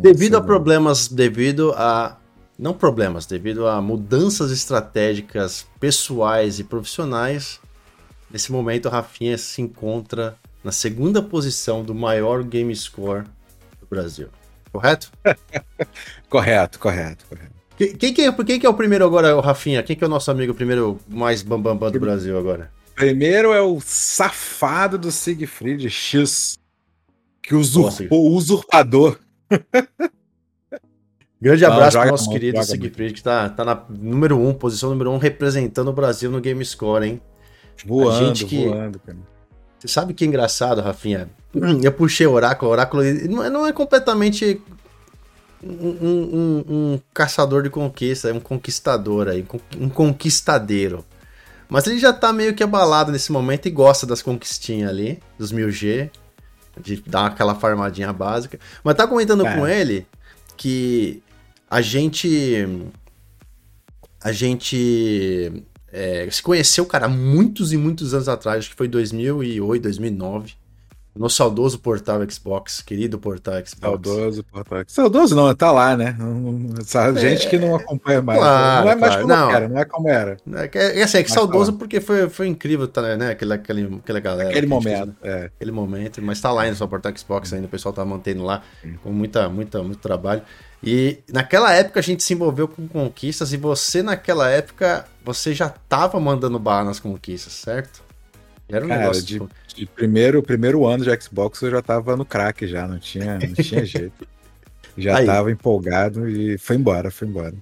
devido a problemas, devido a não problemas, devido a mudanças estratégicas pessoais e profissionais, nesse momento a Rafinha se encontra na segunda posição do maior game score do Brasil. Correto? correto, correto, correto. Quem, quem, que é, quem que é o primeiro agora, o Rafinha? Quem que é o nosso amigo primeiro mais bambambam bam, bam do Brasil agora? Primeiro é o safado do Siegfried X, que usurpou o usurpador. Grande abraço para nosso querido Siegfried, que tá, tá na número 1, um, posição número 1, um, representando o Brasil no Game Score, hein? Voando, gente que... voando, cara. Você sabe que é engraçado, Rafinha? Eu puxei o Oráculo, o Oráculo não é, não é completamente um, um, um, caçador de conquista, é um conquistador aí, um conquistadeiro. Mas ele já tá meio que abalado nesse momento e gosta das conquistinhas ali, dos 1000G, de dar aquela farmadinha básica. Mas tá comentando com ele que a gente. A gente é, se conheceu, cara, muitos e muitos anos atrás, acho que foi 2008, 2009. No saudoso portal Xbox, querido portal Xbox. Saudoso portal Xbox. Saudoso não, tá lá, né? Essa é, gente que não acompanha mais. Claro, não é mais claro. como não. era, não é como era. É, é, assim, é que saudoso tá porque foi, foi incrível, tá, né? Aquela, aquele, aquela galera. Aquele momento. é. Aquele momento, mas tá lá ainda, só portal Xbox ainda, o pessoal tá mantendo lá com muita, muita, muito trabalho. E naquela época a gente se envolveu com conquistas e você naquela época você já tava mandando barra nas conquistas, certo? Era um Cara, negócio. De, de primeiro, primeiro ano de Xbox eu já tava no crack já, não tinha, não tinha jeito. Já Aí. tava empolgado e foi embora, foi embora.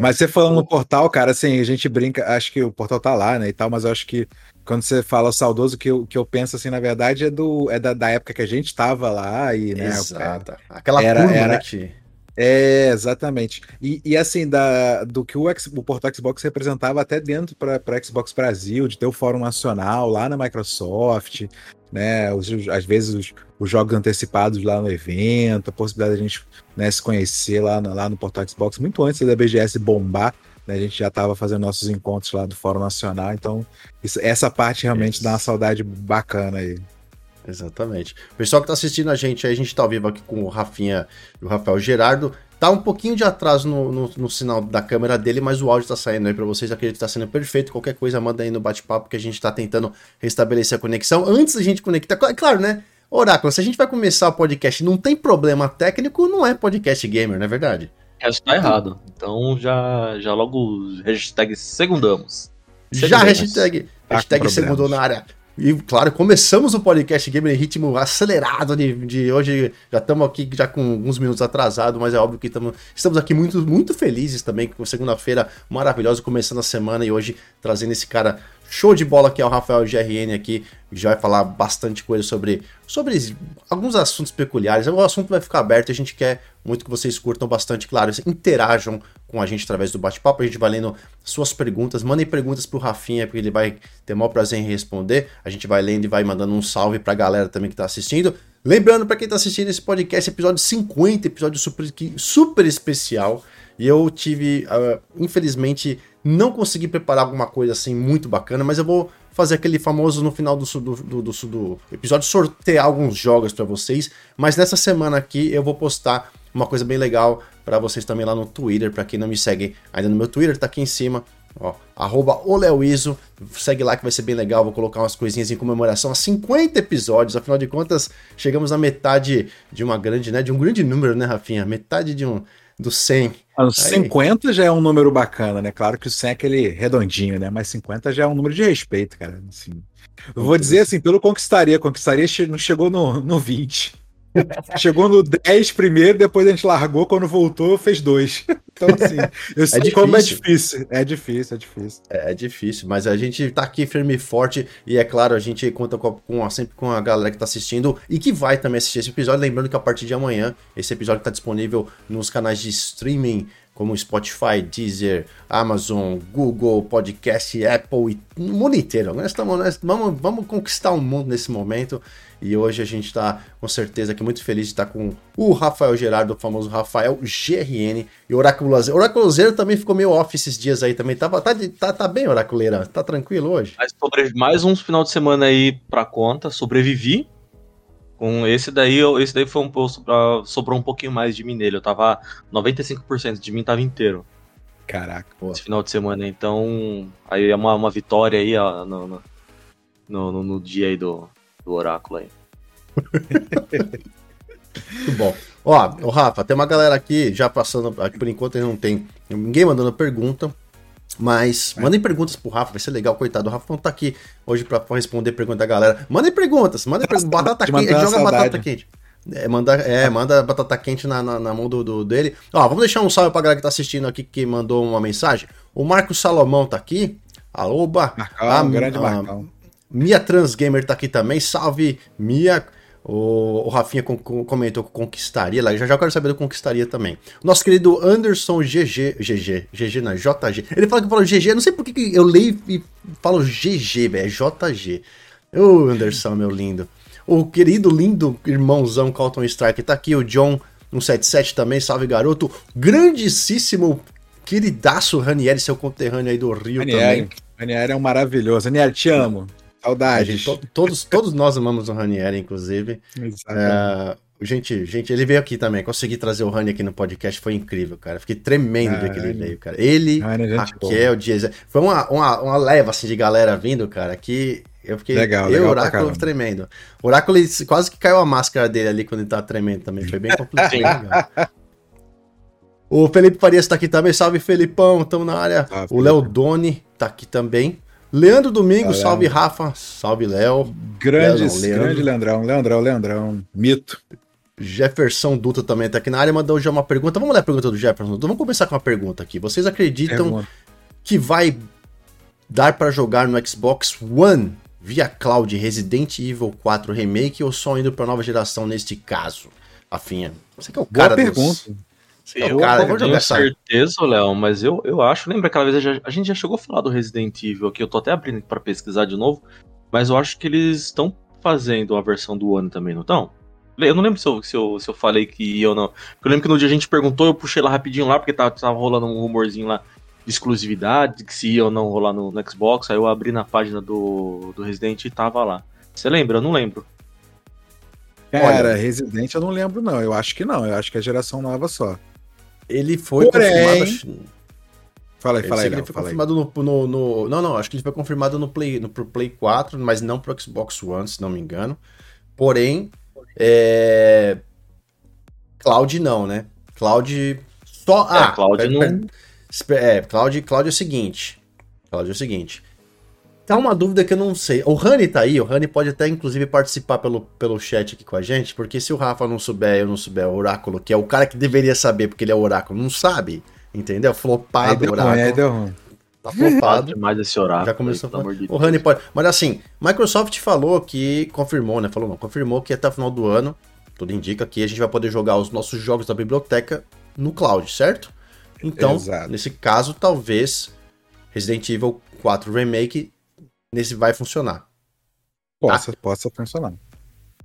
Mas você falando no portal, cara, assim, a gente brinca, acho que o portal tá lá, né, e tal, mas eu acho que quando você fala saudoso, que eu, que eu penso, assim, na verdade, é, do, é da, da época que a gente tava lá e, né... Exato. Aquela era, curva, era, né, é, exatamente. E, e assim, da, do que o, X, o portal Xbox representava até dentro para Xbox Brasil, de ter o Fórum Nacional lá na Microsoft, né? Os, às vezes os, os, jogos antecipados lá no evento, a possibilidade de a gente né, se conhecer lá, no, lá no portal Xbox, muito antes da BGS bombar. Né, a gente já estava fazendo nossos encontros lá do Fórum Nacional, então isso, essa parte realmente isso. dá uma saudade bacana aí. Exatamente. O pessoal que está assistindo a gente, a gente está ao vivo aqui com o Rafinha e o Rafael Gerardo. Tá um pouquinho de atraso no, no, no sinal da câmera dele, mas o áudio está saindo aí para vocês. Acredito que está sendo perfeito. Qualquer coisa, manda aí no bate-papo que a gente está tentando restabelecer a conexão. Antes da gente conectar, é claro, né? Oráculo, se a gente vai começar o podcast não tem problema técnico, não é podcast gamer, não é verdade? Isso tá errado. Então já, já logo hashtag segundamos. Já hashtag, tá hashtag segundou na área. E, claro, começamos o podcast Gamer em ritmo acelerado de, de hoje. Já estamos aqui já com alguns minutos atrasado, mas é óbvio que tamo, estamos aqui muito, muito felizes também com segunda-feira maravilhosa, começando a semana e hoje trazendo esse cara show de bola que é o Rafael GRN aqui, já vai falar bastante coisa sobre, sobre alguns assuntos peculiares. O assunto vai ficar aberto e a gente quer muito que vocês curtam bastante, claro, interajam com a gente através do bate-papo, a gente vai lendo suas perguntas, mandem perguntas pro Rafinha, porque ele vai ter o maior prazer em responder. A gente vai lendo e vai mandando um salve pra galera também que tá assistindo. Lembrando para quem tá assistindo esse podcast, episódio 50, episódio super, super especial. E eu tive, uh, infelizmente, não consegui preparar alguma coisa assim muito bacana, mas eu vou fazer aquele famoso no final do, do, do, do, episódio sortear alguns jogos para vocês. Mas nessa semana aqui eu vou postar uma coisa bem legal para vocês também lá no Twitter. Para quem não me segue ainda no meu Twitter, tá aqui em cima. Ó, arroba segue lá que vai ser bem legal, vou colocar umas coisinhas em comemoração a 50 episódios, afinal de contas, chegamos na metade de uma grande, né, de um grande número, né, Rafinha? Metade de um, do 100. Ah, 50 já é um número bacana, né? Claro que o 100 é aquele redondinho, né? Mas 50 já é um número de respeito, cara. Assim, eu vou dizer assim, pelo Conquistaria, Conquistaria não chegou no, no 20. Chegou no 10 primeiro, depois a gente largou, quando voltou, fez dois. Então, assim, eu é sei é como é difícil. É difícil, é difícil. É, é, difícil, mas a gente tá aqui firme e forte, e é claro, a gente conta com, com, sempre com a galera que tá assistindo e que vai também assistir esse episódio. Lembrando que a partir de amanhã, esse episódio tá disponível nos canais de streaming como Spotify, Deezer, Amazon, Google, Podcast, Apple e o mundo inteiro. Nós, estamos, nós vamos, vamos conquistar o mundo nesse momento. E hoje a gente está com certeza aqui muito feliz de estar com o Rafael Gerardo, o famoso Rafael GRN e Oraculozeiro. Oraculozeiro também ficou meio off esses dias aí também. Tava, tá, tá, tá bem, Oraculeira? Tá tranquilo hoje? Mais um final de semana aí pra conta, sobrevivi. Com esse daí, esse daí foi um pouco. Sobrou um pouquinho mais de mim nele. Eu tava. 95% de mim tava inteiro. Caraca, pô. Esse final de semana. Então. Aí é uma, uma vitória aí ó, no, no, no, no dia aí do, do oráculo aí. Muito bom. Ó, o Rafa, tem uma galera aqui já passando. Aqui por enquanto não tem ninguém mandando pergunta. Mas é. mandem perguntas pro Rafa, vai ser legal, coitado. O Rafa não tá aqui hoje pra responder pergunta da galera. Mandem perguntas, mandem perguntas. Batata quente, joga batata quente. É, manda, é, manda batata quente na, na, na mão do, do, dele. Ó, vamos deixar um salve pra galera que tá assistindo aqui, que mandou uma mensagem. O Marcos Salomão tá aqui. Alôba. Marcão, a, grande a, Marcão. Mia Transgamer tá aqui também. Salve, Mia. O, o Rafinha com, com, comentou que conquistaria lá. Já já quero saber do conquistaria também. Nosso querido Anderson GG. GG. GG não, JG. Ele fala que eu falo GG. não sei por que eu leio e falo GG, velho. É JG. Ô, Anderson, meu lindo. O querido, lindo irmãozão Calton Strike tá aqui. O John 177 também. Salve, garoto. Grandíssimo, queridaço Ranieri, seu conterrâneo aí do Rio Ranieri. também. Ranieri é um maravilhoso. Ranieri, te amo. Saudades. To, todos, todos nós amamos o Ranieri, inclusive. É, gente, gente, ele veio aqui também. Consegui trazer o Rani aqui no podcast, foi incrível, cara. Fiquei tremendo de que ele veio, cara. Ele, é Raquel, Dias. Foi uma, uma, uma leva assim, de galera vindo, cara, que eu fiquei. Legal, eu, legal Oráculo tremendo. O Oráculo quase que caiu a máscara dele ali quando ele tava tremendo também. Foi bem complicado. o Felipe Farias tá aqui também. Salve, Felipão. Tamo na área. Ah, o Léo Doni tá aqui também. Leandro Domingos, salve Rafa, salve Léo. Grandes, Leandro. grande Leandrão, Leandrão, Leandrão, mito. Jefferson Dutra também tá aqui na área, mandou já uma pergunta. Vamos ler a pergunta do Jefferson Dutra. Vamos começar com uma pergunta aqui. Vocês acreditam que vai dar para jogar no Xbox One via cloud Resident Evil 4 Remake ou só indo para nova geração neste caso? Afinha, você que é o cara Boa pergunta. Dos eu, cara, eu tenho certeza, Léo, mas eu, eu acho. Lembra aquela vez a, a gente já chegou a falar do Resident Evil aqui? Eu tô até abrindo para pesquisar de novo, mas eu acho que eles estão fazendo a versão do ano também, não estão? Eu não lembro se eu, se, eu, se eu falei que ia ou não. Eu lembro que no dia a gente perguntou, eu puxei lá rapidinho lá, porque tava, tava rolando um rumorzinho lá de exclusividade, que se ia ou não rolar no, no Xbox. Aí eu abri na página do, do Resident e tava lá. Você lembra? Eu não lembro. Cara, Olha, Resident eu não lembro, não. Eu acho que não. Eu acho que é geração nova só. Ele foi Porém... confirmado. Fala aí, fala aí, Ele foi confirmado no, no, no, Não, não, acho que ele foi confirmado no Play, no, pro Play 4, mas não pro Xbox One, se não me engano. Porém, é... Cloud não, né? Cloud só. É, ah, Cloud não. É, Cloud, Cloud é o seguinte. Cloud é o seguinte. Tá uma dúvida que eu não sei. O Rani tá aí, o Rani pode até inclusive participar pelo, pelo chat aqui com a gente, porque se o Rafa não souber, eu não souber o Oráculo, que é o cara que deveria saber, porque ele é o Oráculo, não sabe, entendeu? Flopado o Oráculo. Aí deu ruim. Tá flopado. mais esse Oráculo. Já começou aí, de O Rani pode. Mas assim, Microsoft falou que. Confirmou, né? Falou não, confirmou que até o final do ano, tudo indica que a gente vai poder jogar os nossos jogos da biblioteca no cloud, certo? Então, Exato. nesse caso, talvez Resident Evil 4 Remake nesse vai funcionar. Possa, tá? possa funcionar.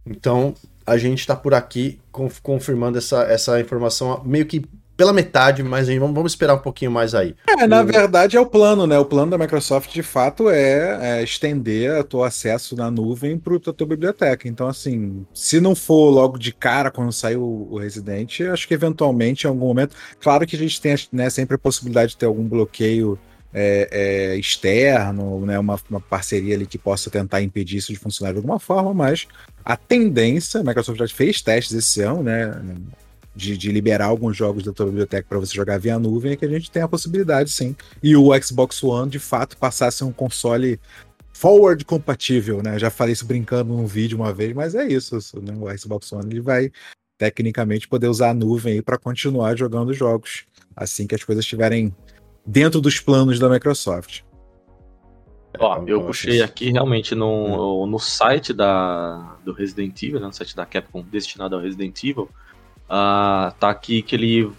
Então, a gente está por aqui confirmando essa, essa informação meio que pela metade, mas vamos, vamos esperar um pouquinho mais aí. É, na verdade é o plano, né? O plano da Microsoft de fato é, é estender o teu acesso na nuvem para a tua biblioteca. Então, assim, se não for logo de cara quando sair o, o Resident, acho que eventualmente, em algum momento, claro que a gente tem né, sempre a possibilidade de ter algum bloqueio é, é, externo, né, uma, uma, parceria ali que possa tentar impedir isso de funcionar de alguma forma, mas a tendência, a Microsoft já fez testes esse ano, né, de, de liberar alguns jogos da tua biblioteca para você jogar via nuvem, é que a gente tem a possibilidade, sim. E o Xbox One, de fato, passar a ser um console forward compatível, né? Já falei isso brincando num vídeo uma vez, mas é isso. Né? O Xbox One ele vai tecnicamente poder usar a nuvem para continuar jogando jogos assim que as coisas estiverem dentro dos planos da Microsoft. Ó, eu puxei aqui realmente no, no site da, do Resident Evil, né, no site da Capcom destinado ao Resident Evil, uh, tá aqui que ele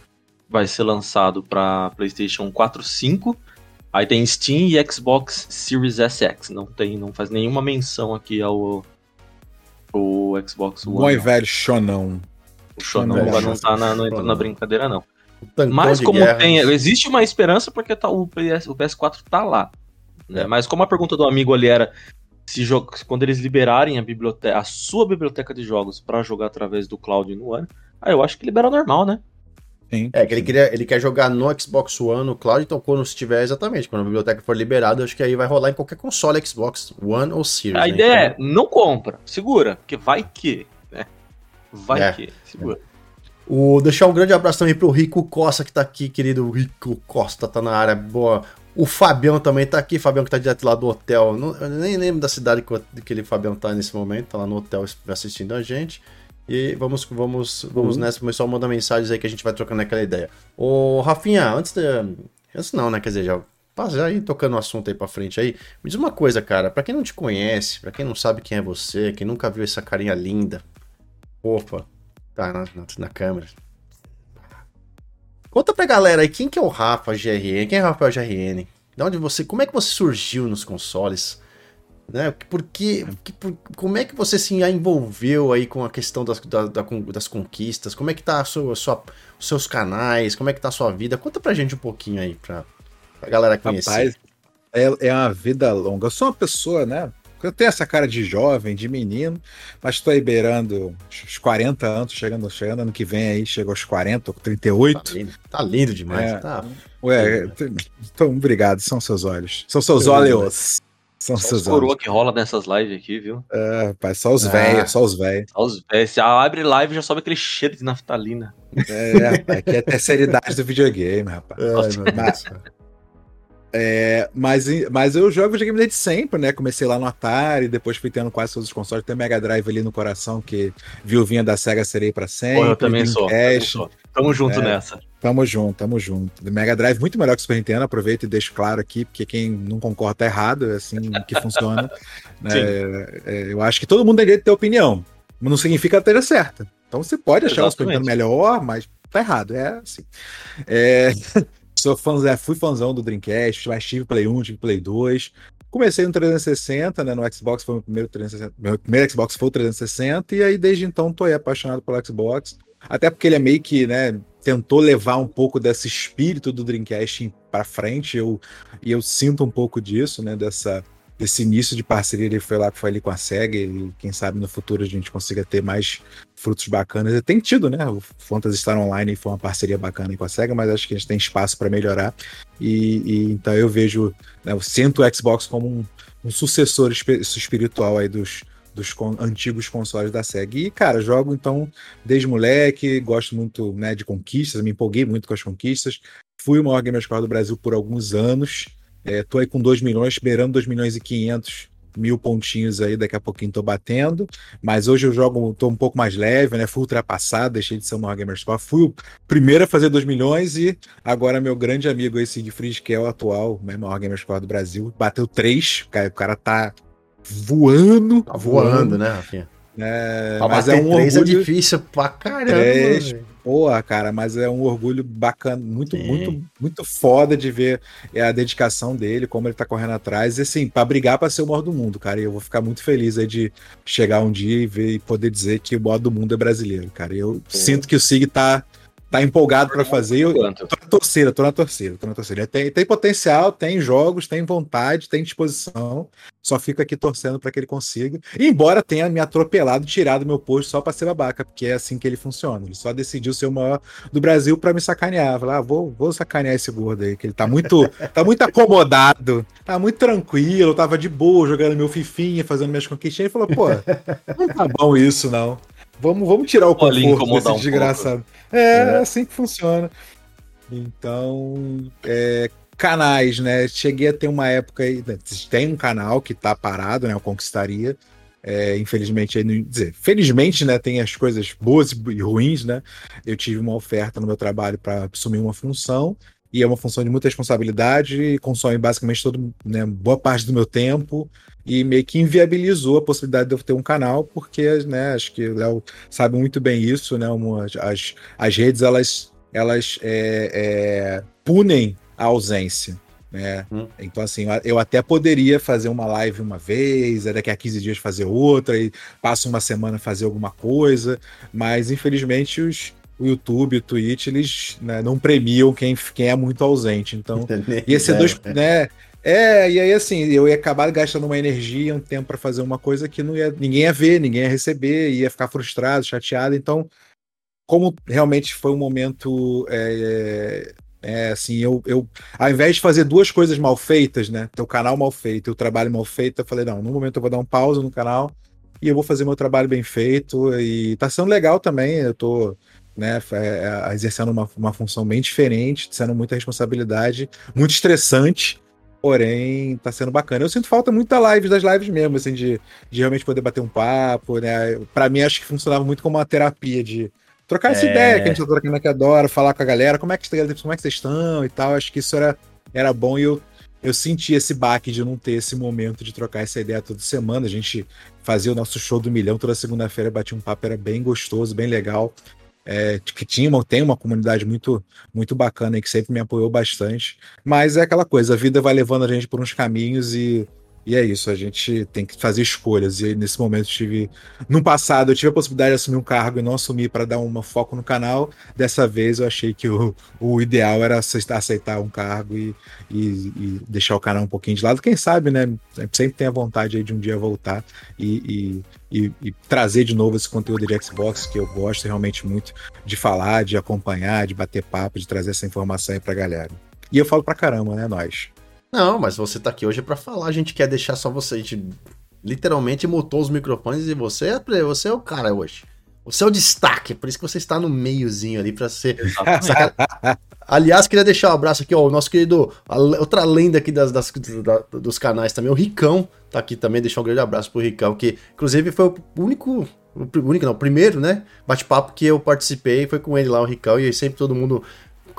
vai ser lançado para PlayStation 4, 5, aí tem Steam e Xbox Series SX. Não tem, não faz nenhuma menção aqui ao, ao Xbox One. Bom velho Shonão. O Shonão não tá na, na brincadeira não. Mas como guerra. tem, existe uma esperança porque tá, o, PS, o PS4 tá lá. Né? É. Mas como a pergunta do amigo ali era se quando eles liberarem a biblioteca, a sua biblioteca de jogos para jogar através do cloud no One, aí eu acho que libera normal, né? Sim. É, que ele, queria, ele quer jogar no Xbox One, no cloud, então quando estiver exatamente, quando a biblioteca for liberada, acho que aí vai rolar em qualquer console Xbox One ou Series. A né? ideia então... é, não compra, segura, porque vai que, né? Vai é, que, segura. É. O, deixar um grande abraço também pro Rico Costa que tá aqui, querido Rico Costa, tá na área. Boa. O Fabião também tá aqui, Fabião que tá direto lá do hotel. Não, eu nem lembro da cidade que aquele Fabião tá nesse momento, tá lá no hotel assistindo a gente. E vamos, vamos, vamos uhum. nessa, começar a mandar mensagens aí que a gente vai trocando aquela ideia. Ô, Rafinha, antes de. Antes não, né? Quer dizer, já Passa aí tocando o assunto aí pra frente aí. Me diz uma coisa, cara. Pra quem não te conhece, pra quem não sabe quem é você, quem nunca viu essa carinha linda. Opa, tá na, na, na câmera. Conta pra galera aí quem que é o Rafa GRN, quem é o Rafael GRN? De onde você, como é que você surgiu nos consoles? Né? Porque, por, como é que você se envolveu aí com a questão das, da, da, das conquistas? Como é que tá a sua, sua, os seus canais? Como é que tá a sua vida? Conta pra gente um pouquinho aí, pra, pra galera conhecer. Rapaz, é, é uma vida longa. Eu sou uma pessoa, né? Eu tenho essa cara de jovem, de menino, mas estou aí beirando os 40 anos, chegando, chegando ano que vem aí, chego aos 40, 38. Tá lindo, tá lindo demais. É, tá. Ué, então, obrigado, são seus olhos. São seus olhos. São só seus os coroa que rola nessas lives aqui, viu? É, rapaz, só os ah, velhos, só os velhos. Só os velhos. Se abre live já sobe aquele cheiro de naftalina. É, aqui é a terceira idade do videogame, rapaz. É, Nossa, mas, é, mas, mas eu jogo videogame desde sempre, né? Comecei lá no Atari, depois fui tendo quase todos os consoles. Tem Mega Drive ali no coração, que viuvinha da SEGA serei para sempre. Pô, eu também sou, também sou. Tamo junto é, nessa. Tamo junto, tamo junto. Mega Drive muito melhor que o Super Nintendo, aproveito e deixo claro aqui, porque quem não concorda tá errado, é assim que funciona. É, é, eu acho que todo mundo tem direito de ter opinião, mas não significa ter certa. Então você pode achar Exatamente. o Super Nintendo melhor, mas tá errado, é assim. É... Sou fã, é, fui fãzão do Dreamcast, mas tive Play 1, tive Play 2. Comecei no 360, né? No Xbox foi meu primeiro 360. Meu primeiro Xbox foi o 360, e aí desde então tô aí apaixonado pelo Xbox. Até porque ele é meio que, né? Tentou levar um pouco desse espírito do Dreamcast para frente. Eu, e eu sinto um pouco disso, né? Dessa esse início de parceria ele foi lá que foi ali com a SEGA e quem sabe no futuro a gente consiga ter mais frutos bacanas. Tem tido, né? O Phantasy Star Online foi uma parceria bacana com a SEGA, mas acho que a gente tem espaço para melhorar. E, e, então eu vejo, né, eu sinto o Xbox como um, um sucessor espiritual aí dos, dos antigos consoles da SEGA. E, cara, jogo então desde moleque, gosto muito né, de conquistas, me empolguei muito com as conquistas. Fui o maior gamer score do Brasil por alguns anos. É, tô aí com 2 milhões, esperando 2 milhões e 500 mil pontinhos aí, daqui a pouquinho tô batendo, mas hoje eu jogo, tô um pouco mais leve, né, fui ultrapassado, deixei de ser o maior gamer score, fui o primeiro a fazer 2 milhões e agora meu grande amigo aí, Siegfried, que é o atual né, maior gamer score do Brasil, bateu 3, o cara tá voando. Tá voando, voando né, Rafinha? É, mas é um é orgulho... é difícil pra caramba. Três, Porra, cara, mas é um orgulho bacana, muito, Sim. muito, muito foda de ver é, a dedicação dele, como ele tá correndo atrás. E assim, pra brigar pra ser o maior do mundo, cara. E eu vou ficar muito feliz aí de chegar um dia e ver e poder dizer que o maior do mundo é brasileiro, cara. E eu sinto que o Sig tá tá empolgado para fazer. Eu tô na torcida, tô na torcida, tô na torcida. Tem, tem potencial, tem jogos, tem vontade, tem disposição. Só fico aqui torcendo para que ele consiga. Embora tenha me atropelado, tirado meu posto só para ser babaca, porque é assim que ele funciona. Ele só decidiu ser o maior do Brasil para me sacanear. Falar, ah, vou, vou sacanear esse gordo aí, que ele tá muito, tá muito acomodado, tá muito tranquilo, tava de boa jogando meu fifinha, fazendo minhas conquistinhas. Ele falou, pô, não tá bom isso não. Vamos, vamos tirar o conforto desse um desgraçado. Pouco. É, é, assim que funciona. Então, é, canais, né? Cheguei a ter uma época aí. Tem um canal que tá parado, né? Eu conquistaria. É, infelizmente, aí, dizer, felizmente, né, tem as coisas boas e ruins, né? Eu tive uma oferta no meu trabalho para assumir uma função e é uma função de muita responsabilidade, consome basicamente todo, né, boa parte do meu tempo e meio que inviabilizou a possibilidade de eu ter um canal, porque, né, acho que o Léo sabe muito bem isso, né, uma, as, as redes, elas, elas é, é, punem a ausência, hum. então assim, eu até poderia fazer uma live uma vez, daqui a 15 dias fazer outra, e passo uma semana fazer alguma coisa, mas infelizmente os, o YouTube, o Twitch, eles né, não premiam quem, quem é muito ausente. Então, ia ser dois, né? É, e aí assim, eu ia acabar gastando uma energia, um tempo para fazer uma coisa que não ia, ninguém ia ver, ninguém ia receber, ia ficar frustrado, chateado. Então, como realmente foi um momento é, é, assim, eu, eu, ao invés de fazer duas coisas mal feitas, né? Teu canal mal feito e o trabalho mal feito, eu falei, não, no momento eu vou dar um pausa no canal e eu vou fazer meu trabalho bem feito. E tá sendo legal também, eu tô né, é, é, exercendo uma, uma função bem diferente, sendo muita responsabilidade, muito estressante, porém tá sendo bacana. Eu sinto falta muito da live, das lives mesmo, assim, de, de realmente poder bater um papo, né? Pra mim, acho que funcionava muito como uma terapia de trocar essa é... ideia que a gente tá trocando aqui adora, falar com a galera, como é que, como é que vocês estão e tal. Acho que isso era, era bom e eu, eu senti esse baque de não ter esse momento de trocar essa ideia toda semana. A gente fazia o nosso show do milhão toda segunda-feira, batia um papo, era bem gostoso, bem legal é, que tinha uma, tem uma comunidade muito muito bacana e que sempre me apoiou bastante. Mas é aquela coisa, a vida vai levando a gente por uns caminhos e e é isso, a gente tem que fazer escolhas. E nesse momento tive. No passado eu tive a possibilidade de assumir um cargo e não assumir para dar um foco no canal. Dessa vez eu achei que o, o ideal era aceitar, um cargo e, e, e, deixar o canal um pouquinho de lado. Quem sabe, né? Sempre tem a vontade de um dia voltar e, e, e trazer de novo esse conteúdo de Xbox que eu gosto realmente muito de falar, de acompanhar, de bater papo, de trazer essa informação aí pra galera. E eu falo pra caramba, né, nós. Não, mas você tá aqui hoje para falar. A gente quer deixar só você. A gente literalmente mutou os microfones e você é, você é o cara hoje. Você é o destaque, por isso que você está no meiozinho ali para ser. Aliás, queria deixar um abraço aqui, ó, o nosso querido, outra lenda aqui das, das, da, dos canais também, o Ricão, tá aqui também, deixar um grande abraço pro Ricão, que inclusive foi o único, o único não, o primeiro, né, bate-papo que eu participei, foi com ele lá, o Ricão, e sempre todo mundo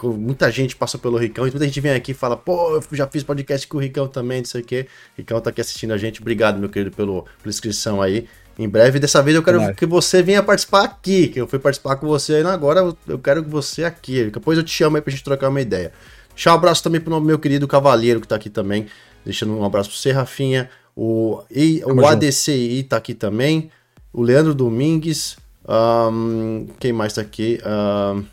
muita gente passou pelo Ricão, e muita gente vem aqui e fala, pô, eu já fiz podcast com o Ricão também, não sei o quê. Ricão tá aqui assistindo a gente. Obrigado, meu querido, pelo, pela inscrição aí. Em breve, dessa vez eu quero que você venha participar aqui, que eu fui participar com você aí agora, eu quero que você aqui. Depois eu te chamo aí pra gente trocar uma ideia. Deixar um abraço também pro meu querido Cavaleiro que tá aqui também. Deixando um abraço pro você, Rafinha. O, e, o ADCI tá aqui também. O Leandro Domingues. Um, quem mais tá aqui? Um,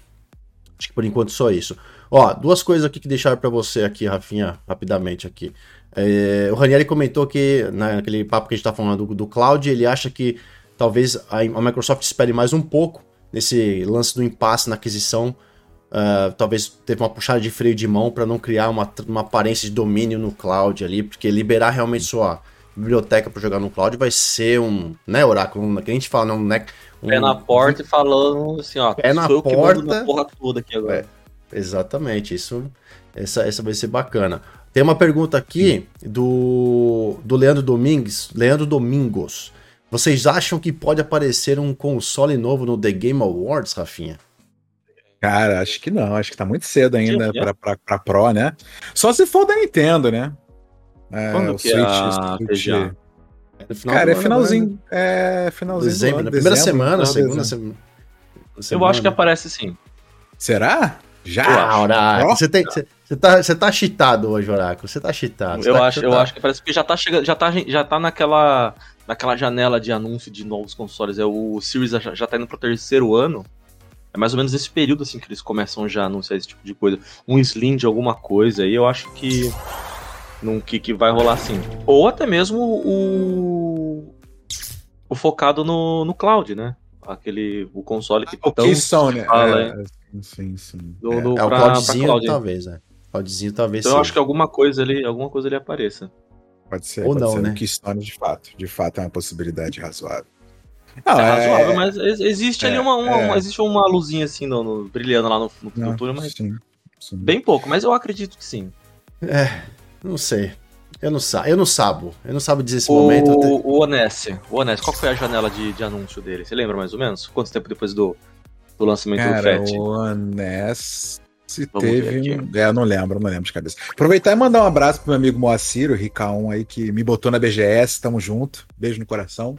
Acho que por enquanto só isso. Ó, duas coisas aqui que deixaram para você aqui, Rafinha, rapidamente aqui. É, o Ranieri comentou que, né, naquele papo que a gente tá falando do, do cloud, ele acha que talvez a, a, Microsoft espere mais um pouco nesse lance do impasse na aquisição. Uh, talvez teve uma puxada de freio de mão para não criar uma, uma aparência de domínio no cloud ali, porque liberar realmente sua biblioteca para jogar no cloud vai ser um, né, oráculo, que a gente fala, não, né, Pé na porta e falando assim, ó. Pé na porta. porra toda aqui agora. É, exatamente, isso. Essa, essa vai ser bacana. Tem uma pergunta aqui do, do Leandro Domingues. Leandro Domingos. Vocês acham que pode aparecer um console novo no The Game Awards, Rafinha? Cara, acho que não. Acho que tá muito cedo ainda pra, pra, pra Pro, né? Só se for da Nintendo, né? É, Quando o que Switch, é a Switch, é final Cara, é finalzinho. É finalzinho. Dezembro, ano, primeira dezembro, semana, segunda semana. Eu acho que aparece sim. Será? Já? Oráculo. Você, tem, você, você, tá, você tá cheatado hoje, Oráculo. Você tá cheatado. Eu, tá, acho, eu tá... acho que parece que já tá chegando. Já tá, já tá naquela, naquela janela de anúncio de novos consoles. É, o Series já, já tá indo pro terceiro ano. É mais ou menos nesse período assim que eles começam já a anunciar esse tipo de coisa. Um Slim de alguma coisa. E eu acho que num que, que vai rolar assim. Ou até mesmo o. O focado no, no cloud, né? Aquele. O console que o tão Sony, né? fala, é, sim, sim. Do, do, é, é, o cloudzinho, cloud. talvez, né? Cloudzinho talvez então, eu acho que alguma coisa ali, alguma coisa ali apareça. Pode ser, Ou pode não, ser né? Keystone de fato. De fato é uma possibilidade razoável. Não, é, é razoável, mas existe é, ali uma, uma, uma, existe uma luzinha assim no, no brilhando lá no, no, no túnel, mas sim, sim. bem pouco, mas eu acredito que sim. É, não sei. Eu não, sa eu não sabo. Eu não sabo dizer esse o, momento. O Onesse. O Onesse, qual foi a janela de, de anúncio dele? Você lembra mais ou menos? Quanto tempo depois do, do lançamento Cara, do FAT? O Onesse teve. É, eu não lembro, não lembro de cabeça. Aproveitar e mandar um abraço pro meu amigo Moacir, o Ricaon aí, que me botou na BGS. Tamo junto. Beijo no coração.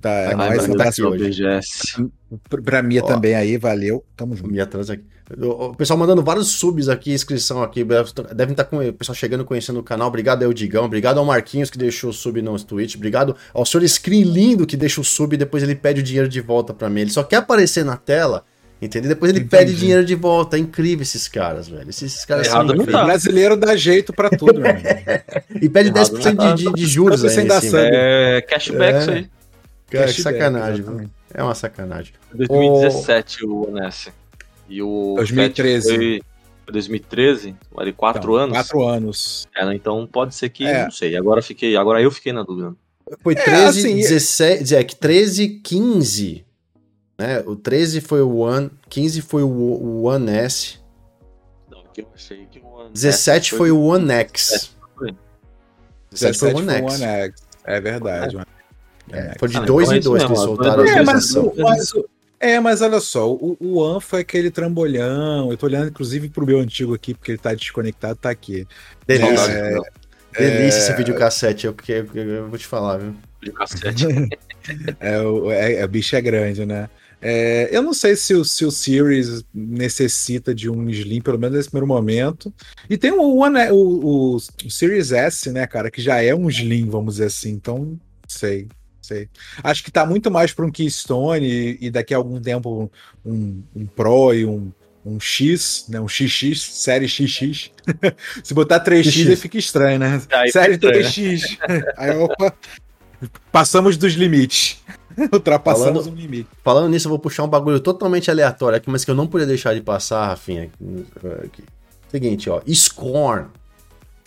Tá, é nóis, tá aqui hoje. BGS. Pra, pra Mia Ó, também aí, valeu. Tamo junto. Mia trans aqui. O pessoal mandando vários subs aqui, inscrição aqui. Devem estar com o pessoal chegando, conhecendo o canal. Obrigado ao Digão. Obrigado ao Marquinhos que deixou o sub no Twitch. Obrigado ao senhor Screen Lindo que deixa o sub e depois ele pede o dinheiro de volta para mim. Ele só quer aparecer na tela Entendeu? Depois ele Entendi. pede dinheiro de volta. É incrível esses caras, velho. Esses, caras Errado são incríveis. O brasileiro dá jeito pra tudo, meu E pede Errado 10% de, de, de juros aí. Sem dar é cashback é. isso aí. Cara, que sacanagem, velho. É uma sacanagem. 2017 o, o. E o 2013. Foi 2013, ali quatro então, anos. Quatro anos. É, então pode ser que, é. não sei. Agora fiquei, agora eu fiquei na dúvida. Foi 13, é, assim, 17, é que 13, 15 né? O 13 foi o One, 15 foi o, o One S. Não, que eu achei que o One 17 foi, foi o One X. 17 foi o One X. One X. É verdade. É, foi de 2 ah, em 2 então é que soltaram é, a mas, mas, é, mas olha só, o, o One foi aquele trambolhão. Eu tô olhando, inclusive, pro meu antigo aqui, porque ele tá desconectado, tá aqui. Delícia. É, Delícia é... esse videocassete, eu, eu, eu, eu vou te falar, viu? Videocassete. é, o, é, é, o bicho é grande, né? É, eu não sei se o, se o Series necessita de um Slim, pelo menos nesse primeiro momento. E tem o, One, o, o, o Series S, né, cara, que já é um Slim, vamos dizer assim. Então, sei. Sei. Acho que tá muito mais para um Keystone e, e, daqui a algum tempo um, um Pro e um, um X, né? Um XX, série XX. Se botar 3X aí fica estranho, né? Aí série estranho. 3X. aí, opa, passamos dos limites. Ultrapassamos falando, um limite. Falando nisso, eu vou puxar um bagulho totalmente aleatório aqui, mas que eu não podia deixar de passar, Rafinha. Aqui. Seguinte, ó. Scorn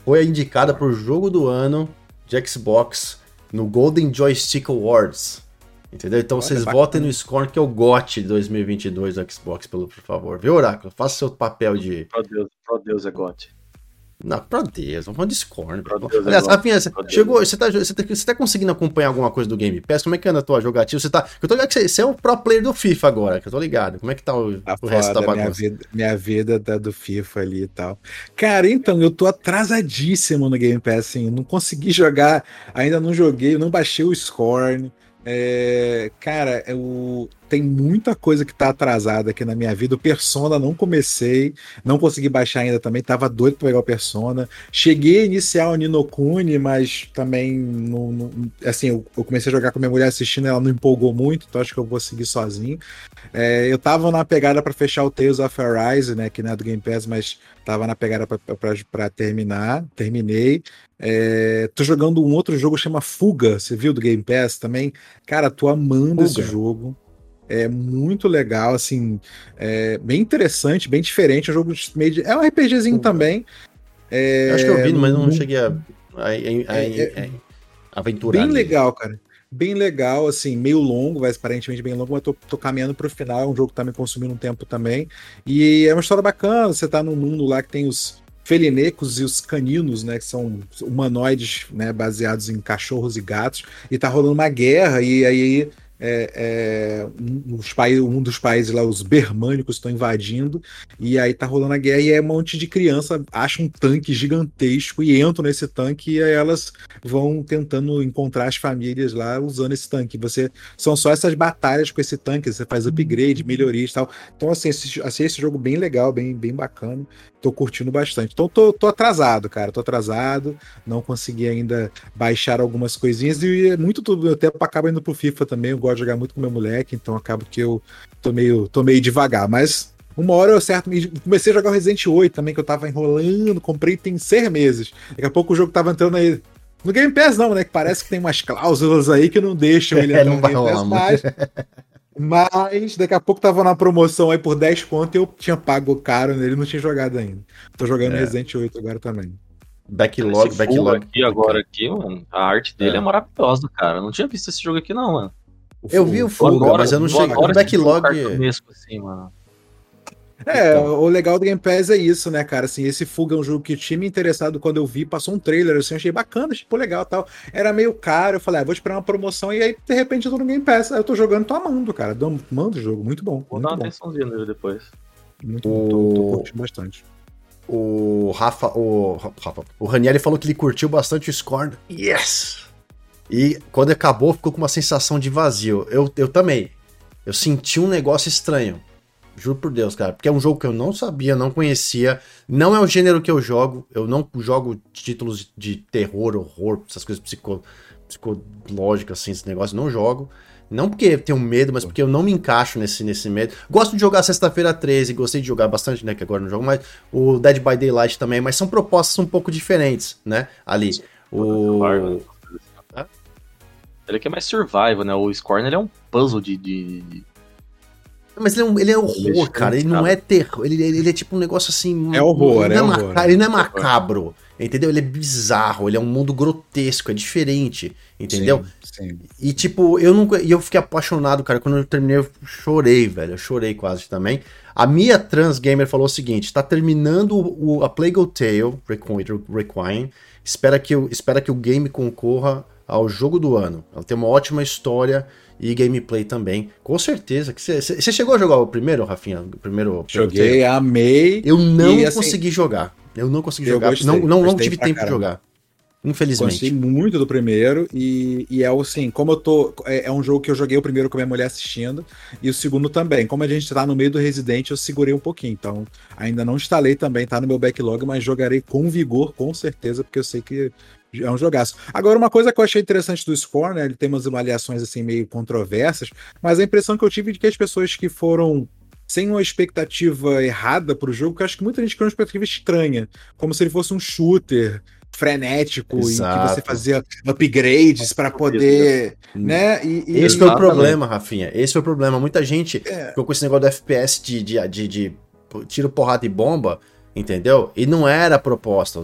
foi indicada para o jogo do ano de Xbox no Golden Joystick Awards. Entendeu? Então Olha, vocês bacana. votem no Scorn que é o GOT 2022 do Xbox, pelo, por favor. Viu, Oráculo? Faça seu papel de. Pro Deus, pro Deus é GOT. Não, pra Deus, vamos falar de Scorn. Aliás, Rafinha, você chegou, você tá, você, tá, você tá conseguindo acompanhar alguma coisa do Game Pass? Como é que anda a tua jogatina? Você tá, eu tô ligado que você, você, é o pro player do FIFA agora, que eu tô ligado. Como é que tá o, tá o resto da bagunça? Minha vida, minha vida tá do FIFA ali e tal. Cara, então, eu tô atrasadíssimo no Game Pass, assim, não consegui jogar, ainda não joguei, não baixei o Scorn. É, cara, eu, tem muita coisa que tá atrasada aqui na minha vida. O Persona não comecei, não consegui baixar ainda também, tava doido pra pegar o Persona. Cheguei a iniciar o Ninokuni, mas também não, não assim, eu, eu, comecei a jogar com minha mulher assistindo, ela não empolgou muito, então acho que eu vou seguir sozinho. É, eu tava na pegada para fechar o Tales of Arise, né, que não é do Game Pass, mas tava na pegada para terminar, terminei. É, tô jogando um outro jogo chama Fuga, você viu do Game Pass também? Cara, tô amando Fuga. esse jogo. É muito legal, assim, é bem interessante, bem diferente. É um jogo meio de, É um RPGzinho Fuga. também. É, acho que eu vi, mas não cheguei a, a, a, é, é aventurar. Bem legal, cara bem legal, assim, meio longo, vai aparentemente bem longo, mas tô, tô caminhando pro final, é um jogo que tá me consumindo um tempo também. E é uma história bacana, você tá num mundo lá que tem os felinecos e os caninos, né, que são humanoides, né, baseados em cachorros e gatos, e tá rolando uma guerra, e aí é, é, um, dos países, um dos países lá, os bermânicos, estão invadindo, e aí tá rolando a guerra, e é um monte de criança acha um tanque gigantesco e entram nesse tanque, e aí elas vão tentando encontrar as famílias lá usando esse tanque. Você São só essas batalhas com esse tanque, você faz upgrade, melhorias e tal. Então, assim, esse, assim, esse jogo bem legal, bem, bem bacana. Tô curtindo bastante. Então, tô, tô atrasado, cara. Tô atrasado. Não consegui ainda baixar algumas coisinhas. E muito do meu tempo acaba indo pro FIFA também. Eu gosto de jogar muito com meu moleque, então acabo que eu tô meio, tô meio devagar. Mas uma hora eu acerto. Comecei a jogar o Resident 8 também, que eu tava enrolando. Comprei tem seis meses. Daqui a pouco o jogo tava entrando aí. No Game Pass não, né? Que parece que tem umas cláusulas aí que não deixam ele é, entrar no Game Pass, mas... Daqui a pouco tava na promoção aí por 10 conto e eu tinha pago caro nele não tinha jogado ainda. Tô jogando é. Resident 8 agora também. Backlog, backlog. aqui agora aqui, mano, a arte dele é. é maravilhosa, cara. não tinha visto esse jogo aqui não, mano. Eu vi o Fuga, agora, mas eu não cheguei. O backlog. Assim, mano. É, então. o legal do Game Pass é isso, né, cara? Assim, esse Fuga é um jogo que tinha me interessado quando eu vi, passou um trailer, assim, achei bacana, achei pô, legal tal. Era meio caro, eu falei, ah, vou esperar uma promoção, e aí, de repente, eu tô no Game Pass. Aí eu tô jogando, tô amando, cara. Mando o jogo, muito bom. Vou muito dar uma atençãozinha nele depois. Muito o... bom, tô, tô curtindo bastante. O Rafa, o Rafa, o Ranieri falou que ele curtiu bastante o Scorn. Yes! E quando acabou, ficou com uma sensação de vazio. Eu, eu também. Eu senti um negócio estranho. Juro por Deus, cara. Porque é um jogo que eu não sabia, não conhecia. Não é o gênero que eu jogo. Eu não jogo títulos de terror, horror, essas coisas psico, psicológicas, assim, esse negócio. Não jogo. Não porque tenho medo, mas porque eu não me encaixo nesse, nesse medo. Gosto de jogar Sexta-feira 13, gostei de jogar bastante, né? Que agora não jogo mais. O Dead by Daylight também, mas são propostas um pouco diferentes, né? Ali. O. Ele aqui é mais survival, né? O Scorn ele é um puzzle de. de... Mas ele é, um, ele é horror, cara. Ele não é terror. Ele, ele é tipo um negócio assim. É horror, ele é, é horror. Ele não é macabro. Entendeu? Ele é bizarro, ele é um mundo grotesco, é diferente, entendeu? Sim, sim. E tipo, eu nunca. E eu fiquei apaixonado, cara. Quando eu terminei, eu chorei, velho. Eu chorei quase também. A Mia Trans Gamer falou o seguinte: tá terminando o, a Plague Tale Requiem. Espera que, espera que o game concorra ao jogo do ano. Ela tem uma ótima história e gameplay também. Com certeza. que Você chegou a jogar o primeiro, Rafinha? O primeiro Joguei, amei. Eu não e, assim, consegui jogar. Eu não consegui jogar. Gostei, não não, não tive tempo de jogar. Infelizmente. Gostei muito do primeiro e, e é assim, como eu tô. É, é, um jogo que eu joguei o primeiro com a minha mulher assistindo e o segundo também. Como a gente tá no meio do Resident, eu segurei um pouquinho. Então, ainda não instalei também, tá no meu backlog, mas jogarei com vigor, com certeza, porque eu sei que é um jogaço. Agora, uma coisa que eu achei interessante do Score, né? Ele tem umas avaliações assim meio controversas, mas a impressão que eu tive é de que as pessoas que foram sem uma expectativa errada pro jogo, que eu acho que muita gente criou uma expectativa estranha, como se ele fosse um shooter frenético Exato. em que você fazia upgrades para poder, né? E, e esse foi o problema, Rafinha. Esse foi o problema. Muita gente é. ficou com esse negócio do FPS de, de, de, de tiro, porrada e bomba, entendeu? E não era proposta.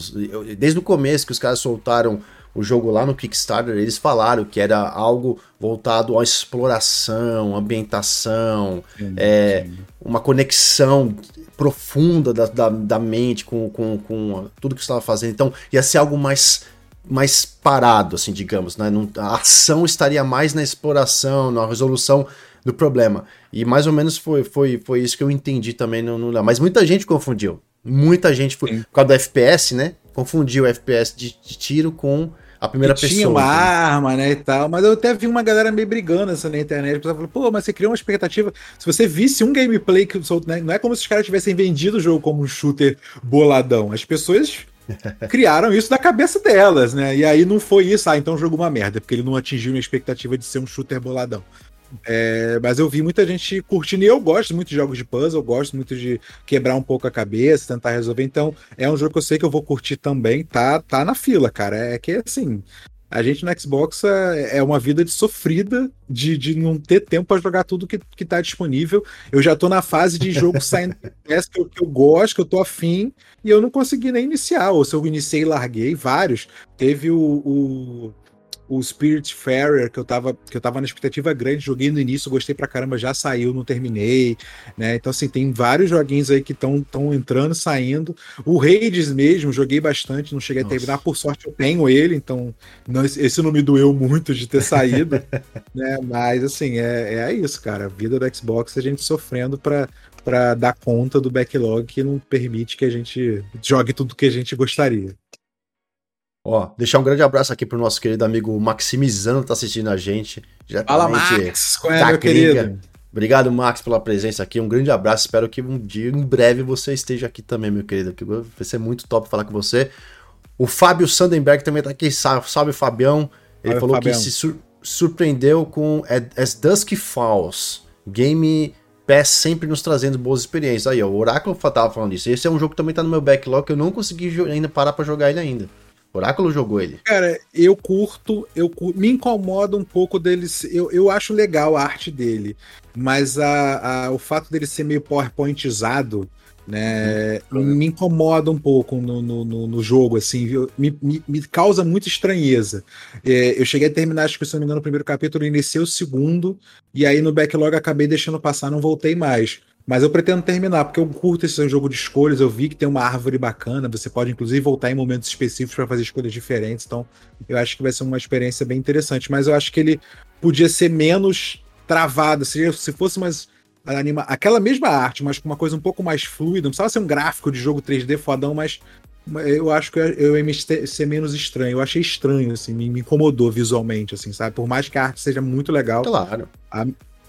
Desde o começo que os caras soltaram o jogo lá no Kickstarter, eles falaram que era algo voltado à exploração, ambientação, sim, é, sim. uma conexão profunda da, da, da mente com, com, com, tudo que você estava fazendo. Então, ia ser algo mais, mais parado, assim, digamos. Né? a ação estaria mais na exploração, na resolução do problema. E mais ou menos foi, foi, foi isso que eu entendi também no, no Mas muita gente confundiu. Muita gente foi. Sim. Por causa do FPS, né? Confundiu o FPS de, de tiro com a primeira pessoa. Tinha uma arma, né, e tal. Mas eu até vi uma galera meio brigando essa na internet. O pessoal falou, pô, mas você criou uma expectativa. Se você visse um gameplay que né, não é como se os caras tivessem vendido o jogo como um shooter boladão. As pessoas criaram isso na cabeça delas, né? E aí não foi isso, ah, então o jogo é uma merda, porque ele não atingiu minha expectativa de ser um shooter boladão. É, mas eu vi muita gente curtindo e eu gosto muito de jogos de puzzle, eu gosto muito de quebrar um pouco a cabeça, tentar resolver. Então, é um jogo que eu sei que eu vou curtir também. Tá, tá na fila, cara. É que assim, a gente no Xbox é, é uma vida de sofrida de, de não ter tempo para jogar tudo que, que tá disponível. Eu já tô na fase de jogo saindo que eu, que eu gosto, que eu tô afim, e eu não consegui nem iniciar. Ou se eu iniciei e larguei vários. Teve o, o o Spirit Fairer, que eu tava, que eu tava na expectativa grande, joguei no início, gostei pra caramba, já saiu, não terminei, né? Então, assim, tem vários joguinhos aí que estão entrando, saindo. O Hades mesmo, joguei bastante, não cheguei Nossa. a terminar, por sorte eu tenho ele, então não, esse não me doeu muito de ter saído, né? Mas, assim, é, é isso, cara. A vida do Xbox, a gente sofrendo pra, pra dar conta do backlog que não permite que a gente jogue tudo que a gente gostaria. Ó, deixar um grande abraço aqui pro nosso querido amigo Maximizano que tá assistindo a gente. Fala, Max! Qual é, meu querido? Obrigado, Max, pela presença aqui. Um grande abraço. Espero que um dia, em breve, você esteja aqui também, meu querido. Que vai ser muito top falar com você. O Fábio Sandenberg também tá aqui. Salve, Fabião. Ele falou Fabião. que se sur surpreendeu com As Dusk Falls. Game Pass sempre nos trazendo boas experiências. Aí, ó, o Oráculo tava falando isso. Esse é um jogo que também tá no meu backlog que eu não consegui ainda parar para jogar ele ainda. Oráculo jogou ele. Cara, eu curto, eu me incomoda um pouco deles. Eu, eu acho legal a arte dele, mas a, a, o fato dele ser meio PowerPointizado, né, uhum. me incomoda um pouco no, no, no jogo, assim, me, me, me, causa muita estranheza. É, eu cheguei a terminar, acho que se não me engano, o primeiro capítulo, iniciei o segundo, e aí no backlog acabei deixando passar, não voltei mais. Mas eu pretendo terminar, porque eu curto esse jogo de escolhas. Eu vi que tem uma árvore bacana. Você pode, inclusive, voltar em momentos específicos para fazer escolhas diferentes. Então, eu acho que vai ser uma experiência bem interessante. Mas eu acho que ele podia ser menos travado. Se, se fosse mais. Anima... Aquela mesma arte, mas com uma coisa um pouco mais fluida. Não precisava ser um gráfico de jogo 3D fodão, mas eu acho que eu ia ser menos estranho. Eu achei estranho, assim, me, me, incomodou visualmente, assim, sabe? Por mais que a arte seja muito legal. Claro. A,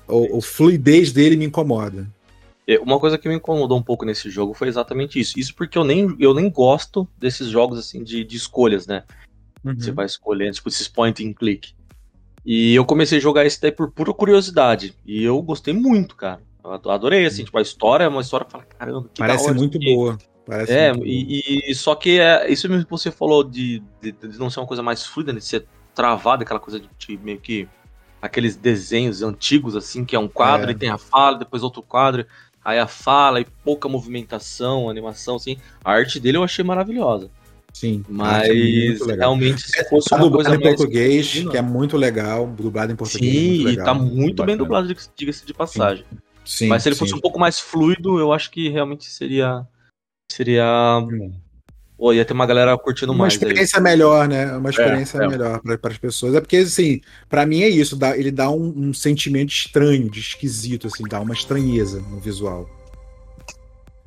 o, o fluidez dele me incomoda. É, uma coisa que me incomodou um pouco nesse jogo foi exatamente isso. Isso porque eu nem, eu nem gosto desses jogos assim de, de escolhas, né? Uhum. Você vai escolhendo, tipo, esses point and click. E eu comecei a jogar esse daí por pura curiosidade. E eu gostei muito, cara. Eu adorei, assim, tipo, a história é uma história que fala, caramba, que Parece muito que... boa. Parece é, e, e, só que é, isso mesmo que você falou de, de, de, não ser uma coisa mais fluida, de ser travada, aquela coisa de, de, meio que aqueles desenhos antigos, assim, que é um quadro é. e tem a fala, depois outro quadro, aí a fala e pouca movimentação, animação, assim. A arte dele eu achei maravilhosa. Sim. Mas realmente se fosse tá uma coisa em português, que é muito legal, dublado em português. Sim, e tá muito bem dublado, diga-se de passagem. Sim. Mas se ele sim. fosse um pouco mais fluido, eu acho que realmente seria. Seria. Pô, ia ter uma galera curtindo uma mais. Uma experiência aí. melhor, né? Uma experiência é, é. melhor para as pessoas. É porque, assim, para mim é isso, dá, ele dá um, um, sentimento estranho, de esquisito, assim, dá uma estranheza no visual.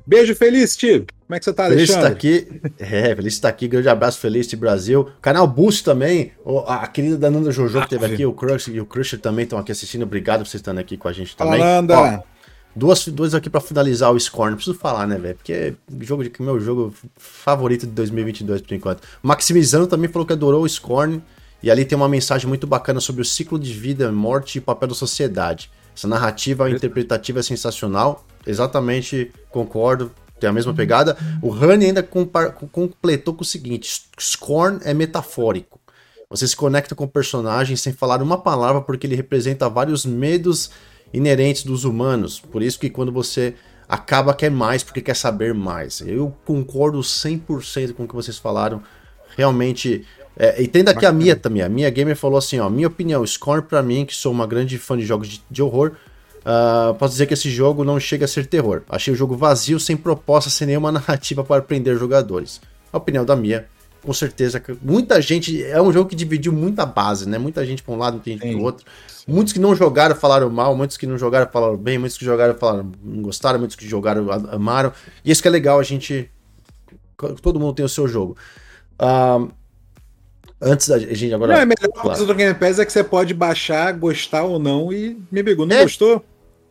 Beijo, Felicity! Como é que você tá, Feliz Alexandre? Feliz tá aqui. É, Feliz tá aqui. Grande abraço, Felicity Brasil. Canal Boost também. A querida da Nanda Jojo que teve aqui, o Crush e o Crusher também estão aqui assistindo. Obrigado por vocês estarem aqui com a gente também. Nanda! Ó, duas, duas aqui para finalizar o Scorn. Não preciso falar, né, velho? Porque é jogo de, meu jogo favorito de 2022 por enquanto. Maximizando também falou que adorou o Scorn. E ali tem uma mensagem muito bacana sobre o ciclo de vida, morte e papel da sociedade. Essa narrativa interpretativa é sensacional. Exatamente concordo tem a mesma pegada. O Honey ainda completou com o seguinte: Scorn é metafórico. Você se conecta com o personagem sem falar uma palavra porque ele representa vários medos inerentes dos humanos. Por isso que quando você acaba quer mais porque quer saber mais. Eu concordo 100% com o que vocês falaram. Realmente é, e tem daqui a Mia também. A Mia Gamer falou assim: ó, minha opinião, Scorn para mim, que sou uma grande fã de jogos de, de horror, Uh, posso dizer que esse jogo não chega a ser terror. Achei o jogo vazio, sem proposta, sem nenhuma narrativa para prender jogadores. A opinião da Mia, com certeza. Muita gente. É um jogo que dividiu muita base, né? Muita gente para um lado, muita gente para o outro. Muitos que não jogaram falaram mal, muitos que não jogaram falaram bem, muitos que jogaram falaram não gostaram, muitos que jogaram amaram. E isso que é legal, a gente. Todo mundo tem o seu jogo. Antes da gente agora. Não, é melhor claro. coisa do Game Pass é que você pode baixar, gostar ou não e me pegou. Não é. gostou?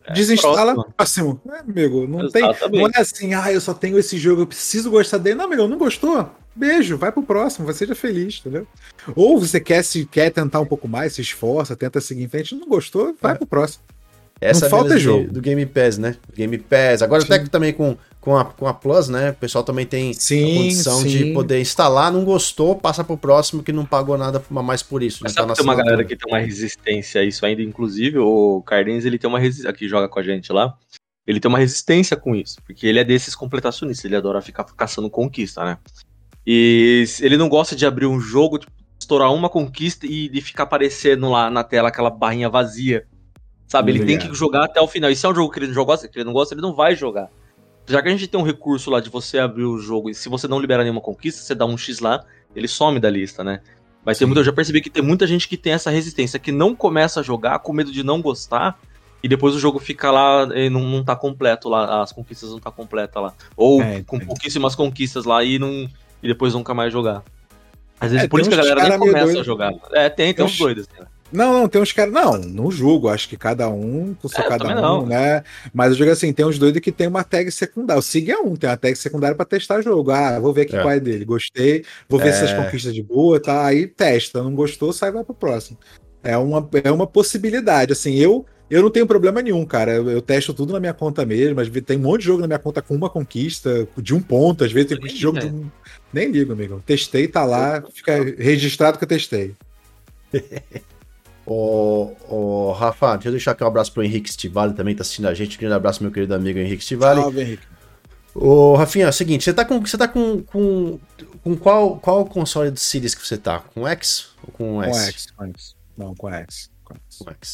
É, Desinstala próximo. próximo. É, amigo, não Exatamente. tem. Não é assim, ah, eu só tenho esse jogo, eu preciso gostar dele. Não, amigo, não gostou? Beijo, vai pro próximo, você seja feliz, entendeu? Ou você quer se quer tentar um pouco mais, se esforça, tenta seguir em frente, não gostou, vai é. pro próximo. Essa não falta é jogo. Do Game Pass, né? Game Pass. Agora até também com, com, a, com a Plus, né? O pessoal também tem sim, a condição sim. de poder instalar, não gostou, passa pro próximo que não pagou nada mais por isso. Mas né? sabe tá tem uma galera que tem uma resistência a isso ainda, inclusive o Cardenz, ele tem uma resistência, aqui joga com a gente lá, ele tem uma resistência com isso, porque ele é desses completacionistas, ele adora ficar caçando conquista, né? E ele não gosta de abrir um jogo, tipo, estourar uma conquista e de ficar aparecendo lá na tela aquela barrinha vazia Sabe, ele tem que jogar até o final. E se é um jogo que ele não gosta, que ele não gosta, ele não vai jogar. Já que a gente tem um recurso lá de você abrir o jogo e se você não liberar nenhuma conquista, você dá um X lá, ele some da lista, né? Mas tem muito, eu já percebi que tem muita gente que tem essa resistência, que não começa a jogar com medo de não gostar, e depois o jogo fica lá e não, não tá completo lá, as conquistas não tá completa lá. Ou é, com é. pouquíssimas conquistas lá e, não, e depois nunca mais jogar. Às vezes é, por isso que a galera nem começa a jogar. É, tem, tem uns doidos. Né? Não, não, tem uns caras. Não, não julgo, acho que cada um, com seu é, cada um, não. né? Mas eu digo assim: tem uns doidos que tem uma tag secundária. O SIG é um, tem uma tag secundária para testar jogo. Ah, vou ver aqui é. qual é dele. Gostei, vou ver é. se as conquistas de boa, tá? Aí testa. Não gostou, sai vai pro próximo. É uma, é uma possibilidade. Assim, eu. Eu não tenho problema nenhum, cara. Eu, eu testo tudo na minha conta mesmo. Vezes tem um monte de jogo na minha conta com uma conquista, de um ponto. Às vezes tem um jogo de um. Nem ligo, amigo. Testei, tá lá, fica registrado que eu testei. Ô, ô, Rafa, deixa eu deixar aqui um abraço pro Henrique Stivali também, tá assistindo a gente. Um grande abraço, meu querido amigo Henrique Stivali. Salve, Henrique. Ô, Rafinha, é o seguinte, você tá com. Você tá com. com, com qual, qual console do Series que você tá? Com X ou com S? Com X, com X. Não, com X.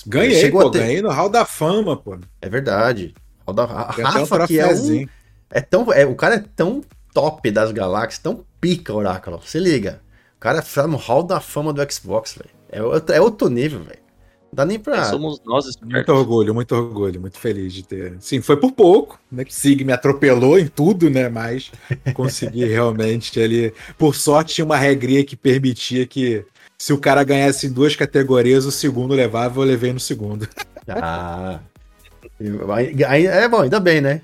Ganhei, Chegou pô, ter... ganhei no Hall da Fama, pô. É verdade. Hall da... A Rafa, um que é um. É tão, é, o cara é tão top das galáxias, tão pica, Oráculo. Se liga. O cara é no Hall da Fama do Xbox, velho. É outro, é outro nível, velho. Dá nem pra. É, somos nós Muito orgulho, muito orgulho, muito feliz de ter. Sim, foi por pouco, né? Que Sig me atropelou em tudo, né? Mas consegui realmente ali. Por sorte, tinha uma regrinha que permitia que se o cara ganhasse em duas categorias, o segundo levava, eu levei no segundo. Ah. É bom, ainda bem, né?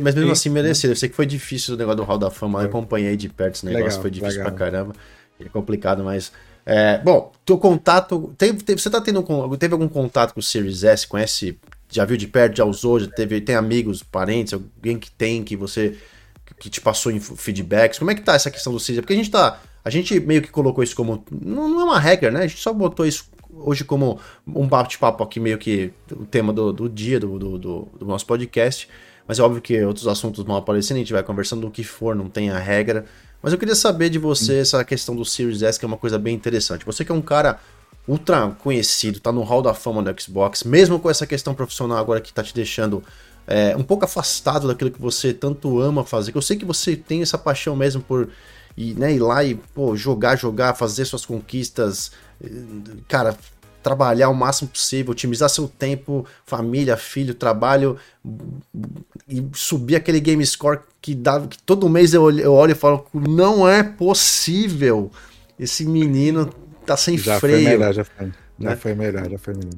Mas mesmo assim merecido. Eu sei que foi difícil o negócio do Hall da Fama, eu acompanhei de perto esse negócio, legal, foi difícil legal. pra caramba. É complicado, mas É, bom, teu contato. Teve, teve, você tá tendo teve algum contato com o Series S? Conhece? Já viu de perto, já usou, já teve, tem amigos, parentes, alguém que tem, que você que te passou em feedbacks? Como é que tá essa questão do Series? Porque a gente tá. A gente meio que colocou isso como. Não, não é uma regra, né? A gente só botou isso hoje como um bate-papo aqui, meio que o tema do, do dia do, do, do, nosso podcast. Mas é óbvio que outros assuntos vão aparecendo, a gente vai conversando do que for, não tem a regra. Mas eu queria saber de você essa questão do Series S, que é uma coisa bem interessante. Você que é um cara ultra conhecido, tá no hall da fama do Xbox, mesmo com essa questão profissional agora que tá te deixando é, um pouco afastado daquilo que você tanto ama fazer, que eu sei que você tem essa paixão mesmo por ir, né, ir lá e pô, jogar, jogar, fazer suas conquistas, cara, trabalhar o máximo possível, otimizar seu tempo, família, filho, trabalho e subir aquele game score que dá que todo mês eu olho, eu olho e falo não é possível. Esse menino tá sem já freio. Foi melhor, já foi, já né? foi melhor, já foi melhor.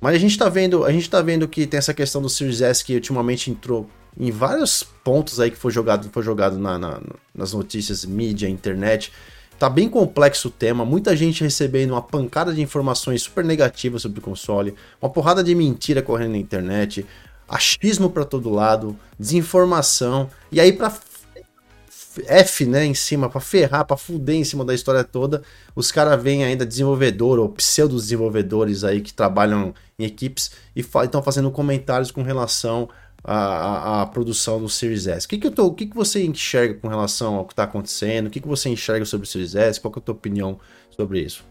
Mas a gente tá vendo, a gente tá vendo que tem essa questão do Series S que ultimamente entrou em vários pontos aí que foi jogado, foi jogado na, na, nas notícias, mídia, internet. Tá bem complexo o tema, muita gente recebendo uma pancada de informações super negativas sobre o console, uma porrada de mentira correndo na internet, achismo para todo lado, desinformação, e aí para F, né, em cima, para ferrar, para fuder em cima da história toda, os caras vêm ainda desenvolvedor ou pseudo-desenvolvedores aí que trabalham em equipes e estão fazendo comentários com relação à, à, produção do Series S. O que, que, eu tô, o que, que você enxerga com relação ao que está acontecendo? O que, que você enxerga sobre o Series S? Qual é a tua opinião sobre isso?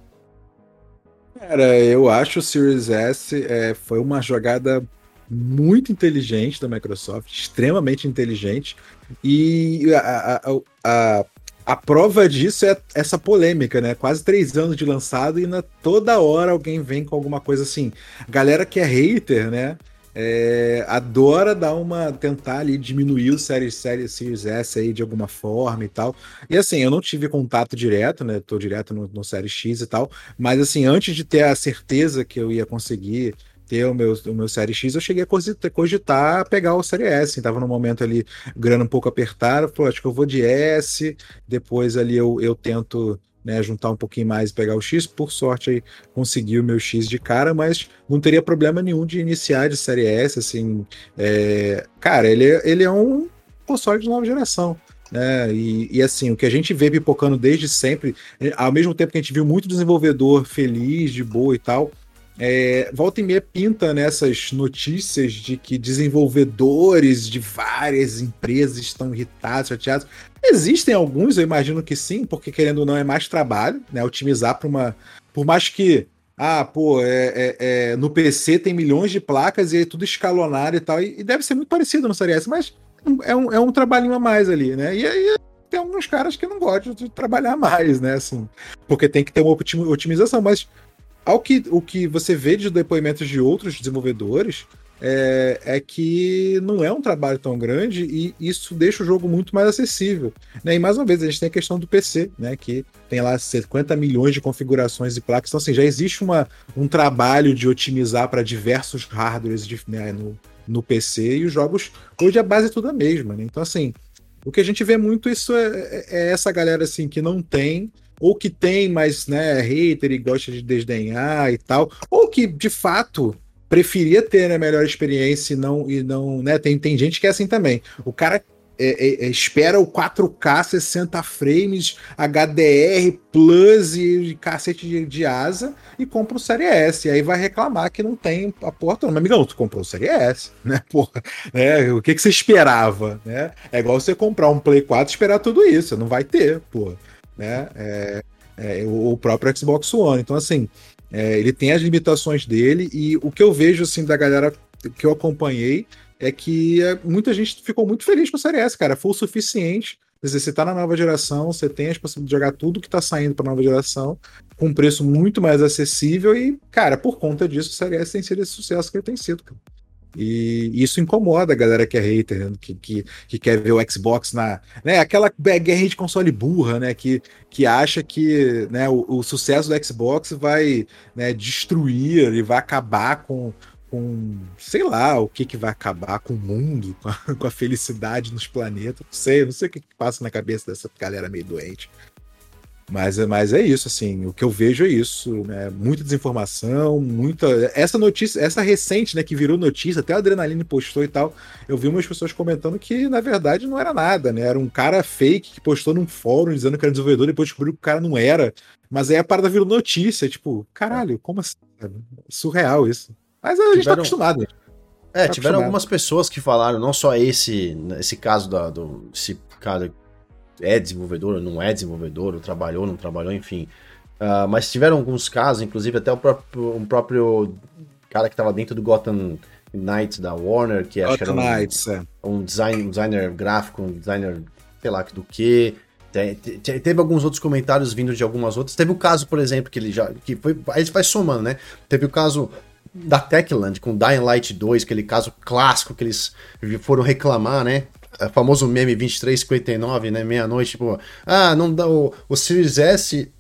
Cara, eu acho o Series S é, foi uma jogada muito inteligente da Microsoft, extremamente inteligente. E a, a, a, a prova disso é essa polêmica, né? Quase três anos de lançado e na, toda hora alguém vem com alguma coisa assim. Galera que é hater, né? É, adora dar uma tentar ali diminuir o Series, Series, Series S aí de alguma forma e tal. E assim, eu não tive contato direto, né? Tô direto no, no X e tal, mas assim, antes de ter a certeza que eu ia conseguir ter o meu, o meu Série X, eu cheguei a cogitar, pegar o Série S. Tava no momento ali, grana um pouco apertada, pô, acho que eu vou de S, depois ali eu, eu tento né, juntar um pouquinho mais e pegar o X. Por sorte aí consegui o meu X de cara, mas não teria problema nenhum de iniciar de Série S, assim. É... Cara, ele, é, ele é um console de nova geração. né e, e, assim, o que a gente vê pipocando desde sempre, ao mesmo tempo que a gente viu muito desenvolvedor feliz, de boa e tal, é, volta e meia pinta nessas notícias de que desenvolvedores de várias empresas estão irritados, chateados. Existem alguns, eu imagino que sim, porque querendo ou não é mais trabalho, né? Otimizar para uma. Por mais que. Ah, pô, é, é, é, no PC tem milhões de placas e é tudo escalonado e tal. E, e deve ser muito parecido no Série S, mas é um, é um trabalhinho a mais ali, né? E aí tem alguns caras que não gostam de trabalhar mais, né? Assim, porque tem que ter uma otimização, mas ao que, o que você vê de depoimentos de outros desenvolvedores é, é, que não é um trabalho tão grande e isso deixa o jogo muito mais acessível. Né? E mais uma vez, a gente tem a questão do PC, né? que tem lá 50 milhões de configurações de placas. Então, assim, já existe uma, um trabalho de otimizar para diversos hardwares de, né, no, no PC e os jogos, hoje a base é tudo a mesma. Né? Então, assim, o que a gente vê muito isso é, é, é essa galera assim que não tem ou que tem, mas né, hater e gosta de desdenhar e tal, ou que de fato preferia ter a né, melhor experiência e não, e não né, tem, tem gente que é assim também. O cara é, é, é espera o 4K 60 frames, HDR Plus e cacete de, de, asa e compra o Série S. E aí vai reclamar que não tem a porta. Mas, amigão, tu comprou o Série S, né? Porra, né? O que, que você esperava, né? É igual você comprar um Play 4 e esperar tudo isso. Não vai ter, porra né? É, é, o próprio Xbox One. Então, assim, é, ele tem as limitações dele e o que eu vejo, assim, da galera que eu acompanhei é que é, muita gente ficou muito feliz com a Série S, cara. Foi o suficiente. Quer dizer, você tá na nova geração, você tem as possibilidades de jogar tudo que tá saindo pra nova geração, com um preço muito mais acessível e, cara, por conta disso, a Série S tem sido esse sucesso que ele tem sido, cara. E isso incomoda a galera que é hater, né? que, que, que, quer ver o Xbox na. Né? Aquela guerra de console burra, né? Que, que acha que né, o, o sucesso do Xbox vai né, destruir e vai acabar com, com. Sei lá o que, que vai acabar com o mundo, com a, com a felicidade nos planetas. Não sei, não sei o que, que passa na cabeça dessa galera meio doente. Mas, mas é isso, assim, o que eu vejo é isso, né? Muita desinformação, muita. Essa notícia, essa recente, né, que virou notícia, até a Adrenaline postou e tal. Eu vi umas pessoas comentando que, na verdade, não era nada, né? Era um cara fake que postou num fórum dizendo que era desenvolvedor, depois descobriu que o cara não era. Mas aí a parada virou notícia, tipo, caralho, como assim? Surreal isso. Mas a gente tá tiveram... tá acostumado. Né? É, tá tiveram algumas pessoas que falaram, não só esse, esse caso da, do. Esse cara é desenvolvedor ou não é desenvolvedor, ou trabalhou, não trabalhou, enfim. Uh, mas tiveram alguns casos, inclusive até o próprio, um próprio cara que estava dentro do Gotham Knights da Warner, que acho que era um, Knights, é. um, design, um designer gráfico, um designer, sei lá, do que. Teve alguns outros comentários vindo de algumas outras. Teve o caso, por exemplo, que ele já. que foi Aí vai somando, né? Teve o caso da Techland com Dying Light 2, aquele caso clássico que eles foram reclamar, né? O famoso meme 2359, né? Meia-noite, tipo, ah, não dá. O, o Series S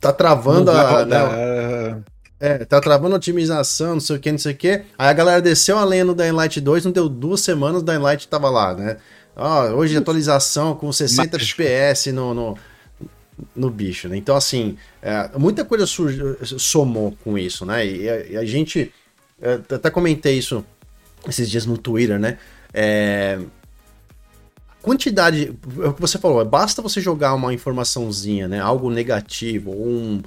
tá travando a. Né, é, tá travando a otimização, não sei o que, não sei o que. Aí a galera desceu a lenha no Dying Light 2, não deu duas semanas, o Dying Light tava lá, né? Ó, hoje atualização com 60 FPS no, no, no, bicho, né? Então, assim, é, muita coisa somou com isso, né? E, a, a gente. É, até comentei isso esses dias no Twitter, né? É, quantidade. É o que você falou, basta você jogar uma informaçãozinha, né? Algo negativo, um.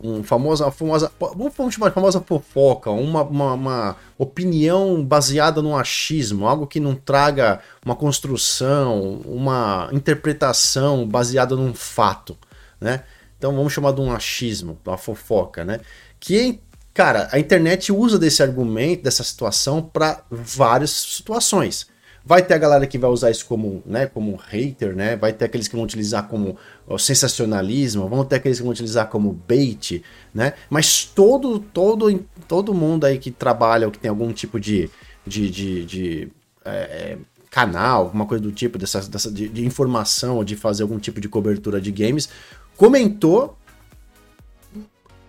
Um famosa, famosa, vamos chamar de famosa fofoca, uma, uma, uma, opinião baseada no achismo, algo que não traga uma construção, uma interpretação baseada num fato, né? Então vamos chamar de um achismo, uma fofoca, né? Que, cara, a internet usa desse argumento, dessa situação para várias situações. Vai ter a galera que vai usar isso como, né, como hater, né? Vai ter aqueles que vão utilizar como sensacionalismo, vão ter aqueles que vão utilizar como bait, né? Mas todo, todo, todo mundo aí que trabalha ou que tem algum tipo de, de, de, de é, canal, alguma coisa do tipo, dessa, dessa de, de informação ou de fazer algum tipo de cobertura de games, comentou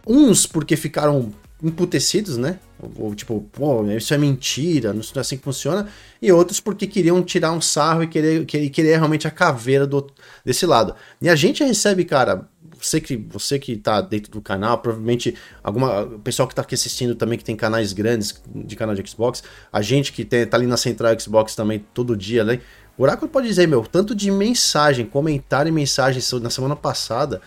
uns porque ficaram emputecidos, né? Ou, tipo, pô, isso é mentira, não é assim que funciona. E outros porque queriam tirar um sarro e querer, querer, querer realmente a caveira do, desse lado. E a gente recebe, cara, você que, você que tá dentro do canal, provavelmente alguma o pessoal que tá aqui assistindo também, que tem canais grandes de canal de Xbox, a gente que tem, tá ali na central Xbox também todo dia, né? O Oráculo pode dizer, meu, tanto de mensagem, comentário e mensagem na semana passada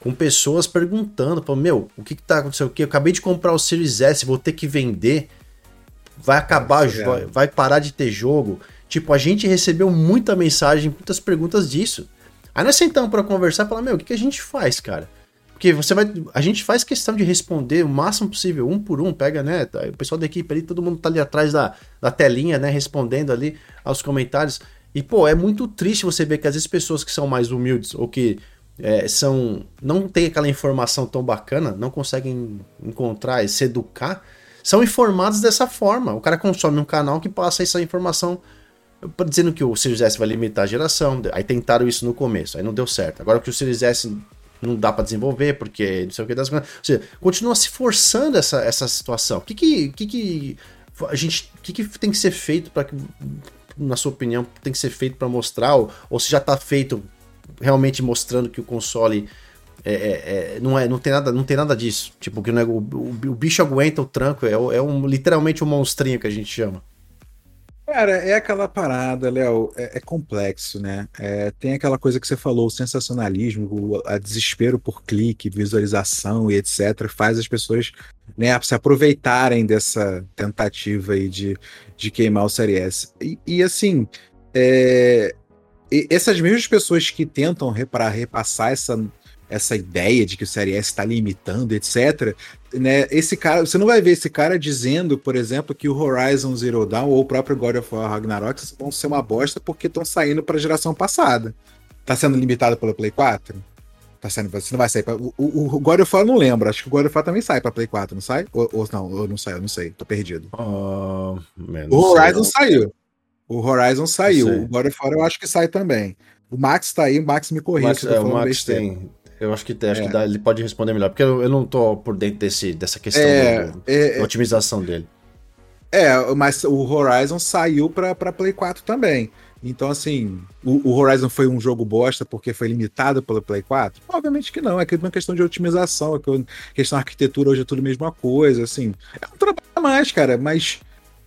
com pessoas perguntando, falando, meu, o que, que tá acontecendo? Eu acabei de comprar o Series S, vou ter que vender, vai acabar, vai, vai parar de ter jogo. Tipo, a gente recebeu muita mensagem, muitas perguntas disso. Aí nós sentamos para conversar e falar, meu, o que, que a gente faz, cara? Porque você vai. A gente faz questão de responder o máximo possível, um por um, pega, né? Tá, o pessoal da equipe ali, todo mundo tá ali atrás da, da telinha, né? Respondendo ali aos comentários. E, pô, é muito triste você ver que às vezes pessoas que são mais humildes ou que é, são não tem aquela informação tão bacana, não conseguem encontrar e se educar, são informados dessa forma. O cara consome um canal que passa essa informação dizendo que o Series S vai limitar a geração. Aí tentaram isso no começo, aí não deu certo. Agora que o Series S não dá para desenvolver porque não sei o que das coisas. Ou seja, continua se forçando essa, essa situação. O que que, que, que a gente, que, que tem que ser feito para que na sua opinião, tem que ser feito para mostrar, ou, ou se já está feito realmente mostrando que o console é, é, é, não, é, não, tem nada, não tem nada disso. Tipo, que não é, o, o, o bicho aguenta o tranco, é, é um, literalmente um monstrinho que a gente chama. Cara, é aquela parada, Léo, é, é, complexo, né? É, tem aquela coisa que você falou, o sensacionalismo, o a desespero por clique, visualização e etc., faz as pessoas né, se aproveitarem dessa tentativa aí de, de queimar o Série S. E, e assim, é, essas mesmas pessoas que tentam para repassar essa, essa ideia de que o Série S está limitando, etc. Né, esse cara, você não vai ver esse cara dizendo, por exemplo, que o Horizon Zero Dawn ou o próprio God of War Ragnarok vão ser uma bosta porque estão saindo para a geração passada. Tá sendo limitado pelo Play 4? Tá sendo, você não vai sair pra, o, o, God of War não lembro, acho que o God of War também sai para Play 4, não sai? Ou, ou não, ou não sai, eu não sei, tô perdido. Uh, man, o Horizon saiu. O Horizon saiu. O God of War eu acho que sai também. O Max tá aí, o Max me corrija. Max, é, o Max tem. Eu acho que, acho é. que dá, ele pode responder melhor, porque eu, eu, não tô por dentro desse, dessa questão é, do, é, da otimização dele. É, mas o Horizon saiu pra, pra Play 4 também. Então, assim, o, o, Horizon foi um jogo bosta porque foi limitado pelo Play 4? Obviamente que não, é uma questão de otimização, é questão da arquitetura hoje é tudo a mesma coisa, assim. É um trabalho a mais, cara, mas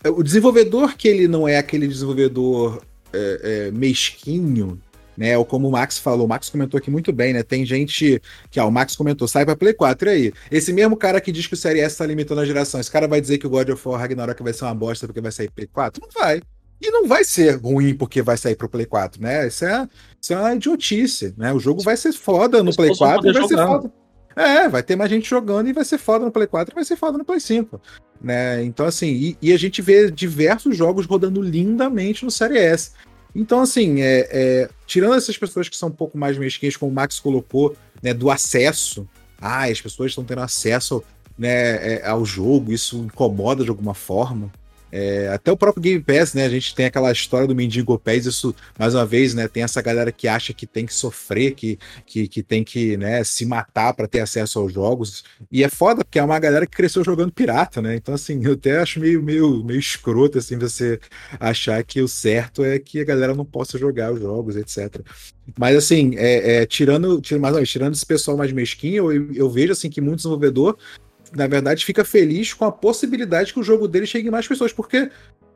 o desenvolvedor que ele não é aquele desenvolvedor é, é, mesquinho, né? Ou como o Max falou, o Max comentou aqui muito bem, né? Tem gente que, ó, o Max comentou, sai pra Play 4, e aí? Esse mesmo cara que diz que o Série S tá limitando a geração, esse cara vai dizer que o God of War Ragnarok vai ser uma bosta porque vai sair Play 4? Não vai. E não vai ser ruim porque vai sair pro Play 4, né? Isso é, isso é uma idiotice, né? O jogo vai ser foda no Play 4 e vai ser foda. É, vai ter mais gente jogando e vai ser foda no Play 4 e vai ser foda no Play 5. Né? Então, assim, e, e a gente vê diversos jogos rodando lindamente no Série S. Então, assim, é, é, tirando essas pessoas que são um pouco mais mesquinhas, como o Max colocou, né, do acesso, ah, as pessoas estão tendo acesso né, é, ao jogo, isso incomoda de alguma forma. É, até o próprio Game Pass, né? A gente tem aquela história do mendigo pés, isso, mais uma vez, né? Tem essa galera que acha que tem que sofrer, que, que, que tem que né, se matar para ter acesso aos jogos. E é foda, porque é uma galera que cresceu jogando pirata, né? Então, assim, eu até acho meio, meio, meio escroto, assim, você achar que o certo é que a galera não possa jogar os jogos, etc. Mas, assim, é, é, tirando, tirando, mais, tirando esse pessoal mais mesquinho, eu, eu vejo, assim, que muito desenvolvedor na verdade, fica feliz com a possibilidade que o jogo dele chegue mais pessoas, porque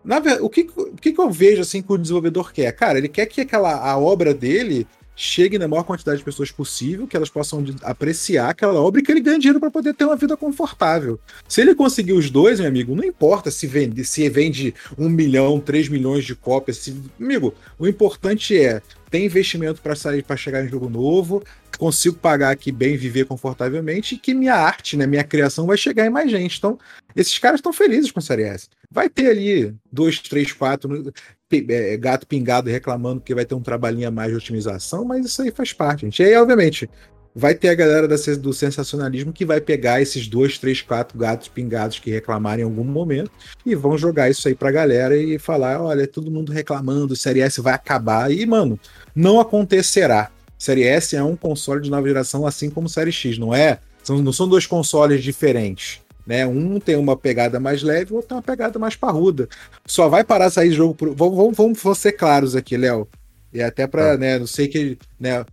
na, o, que, o que, eu vejo assim que o desenvolvedor quer? Cara, ele quer que aquela a obra dele chegue na maior quantidade de pessoas possível, que elas possam apreciar aquela obra e que ele ganhe dinheiro para poder ter uma vida confortável. Se ele conseguir os dois, meu amigo, não importa se vende, se vende um milhão, três milhões de cópias, se, amigo, o importante é ter investimento para sair para chegar em jogo novo, consigo pagar aqui bem, viver confortavelmente e que minha arte, né, minha criação vai chegar em mais gente. Então, esses caras estão felizes com a Série S. Vai ter ali dois, três, quatro é, gato pingado reclamando que vai ter um trabalhinho a mais de otimização, mas isso aí faz parte, gente. E aí, obviamente, vai ter a galera do sensacionalismo que vai pegar esses dois, três, quatro gatos pingados que reclamarem em algum momento e vão jogar isso aí pra galera e falar: olha, todo mundo reclamando, Série S vai acabar. E, mano, não acontecerá. Série S é um console de nova geração, assim como Série X, não é? São, não são dois consoles diferentes. Né? Um tem uma pegada mais leve, o outro tem uma pegada mais parruda. Só vai parar sair jogo. Por... Vamos, vamos, vamos ser claros aqui, Léo. E até para, ah. né, não sei que, né,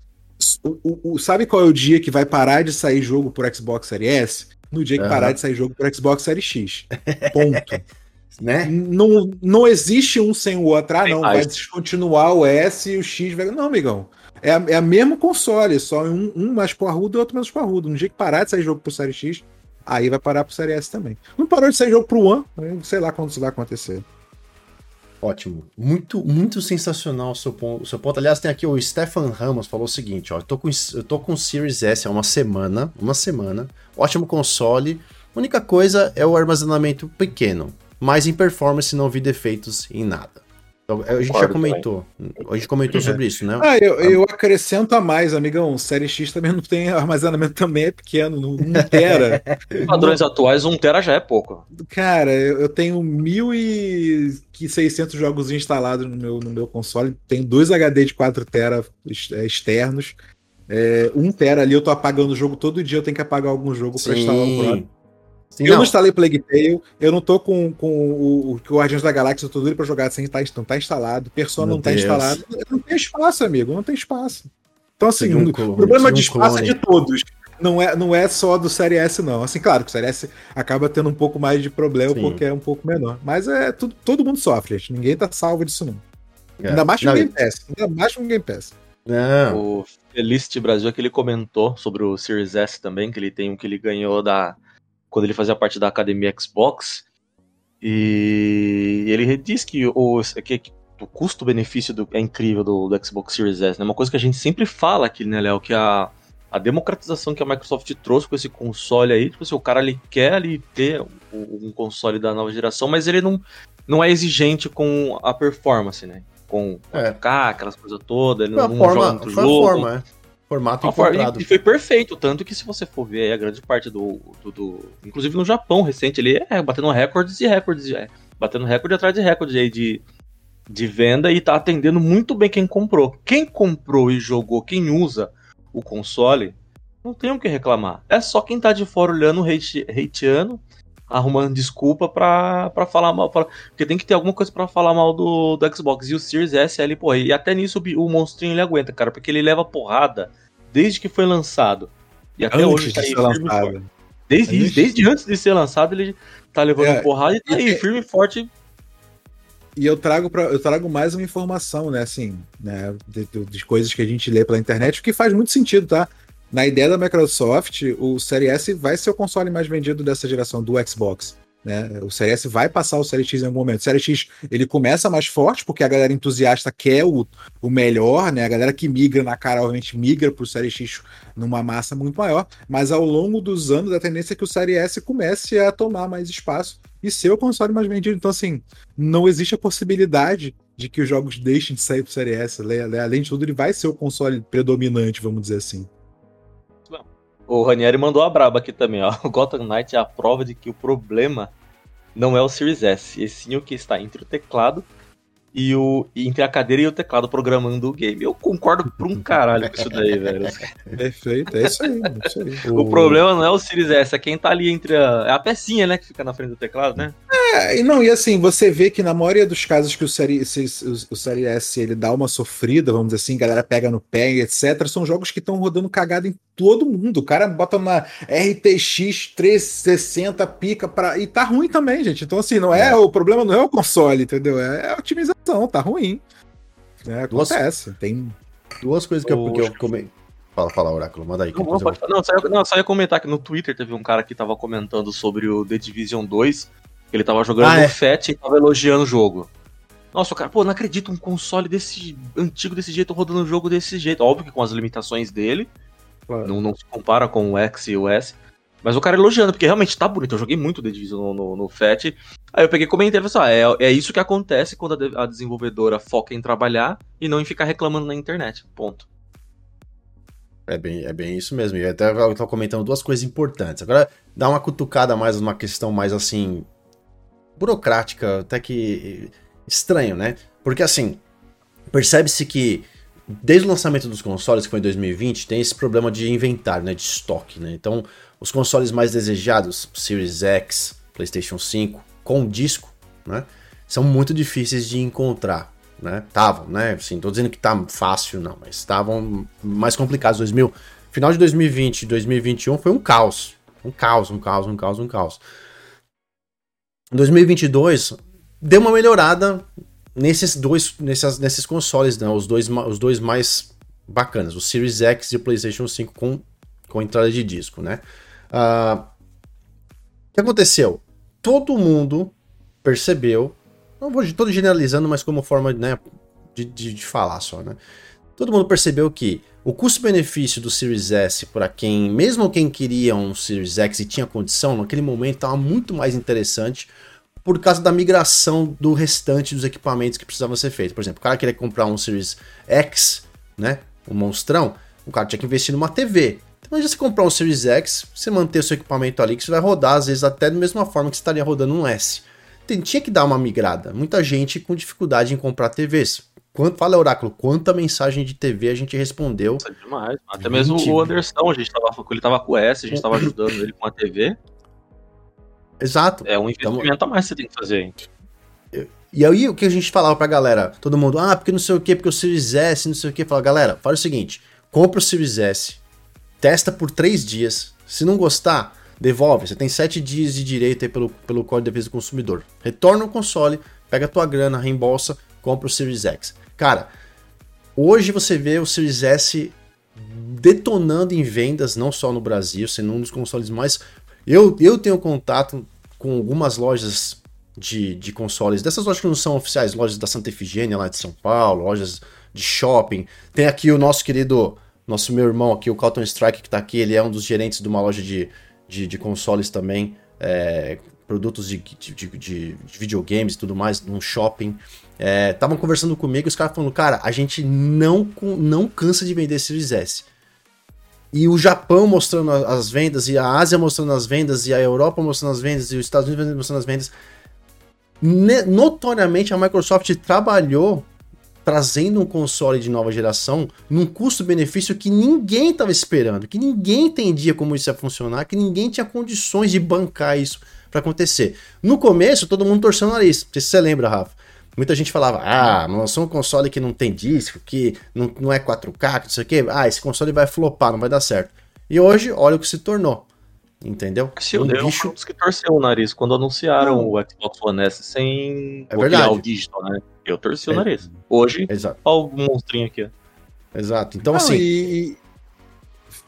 o, o, o, sabe qual é o dia que vai parar de sair jogo por Xbox Series S? No dia que parar de sair jogo por Xbox Series X. Ponto. né? Não, não existe um sem o outro. Ah, não, vai descontinuar o S e o X. Vai... Não, amigão. É a, é a mesmo console, só um, um mais parrudo e outro menos parrudo. No dia que parar de sair jogo pro Série X, aí vai parar pro Série S também. Não parou de sair jogo pro One, sei lá quando isso vai acontecer. Ótimo. Muito, muito sensacional o seu ponto. O seu ponto. Aliás, tem aqui o Stefan Ramos falou o seguinte: ó, eu tô com, eu tô com o Series S há uma semana. Uma semana. Ótimo console. Única coisa é o armazenamento pequeno. Mas em performance não vi defeitos em nada. Então, a gente já comentou. Também. A gente comentou é. sobre isso, né? Ah, eu, eu acrescento a mais, amigão. Série X também não tem armazenamento também é pequeno, 1 tera. Em padrões atuais, 1 tera já é pouco. Cara, eu, eu tenho 1.600 jogos instalados no meu, no meu console. Tenho dois HD de 4 tera é, externos. É, 1 tera ali, eu tô apagando o jogo todo dia, eu tenho que apagar algum jogo para instalar um próximo. Sim, eu não. não instalei Plague Tale, eu não tô com, com o, o Guardiões da Galáxia, eu tô duro pra jogar sem estar tá, não tá instalado, Persona Meu não tá Deus. instalado. Não tem espaço, amigo, não tem espaço. Então, assim, um, o problema de espaço clone. é de todos. Não é, não é só do Série S, não. Assim, claro que o Série S acaba tendo um pouco mais de problema Sim. porque é um pouco menor. Mas é tudo, todo mundo sofre, gente. Ninguém tá salvo disso, não. É. Ainda mais com o Game Pass. Ainda mais com o Game Pass. Não. O Felicity Brasil é que ele comentou sobre o Series S também, que ele tem um que ele ganhou da quando ele fazia parte da academia Xbox. E ele diz que o, que, que o custo-benefício é incrível do, do, Xbox Series S. É né? uma coisa que a gente sempre fala aqui, né, Léo? Que a, a democratização que a Microsoft trouxe com esse console aí, tipo assim, o cara ele quer ali ter um console da nova geração, mas ele não, não é exigente com a performance, né? Com é. aquelas coisas todas, ele foi não, forma, joga muito jogo. Forma, é. Formato encontrado. E, foi perfeito, tanto que se você for ver aí, a grande parte do, do, do, Inclusive no Japão recente, ele é batendo recordes e recordes, é, batendo recorde atrás de recorde aí de, de venda e tá atendendo muito bem quem comprou. Quem comprou e jogou, quem usa o console, não tem o que reclamar. É só quem tá de fora olhando, hate, hateando, arrumando desculpa pra, pra falar mal. Pra, porque tem que ter alguma coisa pra falar mal do, do Xbox. E o Series S ali, porra, e até nisso o, o monstrinho ele aguenta, cara, porque ele leva porrada desde que foi lançado. E até antes hoje tá aí lançado. Desde, antes. desde antes de ser lançado, ele tá levando é, porrada e tá aí, é, firme e forte. E eu trago, pra, eu trago mais uma informação, né, assim, né, de, de, coisas que a gente lê pela internet, o que faz muito sentido, tá? Na ideia da Microsoft, o Series S vai ser o console mais vendido dessa geração do Xbox. Né? O Series S vai passar o Series X em algum momento. O Series X ele começa mais forte porque a galera entusiasta quer o, o melhor, né? A galera que migra na cara, obviamente, migra para o Series X numa massa muito maior. Mas ao longo dos anos, a tendência é que o Series S comece a tomar mais espaço e ser o console mais vendido. Então, assim, não existe a possibilidade de que os jogos deixem de sair pro Series S. Além de tudo, ele vai ser o console predominante, vamos dizer assim. O Ranieri mandou a braba aqui também, ó. O Gotham Knight é a prova de que o problema não é o Series S, e sim o que está entre o teclado e o entre a cadeira e o teclado programando o game. Eu concordo por um caralho com isso daí, velho. Perfeito, é isso aí. É isso aí. O, o, problema não é o Series S, é quem tá ali entre a. É a pecinha, né, que fica na frente do teclado, né? É, e não, e assim, você vê que na maioria dos casos que o Series, o, o Series S ele dá uma sofrida, vamos dizer assim, galera pega no pé, etc., são jogos que estão rodando cagada em todo mundo. O cara bota na RTX 360, pica pra. E tá ruim também, gente. Então, assim, não é, é. o problema não é o console, entendeu? É, é a otimização, tá ruim. É, acontece. Duas, Tem duas coisas que eu, que eu comei. Fala, fala, Oráculo, manda aí. Não, não, pode, não, só, não, só ia comentar que no Twitter teve um cara que tava comentando sobre o The Division 2, que ele tava jogando ah, no é. FAT e tava elogiando o jogo. Nossa, cara, pô, não acredito um console desse antigo desse jeito rodando um jogo desse jeito. Óbvio que com as limitações dele, claro. não, não se compara com o X e o S. Mas o cara elogiando, porque realmente tá bonito. Eu joguei muito The Division no, no, no FAT. Aí eu peguei e comentei e falei assim: ah, é, é isso que acontece quando a, a desenvolvedora foca em trabalhar e não em ficar reclamando na internet. Ponto. É bem, é bem isso mesmo. E até eu tava comentando duas coisas importantes. Agora, dá uma cutucada mais numa questão mais assim. burocrática, até que estranho, né? Porque assim, percebe-se que desde o lançamento dos consoles, que foi em 2020, tem esse problema de inventário, né? De estoque, né? Então, os consoles mais desejados, Series X, PlayStation 5, com disco, né? São muito difíceis de encontrar né? Estavam, né? Assim, tô dizendo que tá fácil, não, mas estavam mais complicados. 2000, final de 2020 e 2021 foi um caos. Um caos, um caos, um caos, um caos. Em 2022, deu uma melhorada nesses dois, nesses, nesses consoles, né? Os dois, os dois mais bacanas, o Series X e o PlayStation 5 com, com entrada de disco, né? Uh, o que aconteceu? Todo mundo percebeu não vou todo generalizando, mas como forma né, de, de, de falar só, né? Todo mundo percebeu que o custo-benefício do Series S para quem, mesmo quem queria um Series X e tinha condição, naquele momento estava muito mais interessante por causa da migração do restante dos equipamentos que precisavam ser feitos. Por exemplo, o cara queria comprar um Series X, né, um monstrão, o cara tinha que investir numa TV. Então, você comprar um Series X, você manter o seu equipamento ali, que você vai rodar, às vezes, até da mesma forma que você estaria rodando um S tem, tinha que dar uma migrada. Muita gente com dificuldade em comprar TVs. Quanto, fala, Oráculo, quanta mensagem de TV a gente respondeu? Isso é demais. Até mesmo o Anderson, a gente tava, ele tava com o S, a gente tava ajudando ele com a TV. Exato. É um investimento então, a mais que você tem que fazer. E aí o que a gente falava pra galera? Todo mundo, ah, porque não sei o que, porque o Series S, não sei o que. Fala, galera, fala o seguinte: compra o Series S, testa por três dias. Se não gostar, devolve. Você tem sete dias de direito aí pelo, pelo Código de Defesa do Consumidor. Retorna o console, pega a tua grana, reembolsa, compra o Series X. Cara, hoje você vê o Series S detonando em vendas, não só no Brasil, sendo um dos consoles mais. Eu, eu tenho contato com algumas lojas de, de consoles, dessas lojas que não são oficiais, lojas da Santa Efigênia lá de São Paulo, lojas de shopping. Tem aqui o nosso querido, nosso meu irmão aqui, o Cotton Strike, que tá aqui, ele é um dos gerentes de uma loja de, de, de consoles também, é, produtos de, de, de, de, videogames e tudo mais, num shopping. Estavam é, conversando comigo os caras falando, cara, a gente não, não cansa de vender Series S. E o Japão mostrando as vendas, e a Ásia mostrando as vendas, e a Europa mostrando as vendas, e os Estados Unidos mostrando as vendas. Notoriamente a Microsoft trabalhou trazendo um console de nova geração num custo-benefício que ninguém estava esperando, que ninguém entendia como isso ia funcionar, que ninguém tinha condições de bancar isso para acontecer. No começo, todo mundo torcendo o nariz. Se você lembra, Rafa. Muita gente falava, ah, lançou um console que não tem disco, que não, não é 4K, que não sei o quê. Ah, esse console vai flopar, não vai dar certo. E hoje, olha o que se tornou. Entendeu? Se um eu bicho... que torceu o nariz quando anunciaram não. o Xbox One S sem é verdade. o digital, né? Eu torci o é. nariz. Hoje, Exato. olha o monstrinho aqui. Exato. Então, não, assim. E,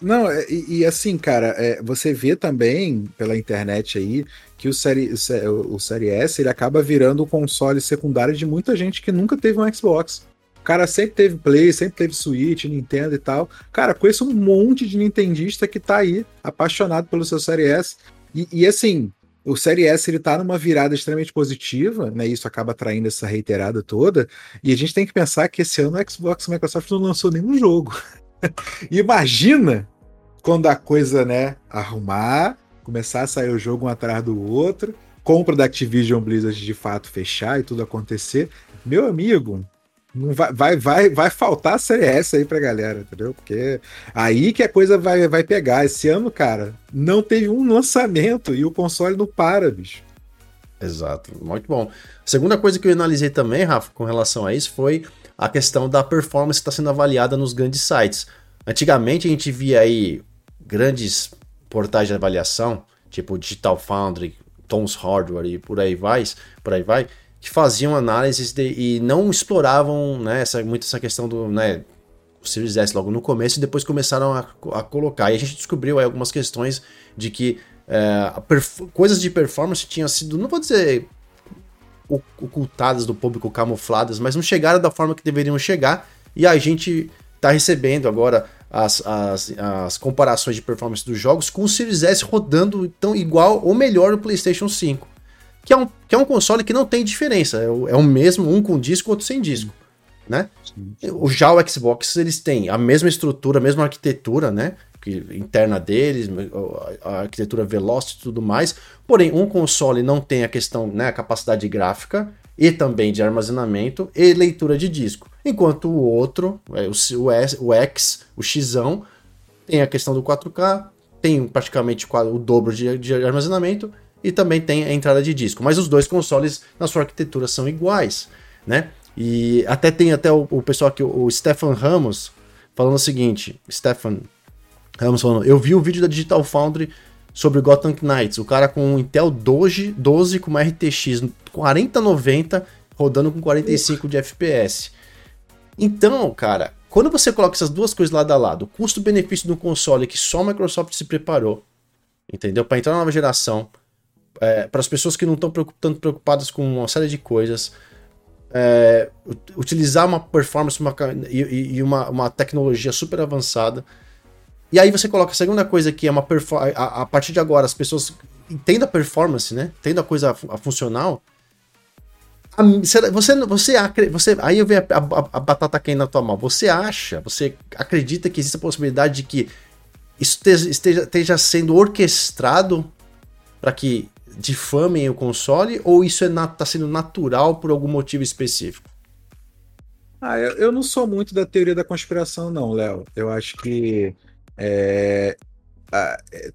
não, e, e, assim, cara, é, você vê também pela internet aí que o Série, o, Série S ele acaba virando o console secundário de muita gente que nunca teve um Xbox. O cara sempre teve Play, sempre teve Switch, Nintendo e tal. Cara, conheço um monte de nintendista que tá aí, apaixonado pelo seu Série S. E, e assim, o Série S ele tá numa virada extremamente positiva, né? Isso acaba atraindo essa reiterada toda. E a gente tem que pensar que esse ano o Xbox e Microsoft não lançou nenhum jogo. Imagina quando a coisa, né, arrumar, começar a sair o jogo um atrás do outro, compra da Activision Blizzard de fato fechar e tudo acontecer. Meu amigo, vai, vai, vai, vai faltar a aí pra galera, entendeu? Porque aí que a coisa vai, vai pegar. Esse ano, cara, não teve um lançamento e o console não para, bicho. Exato, muito bom. A segunda coisa que eu analisei também, Rafa, com relação a isso, foi a questão da performance que está sendo avaliada nos grandes sites. Antigamente a gente via aí grandes portais de avaliação, tipo Digital Foundry, Tom's Hardware e por aí vai, por aí vai, que faziam análises de, e não exploravam né, essa, muito essa questão do né, o Series S logo no começo e depois começaram a, a colocar. E a gente descobriu aí, algumas questões de que é, coisas de performance tinham sido, não vou dizer ocultadas do público, camufladas, mas não chegaram da forma que deveriam chegar. E a gente está recebendo agora as, as, as comparações de performance dos jogos com o Series S rodando tão igual ou melhor no PlayStation 5. Que é um, que é um console que não tem diferença. É o, é o mesmo, um com disco, outro sem disco. Né? O, já o Xbox, eles têm a mesma estrutura, a mesma arquitetura, né? Que, interna deles, a arquitetura Velocity e tudo mais. Porém, um console não tem a questão, né, a capacidade gráfica e também de armazenamento e leitura de disco. Enquanto o outro, é, o, X, o X, tem a questão do 4K, tem praticamente o dobro de, armazenamento e também tem a entrada de disco. Mas os dois consoles, na sua arquitetura, são iguais, né? E até tem até o, o pessoal aqui, o Stefan Ramos, falando o seguinte: Stefan Ramos falando, eu vi o vídeo da Digital Foundry sobre Gotham Knights, o cara com um Intel Doge 12 com uma RTX 4090 rodando com 45 de FPS. Então, cara, quando você coloca essas duas coisas lado a lado, custo-benefício do console que só a Microsoft se preparou, entendeu? Para entrar na nova geração, é, para as pessoas que não estão tanto preocupadas com uma série de coisas, é, utilizar uma performance uma, e, e uma, uma, tecnologia super avançada. E aí você coloca a segunda coisa que é uma a, a partir de agora as pessoas entendam a performance, né? Tendo a coisa a funcional, você, você, você, aí eu venho a, a, a batata quente na tua mão. Você acha, você acredita que existe a possibilidade de que isso esteja, esteja sendo orquestrado para que difamem o console ou isso está é, sendo natural por algum motivo específico? Ah, eu, eu, não sou muito da teoria da conspiração, não, Léo. Eu acho que é,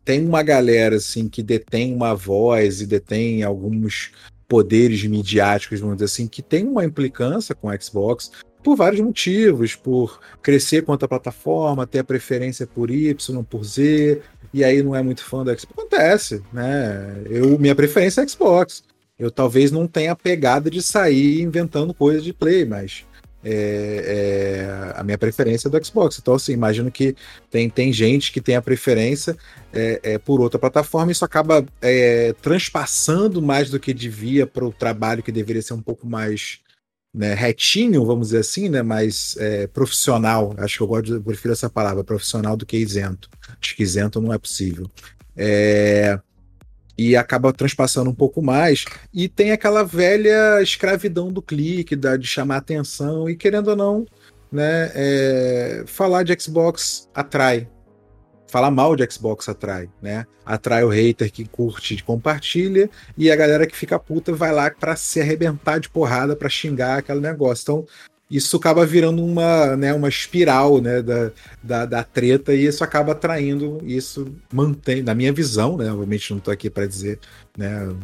tem uma galera assim que detém uma voz e detém alguns poderes midiáticos, vamos dizer assim, que tem uma implicância com o Xbox por vários motivos, por crescer quanto a plataforma, ter a preferência por Y, por Z, e aí não é muito fã do Xbox. Acontece, né? Eu, minha preferência é Xbox. Eu talvez não tenha a pegada de sair inventando coisas de play, mas é, é, a minha preferência é do Xbox. Então, assim, imagino que tem, tem gente que tem a preferência é, é por outra plataforma, e isso acaba é, transpassando mais do que devia para o trabalho que deveria ser um pouco mais né, retinho, vamos dizer assim, né, mais é, profissional. Acho que eu, gosto, eu prefiro essa palavra, profissional, do que isento. Acho que isento não é possível. É, e acaba transpassando um pouco mais. E tem aquela velha escravidão do clique, da, de chamar atenção, e querendo ou não, né, é, falar de Xbox atrai. Falar mal de Xbox atrai, né? Atrai o hater que curte e compartilha, e a galera que fica puta vai lá para se arrebentar de porrada, para xingar aquele negócio. Então, isso acaba virando uma, né, uma espiral né, da, da, da treta e isso acaba atraindo, isso mantém, na minha visão, né, obviamente não estou aqui para dizer né,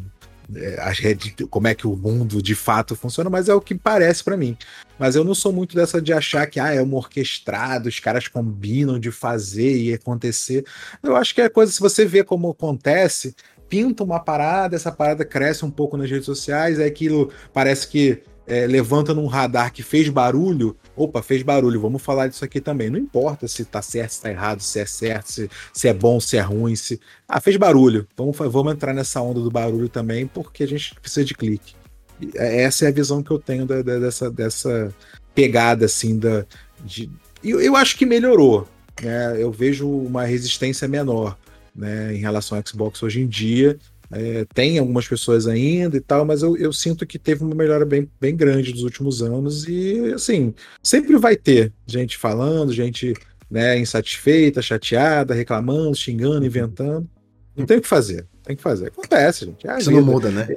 é, as redes, como é que o mundo de fato funciona, mas é o que parece para mim. Mas eu não sou muito dessa de achar que ah, é uma orquestrado, os caras combinam de fazer e acontecer. Eu acho que é coisa, se você vê como acontece, pinta uma parada, essa parada cresce um pouco nas redes sociais, é aquilo parece que é, levanta num radar que fez barulho, opa, fez barulho, vamos falar disso aqui também. Não importa se tá certo, se tá errado, se é certo, se, se é bom, se é ruim, se. Ah, fez barulho. Vamos, vamos entrar nessa onda do barulho também, porque a gente precisa de clique. É, essa é a visão que eu tenho da, da, dessa, dessa pegada, assim, da. De... Eu, eu acho que melhorou. Né? Eu vejo uma resistência menor né, em relação ao Xbox hoje em dia. É, tem algumas pessoas ainda e tal, mas eu, eu, sinto que teve uma melhora bem, bem grande nos últimos anos e, assim, sempre vai ter gente falando, gente né, insatisfeita, chateada, reclamando, xingando, inventando. Não tem o que fazer, tem que fazer. Acontece, gente. É Isso não muda, né?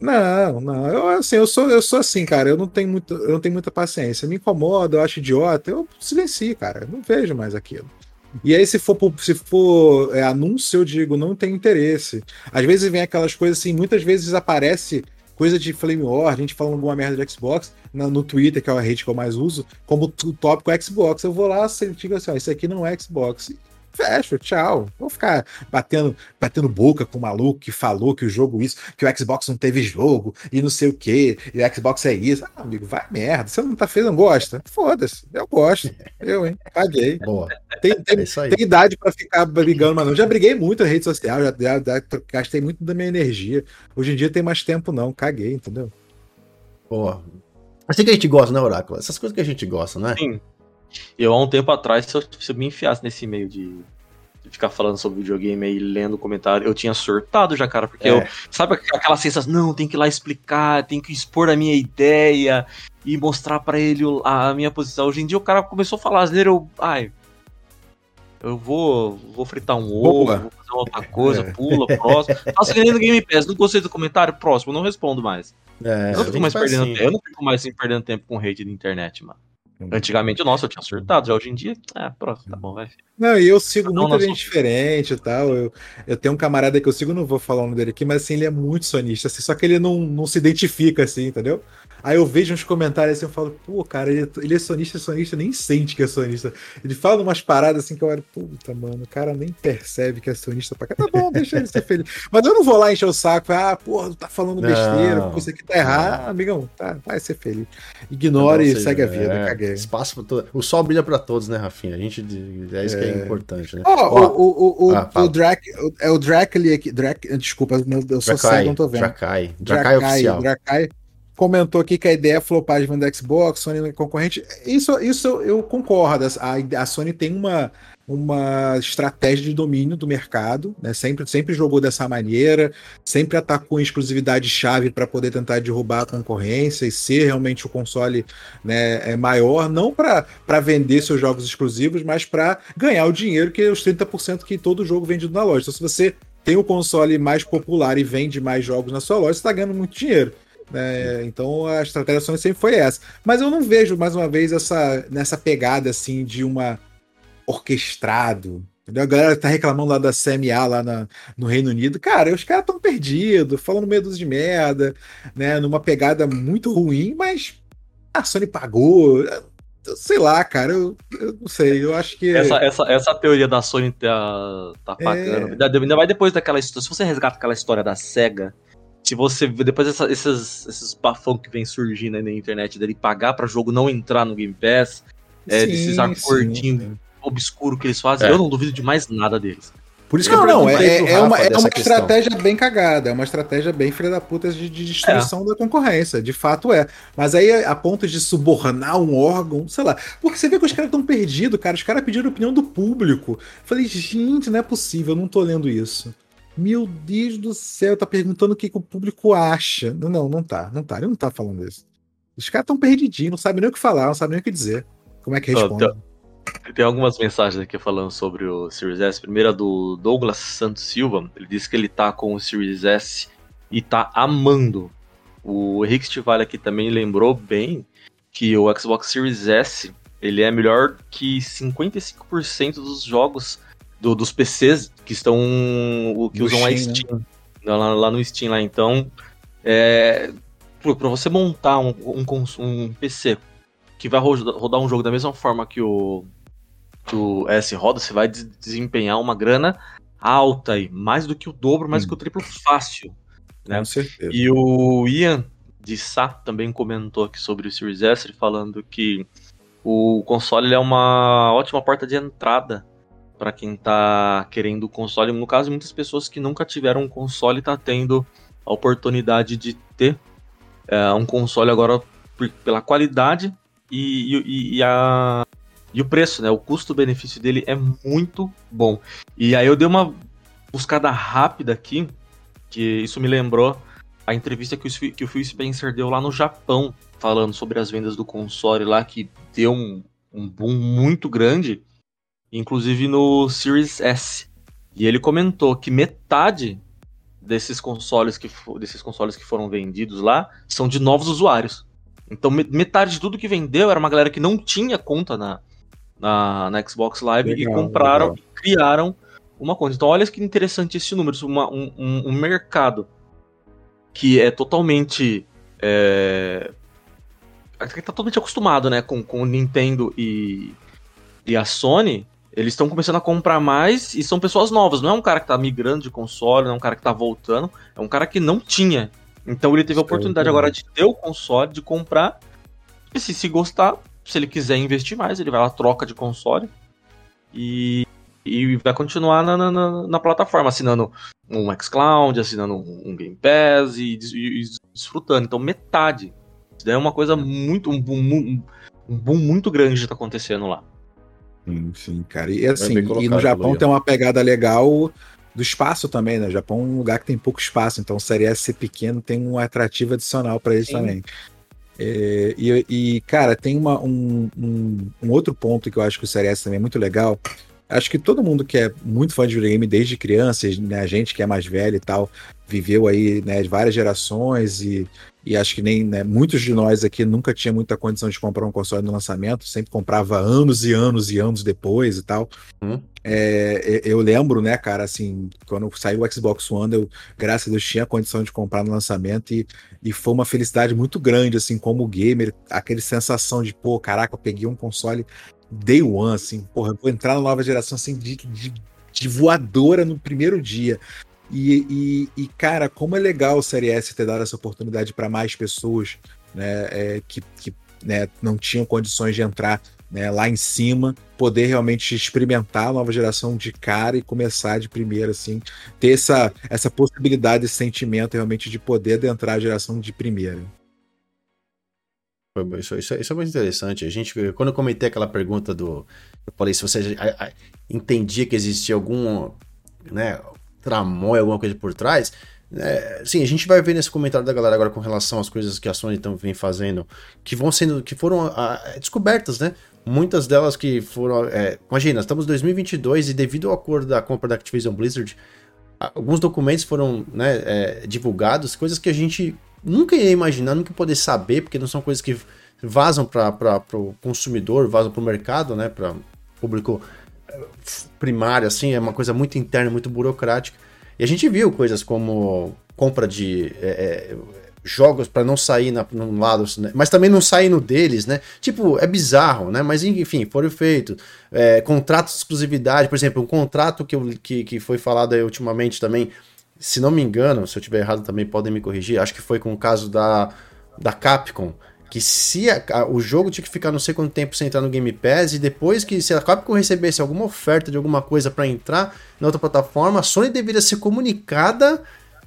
Não, não. Eu, assim, eu sou, eu sou assim, cara. Eu não tenho muito, eu não tenho muita paciência. Me incomoda, eu acho idiota. Eu silencio, cara. Eu não vejo mais aquilo. E aí, se for, se for é, anúncio, eu digo, não tem interesse. Às vezes vem aquelas coisas assim, muitas vezes aparece coisa de Flame War, a gente falando alguma merda de Xbox, no, no Twitter, que é a rede que eu mais uso, como o tópico Xbox. Eu vou lá e digo assim, ó, isso aqui não é Xbox fecho, tchau. Vou ficar batendo, batendo boca com o maluco que falou que o jogo isso, que o Xbox não teve jogo e não sei o que, e o Xbox é isso. Ah, amigo, vai merda. Você não tá fez, não gosta? Foda-se, eu gosto. Eu, hein? Paguei. Boa. Tem, tem, é tem idade para ficar brigando, mas não. Já briguei muito na rede social, já, já, já, gastei muito da minha energia. Hoje em dia tem mais tempo, não. Caguei, entendeu? Boa. Assim que a gente gosta, né, Oráculo? Essas coisas que a gente gosta, né? Sim. Eu, há um tempo atrás, se eu, se eu me enfiasse nesse meio de, de, ficar falando sobre videogame e lendo comentário, eu tinha surtado já, cara, porque é. eu. Sabe aquela sensação, não, tem que ir lá explicar, tem que expor a minha ideia e mostrar para ele a minha posição. Hoje em dia o cara começou a falar asneira, eu. Ai. Eu vou, vou fritar um ovo, Boa. vou fazer outra coisa, é. pula, próximo. Faço que nem no Game Pass, não gostei do comentário, próximo, não respondo mais. É, eu não fico mais perdendo assim. tempo. Eu não fico mais assim, perdendo tempo com hate da internet, mano. Antigamente, nossa, eu tinha surtado, já hoje em dia, é, pronto, tá bom, vai. Não, e eu sigo muita gente diferente e tal. Eu, eu tenho um camarada que eu sigo, não vou falar o nome dele aqui, mas assim, ele é muito sonista, assim, só que ele não, não se identifica, assim, entendeu? Aí eu vejo uns comentários assim, eu falo, pô, cara, ele, ele é sonista, sonista, nem sente que é sonista. Ele fala umas paradas assim que eu olho, puta, mano, o cara nem percebe que é sonista pra cá. Tá bom, deixa ele ser feliz. Mas eu não vou lá encher o saco, ah, porra, tá falando besteira, não, isso aqui tá errado. Ah, amigão, tá, vai ser feliz. Ignore não, e segue a vida, é, caguei. Espaço pra todo... O sol brilha pra todos, né, Rafinha? A gente, é isso é. que é importante, né? Oh, Ó, o, o, o, ah, o Drac, é o Dracly aqui, Drac, desculpa, eu sou cego, não tô vendo. Drakai, Drakai oficial. Drakai comentou aqui que a ideia é flopar de Xbox, Sony é concorrente. Isso, isso eu concordo. A, a Sony tem uma, uma estratégia de domínio do mercado, né? sempre, sempre jogou dessa maneira, sempre atacou em exclusividade chave para poder tentar derrubar a concorrência e ser realmente o console né, é maior, não para vender seus jogos exclusivos, mas para ganhar o dinheiro que é os 30% que todo jogo vendido na loja. Então, se você tem o console mais popular e vende mais jogos na sua loja, você está ganhando muito dinheiro. Né? Então a estratégia sempre foi essa. Mas eu não vejo, mais uma vez, essa nessa pegada assim de uma orquestrado. Entendeu? A galera tá reclamando lá da CMA lá na, no Reino Unido. Cara, os caras estão perdidos, falando meio de merda, né? Numa pegada muito ruim, mas a Sony pagou. Sei lá, cara, eu, eu não sei, eu acho que. Essa, essa, essa teoria da Sony tá, tá pagando. É... Ainda vai depois daquela história. Se você resgata aquela história da SEGA, se você depois essa, esses, esses bafão que vem surgindo aí na internet dele pagar para jogo não entrar no Game Pass, é, desses acordinhos obscuros que eles fazem, é. eu não duvido de mais nada deles. Por isso que não, eu não, é, é uma, é uma estratégia bem cagada, é uma estratégia bem filha da puta de, de destruição é. da concorrência, de fato é. Mas aí a ponto de subornar um órgão, sei lá. Porque você vê que os caras estão perdidos, cara. Os caras pediram a opinião do público. falei, gente, não é possível, eu não tô lendo isso. Meu Deus do céu, tá perguntando o que, que o público acha. Não, não, não tá, não tá. Ele não tá falando isso. Os caras estão perdidinhos, não sabem nem o que falar, não sabem nem o que dizer. Como é que responde? Oh, tem, algumas mensagens aqui falando sobre o Series S. Primeira do Douglas Santos Silva. Ele disse que ele tá com o Series S e tá amando. O Henrique Stivale aqui também lembrou bem que o Xbox Series S ele é melhor que 55% dos jogos do, dos PCs que estão que usam Steam, a Steam né? lá, lá, no Steam lá. Então, é, para você montar um, um, um, PC que vai rodar um jogo da mesma forma que o, que o S roda, você vai desempenhar uma grana alta e mais do que o dobro, mais hum. do que o triplo fácil. Né? Com certeza. E o Ian de Sá também comentou aqui sobre o Series S, falando que o console é uma ótima porta de entrada para quem está querendo o console. No caso, muitas pessoas que nunca tiveram um console tá tendo a oportunidade de ter é, um console agora pela qualidade e, e, e, a, e o preço, né? O custo-benefício dele é muito bom. E aí eu dei uma buscada rápida aqui, que isso me lembrou a entrevista que o, que o Phil Spencer deu lá no Japão, falando sobre as vendas do console lá, que deu um, um boom muito grande inclusive no Series S. E ele comentou que metade desses consoles que, desses consoles que foram vendidos lá são de novos usuários. Então metade de tudo que vendeu era uma galera que não tinha conta na, na, na Xbox Live legal, e compraram legal. e criaram uma conta. Então olha que interessante esse número. Uma, um, um, um mercado que é totalmente. É, tá totalmente acostumado né, com, com o Nintendo e, e a Sony eles estão começando a comprar mais e são pessoas novas. Não é um cara que tá migrando de console, não é um cara que tá voltando. É um cara que não tinha. Então ele teve a oportunidade agora de ter o console, de comprar. E se, se gostar, se ele quiser investir mais, ele vai lá, troca de console. E, e vai continuar na, na, na plataforma, assinando um xCloud, assinando um Game Pass e, e, e desfrutando. Então metade. Isso daí é uma coisa muito. Um boom, um, um boom muito grande que tá acontecendo lá. Sim, sim, cara. E assim, e no Japão tem uma pegada legal do espaço também, né? O Japão é um lugar que tem pouco espaço, então o Série S ser pequeno tem um atrativo adicional para eles sim. também. É, e, e, cara, tem uma, um, um, um, outro ponto que eu acho que o Série S também é muito legal. Acho que todo mundo que é muito fã de videogame desde criança, né, a gente que é mais velho e tal, viveu aí né, várias gerações e e acho que nem né, muitos de nós aqui nunca tinha muita condição de comprar um console no lançamento, sempre comprava anos e anos e anos depois e tal. Hum. É, eu lembro, né, cara, assim, quando saiu o Xbox One, eu, graças a Deus, tinha condição de comprar no lançamento e, e foi uma felicidade muito grande, assim, como gamer, aquele sensação de, pô, caraca, eu peguei um console day one, assim, porra, vou entrar na nova geração, assim, de, de, de voadora no primeiro dia. E, e, e, cara, como é legal o Série S ter dado essa oportunidade para mais pessoas né, é, que, que né, não tinham condições de entrar né, lá em cima, poder realmente experimentar a nova geração de cara e começar de primeira, assim, ter essa, essa possibilidade, esse sentimento realmente de poder adentrar a geração de primeira. Isso, isso, isso, é muito interessante. A gente, quando eu comentei aquela pergunta do. Eu falei se você entendia que existia algum. Né, tramóia, alguma coisa por trás. É, sim, a gente vai ver nesse comentário da galera agora com relação às coisas que a Sony então vem fazendo, que vão sendo, que foram a, a, descobertas, né? Muitas delas que foram, é, imagina, estamos em 2022 e devido ao acordo da compra da Activision Blizzard, alguns documentos foram né, é, divulgados, coisas que a gente nunca ia imaginar, nunca poder saber, porque não são coisas que vazam para o consumidor, vazam para o mercado, né? Para público primária, assim, é uma coisa muito interna, muito burocrática. E a gente viu coisas como compra de é, é, jogos para não sair na, no lado, né? mas também não sair no deles, né? Tipo, é bizarro, né? Mas enfim, foram feitos. É, contratos de exclusividade, por exemplo, um contrato que, eu, que, que foi falado ultimamente também, se não me engano, se eu tiver errado também podem me corrigir, acho que foi com o caso da, da Capcom, que se a, a, o jogo tinha que ficar não sei quanto tempo sem entrar no Game Pass e depois que se a Capcom recebesse alguma oferta de alguma coisa para entrar na outra plataforma, a Sony deveria ser comunicada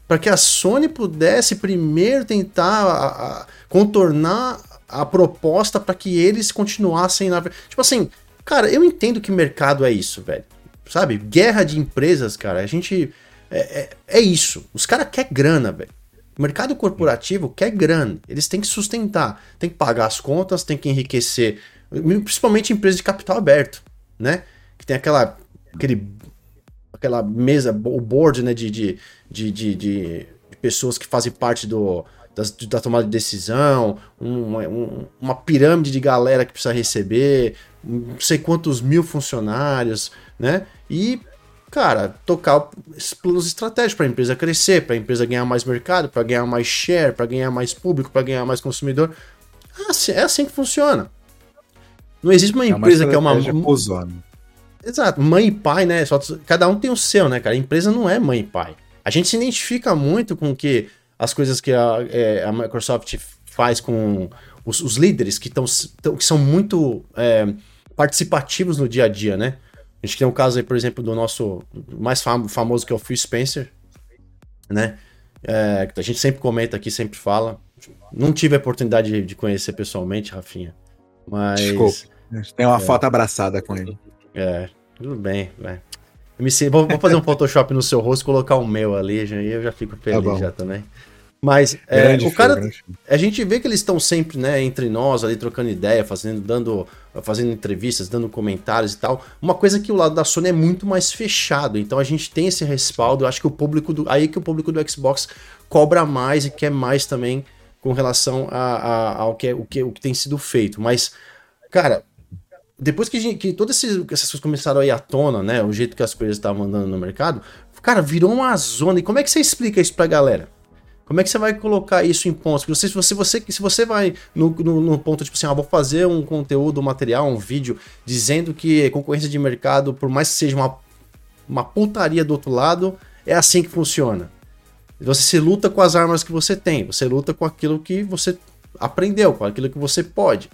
para que a Sony pudesse primeiro tentar a, contornar a proposta para que eles continuassem na tipo assim, cara, eu entendo que mercado é isso, velho. Sabe? Guerra de empresas, cara. A gente é, é, é isso. Os caras querem grana, velho. O mercado corporativo quer grana, eles têm que sustentar, tem que pagar as contas, tem que enriquecer, principalmente empresas de capital aberto, né? Que tem aquela, aquele, aquela mesa, o board né, de, de, de, de, de pessoas que fazem parte do, das, da tomada de decisão, uma, um, uma pirâmide de galera que precisa receber, não sei quantos mil funcionários, né? E, cara, tocar planos estratégicos para a empresa crescer, para a empresa ganhar mais mercado, para ganhar mais share, para ganhar mais público, para ganhar mais consumidor. É assim, é assim que funciona. Não existe uma é empresa uma que é uma. Exato, mãe e pai, né? Só, cada um tem o seu, né, cara? A empresa não é mãe e pai. A gente se identifica muito com que as coisas que a, é, a Microsoft faz com os, os líderes que, tão, que são muito é, participativos no dia a dia, né? A gente tem um caso aí, por exemplo, do nosso mais fam famoso que é o Phil Spencer, né? É, a gente sempre comenta aqui, sempre fala. Não tive a oportunidade de, de conhecer pessoalmente, Rafinha. Mas. Desculpa. Tem uma é, foto abraçada com ele. É, tudo bem, velho. Vou, vou, fazer um Photoshop no seu rosto, colocar o meu ali, já, eu já fico feliz tá já também. Mas é, o cara, a gente vê que eles estão sempre, né, entre nós ali trocando ideia, fazendo, dando, fazendo entrevistas, dando comentários e tal. Uma coisa que o lado da Sony é muito mais fechado. Então a gente tem esse respaldo. Eu acho que o público do, aí que o público do Xbox cobra mais e quer mais também com relação a, a, ao que, o que o que tem sido feito. Mas, cara, depois que, que todas essas coisas começaram a ir à tona, né? O jeito que as coisas estavam andando no mercado, cara, virou uma zona. E como é que você explica isso pra galera? Como é que você vai colocar isso em pontos? Porque se você, você, se você vai no, no, no, ponto, tipo assim, ah, vou fazer um conteúdo, um material, um vídeo, dizendo que concorrência de mercado, por mais que seja uma, uma putaria do outro lado, é assim que funciona. Você se luta com as armas que você tem, você luta com aquilo que você aprendeu, com aquilo que você pode.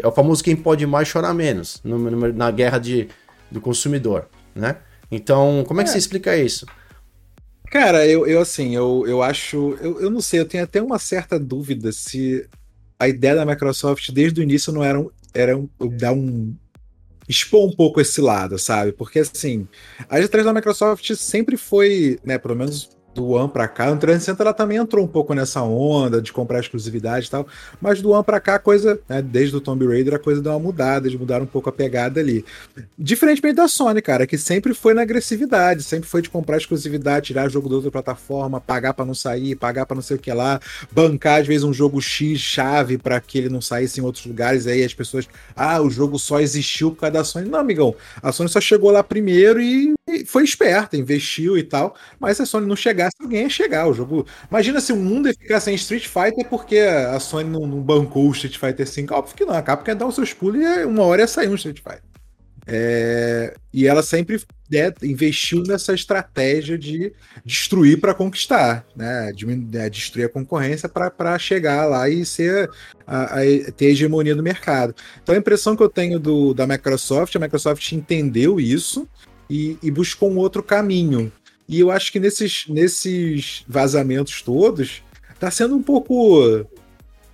É o famoso quem pode mais chorar menos no, no, na guerra de, do consumidor, né? Então, como é que é. você explica isso? Cara, eu, eu assim, eu, eu acho. Eu, eu não sei, eu tenho até uma certa dúvida se a ideia da Microsoft desde o início não era, era um, dar um. expor um pouco esse lado, sabe? Porque assim, a G3 da Microsoft sempre foi, né, pelo menos do One para cá, o 360 ela também entrou um pouco nessa onda de comprar exclusividade e tal, mas do One para cá a coisa, né, desde o Tomb Raider a coisa deu uma mudada, de mudar um pouco a pegada ali. Diferentemente da Sony, cara, que sempre foi na agressividade, sempre foi de comprar exclusividade, tirar jogo da outra plataforma, pagar para não sair, pagar para não sei o que lá, bancar às vezes um jogo X chave para que ele não saísse em outros lugares, aí as pessoas, ah, o jogo só existiu por causa da Sony. Não, amigão, a Sony só chegou lá primeiro e foi esperta, investiu e tal, mas a Sony não chegasse, alguém ia chegar. O jogo. Imagina se o mundo ia ficar sem Street Fighter porque a Sony não, não bancou o Street Fighter 5. Óbvio que não, a Capcom ia dar os seus pulos e uma hora ia sair um Street Fighter. É... E ela sempre né, investiu nessa estratégia de destruir para conquistar, né? De, de, destruir a concorrência para chegar lá e ser a, a, ter a hegemonia do mercado. Então a impressão que eu tenho do, da Microsoft, a Microsoft entendeu isso e, e buscou um outro caminho. E eu acho que nesses, nesses vazamentos todos, tá sendo um pouco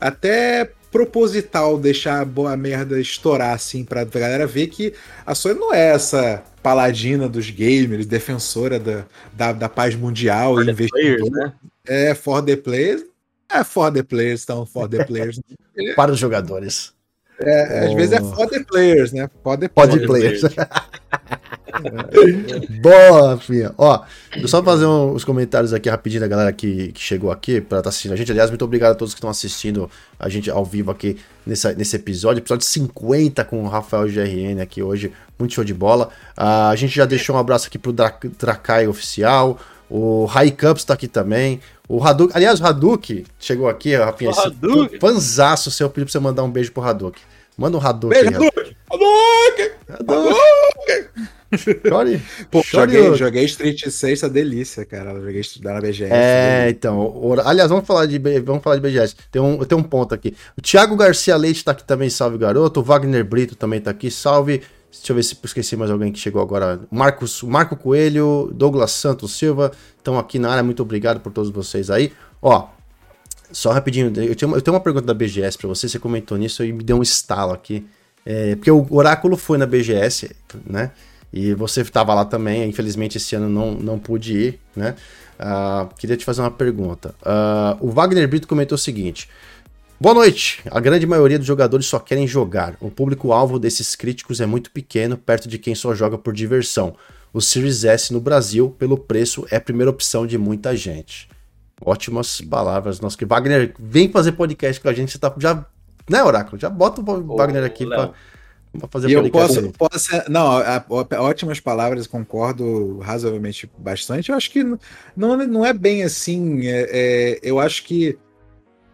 até proposital deixar a boa merda estourar, assim, pra galera ver que a Sony não é essa paladina dos gamers, defensora da, da, da paz mundial for e investidor. Né? É, for the players. É for the players, então, for the players. Para os jogadores. É, oh. Às vezes é for the players, né? For the players. For the players. Boa, filha. Ó, eu só fazer uns comentários aqui rapidinho da galera que, que chegou aqui para estar tá assistindo a gente. Aliás, muito obrigado a todos que estão assistindo a gente ao vivo aqui nesse, nesse episódio. Episódio 50 com o Rafael GRN aqui hoje. Muito show de bola. Uh, a gente já deixou um abraço aqui pro Dra Drakai Oficial. O Rai Campos tá aqui também. O Hadouken, aliás, o Hadouken chegou aqui, Rafinha. Hadouken. Fanzaço seu, pediu pra você mandar um beijo pro Hadouken. Manda um Hadouken. Beijo, Hadouken! Hadouken! Hadouken! Chore. Pô, Chore joguei, joguei Street 6, a delícia, cara. Joguei estudar na BGS. É, então. Aliás, vamos falar de, vamos falar de BGS. Tem um, tem um ponto aqui. O Thiago Garcia Leite tá aqui também, salve garoto. O Wagner Brito também tá aqui, salve. Deixa eu ver se esqueci mais alguém que chegou agora. Marcos, Marco Coelho, Douglas Santos Silva estão aqui na área. Muito obrigado por todos vocês aí. Ó, só rapidinho, eu tenho, eu tenho uma pergunta da BGS para você. Você comentou nisso e me deu um estalo aqui. É, porque o Oráculo foi na BGS, né? E você estava lá também, infelizmente esse ano não, não pude ir, né? Uh, queria te fazer uma pergunta. Uh, o Wagner Brito comentou o seguinte: Boa noite! A grande maioria dos jogadores só querem jogar. O público-alvo desses críticos é muito pequeno, perto de quem só joga por diversão. O Series S no Brasil, pelo preço, é a primeira opção de muita gente. Ótimas palavras. Nossa, que Wagner vem fazer podcast com a gente. Você tá já. Né, Oráculo? Já bota o Wagner aqui para fazer e eu posso, posso, não, a, a, ótimas palavras, concordo razoavelmente bastante. Eu acho que não, não é bem assim. É, é, eu acho que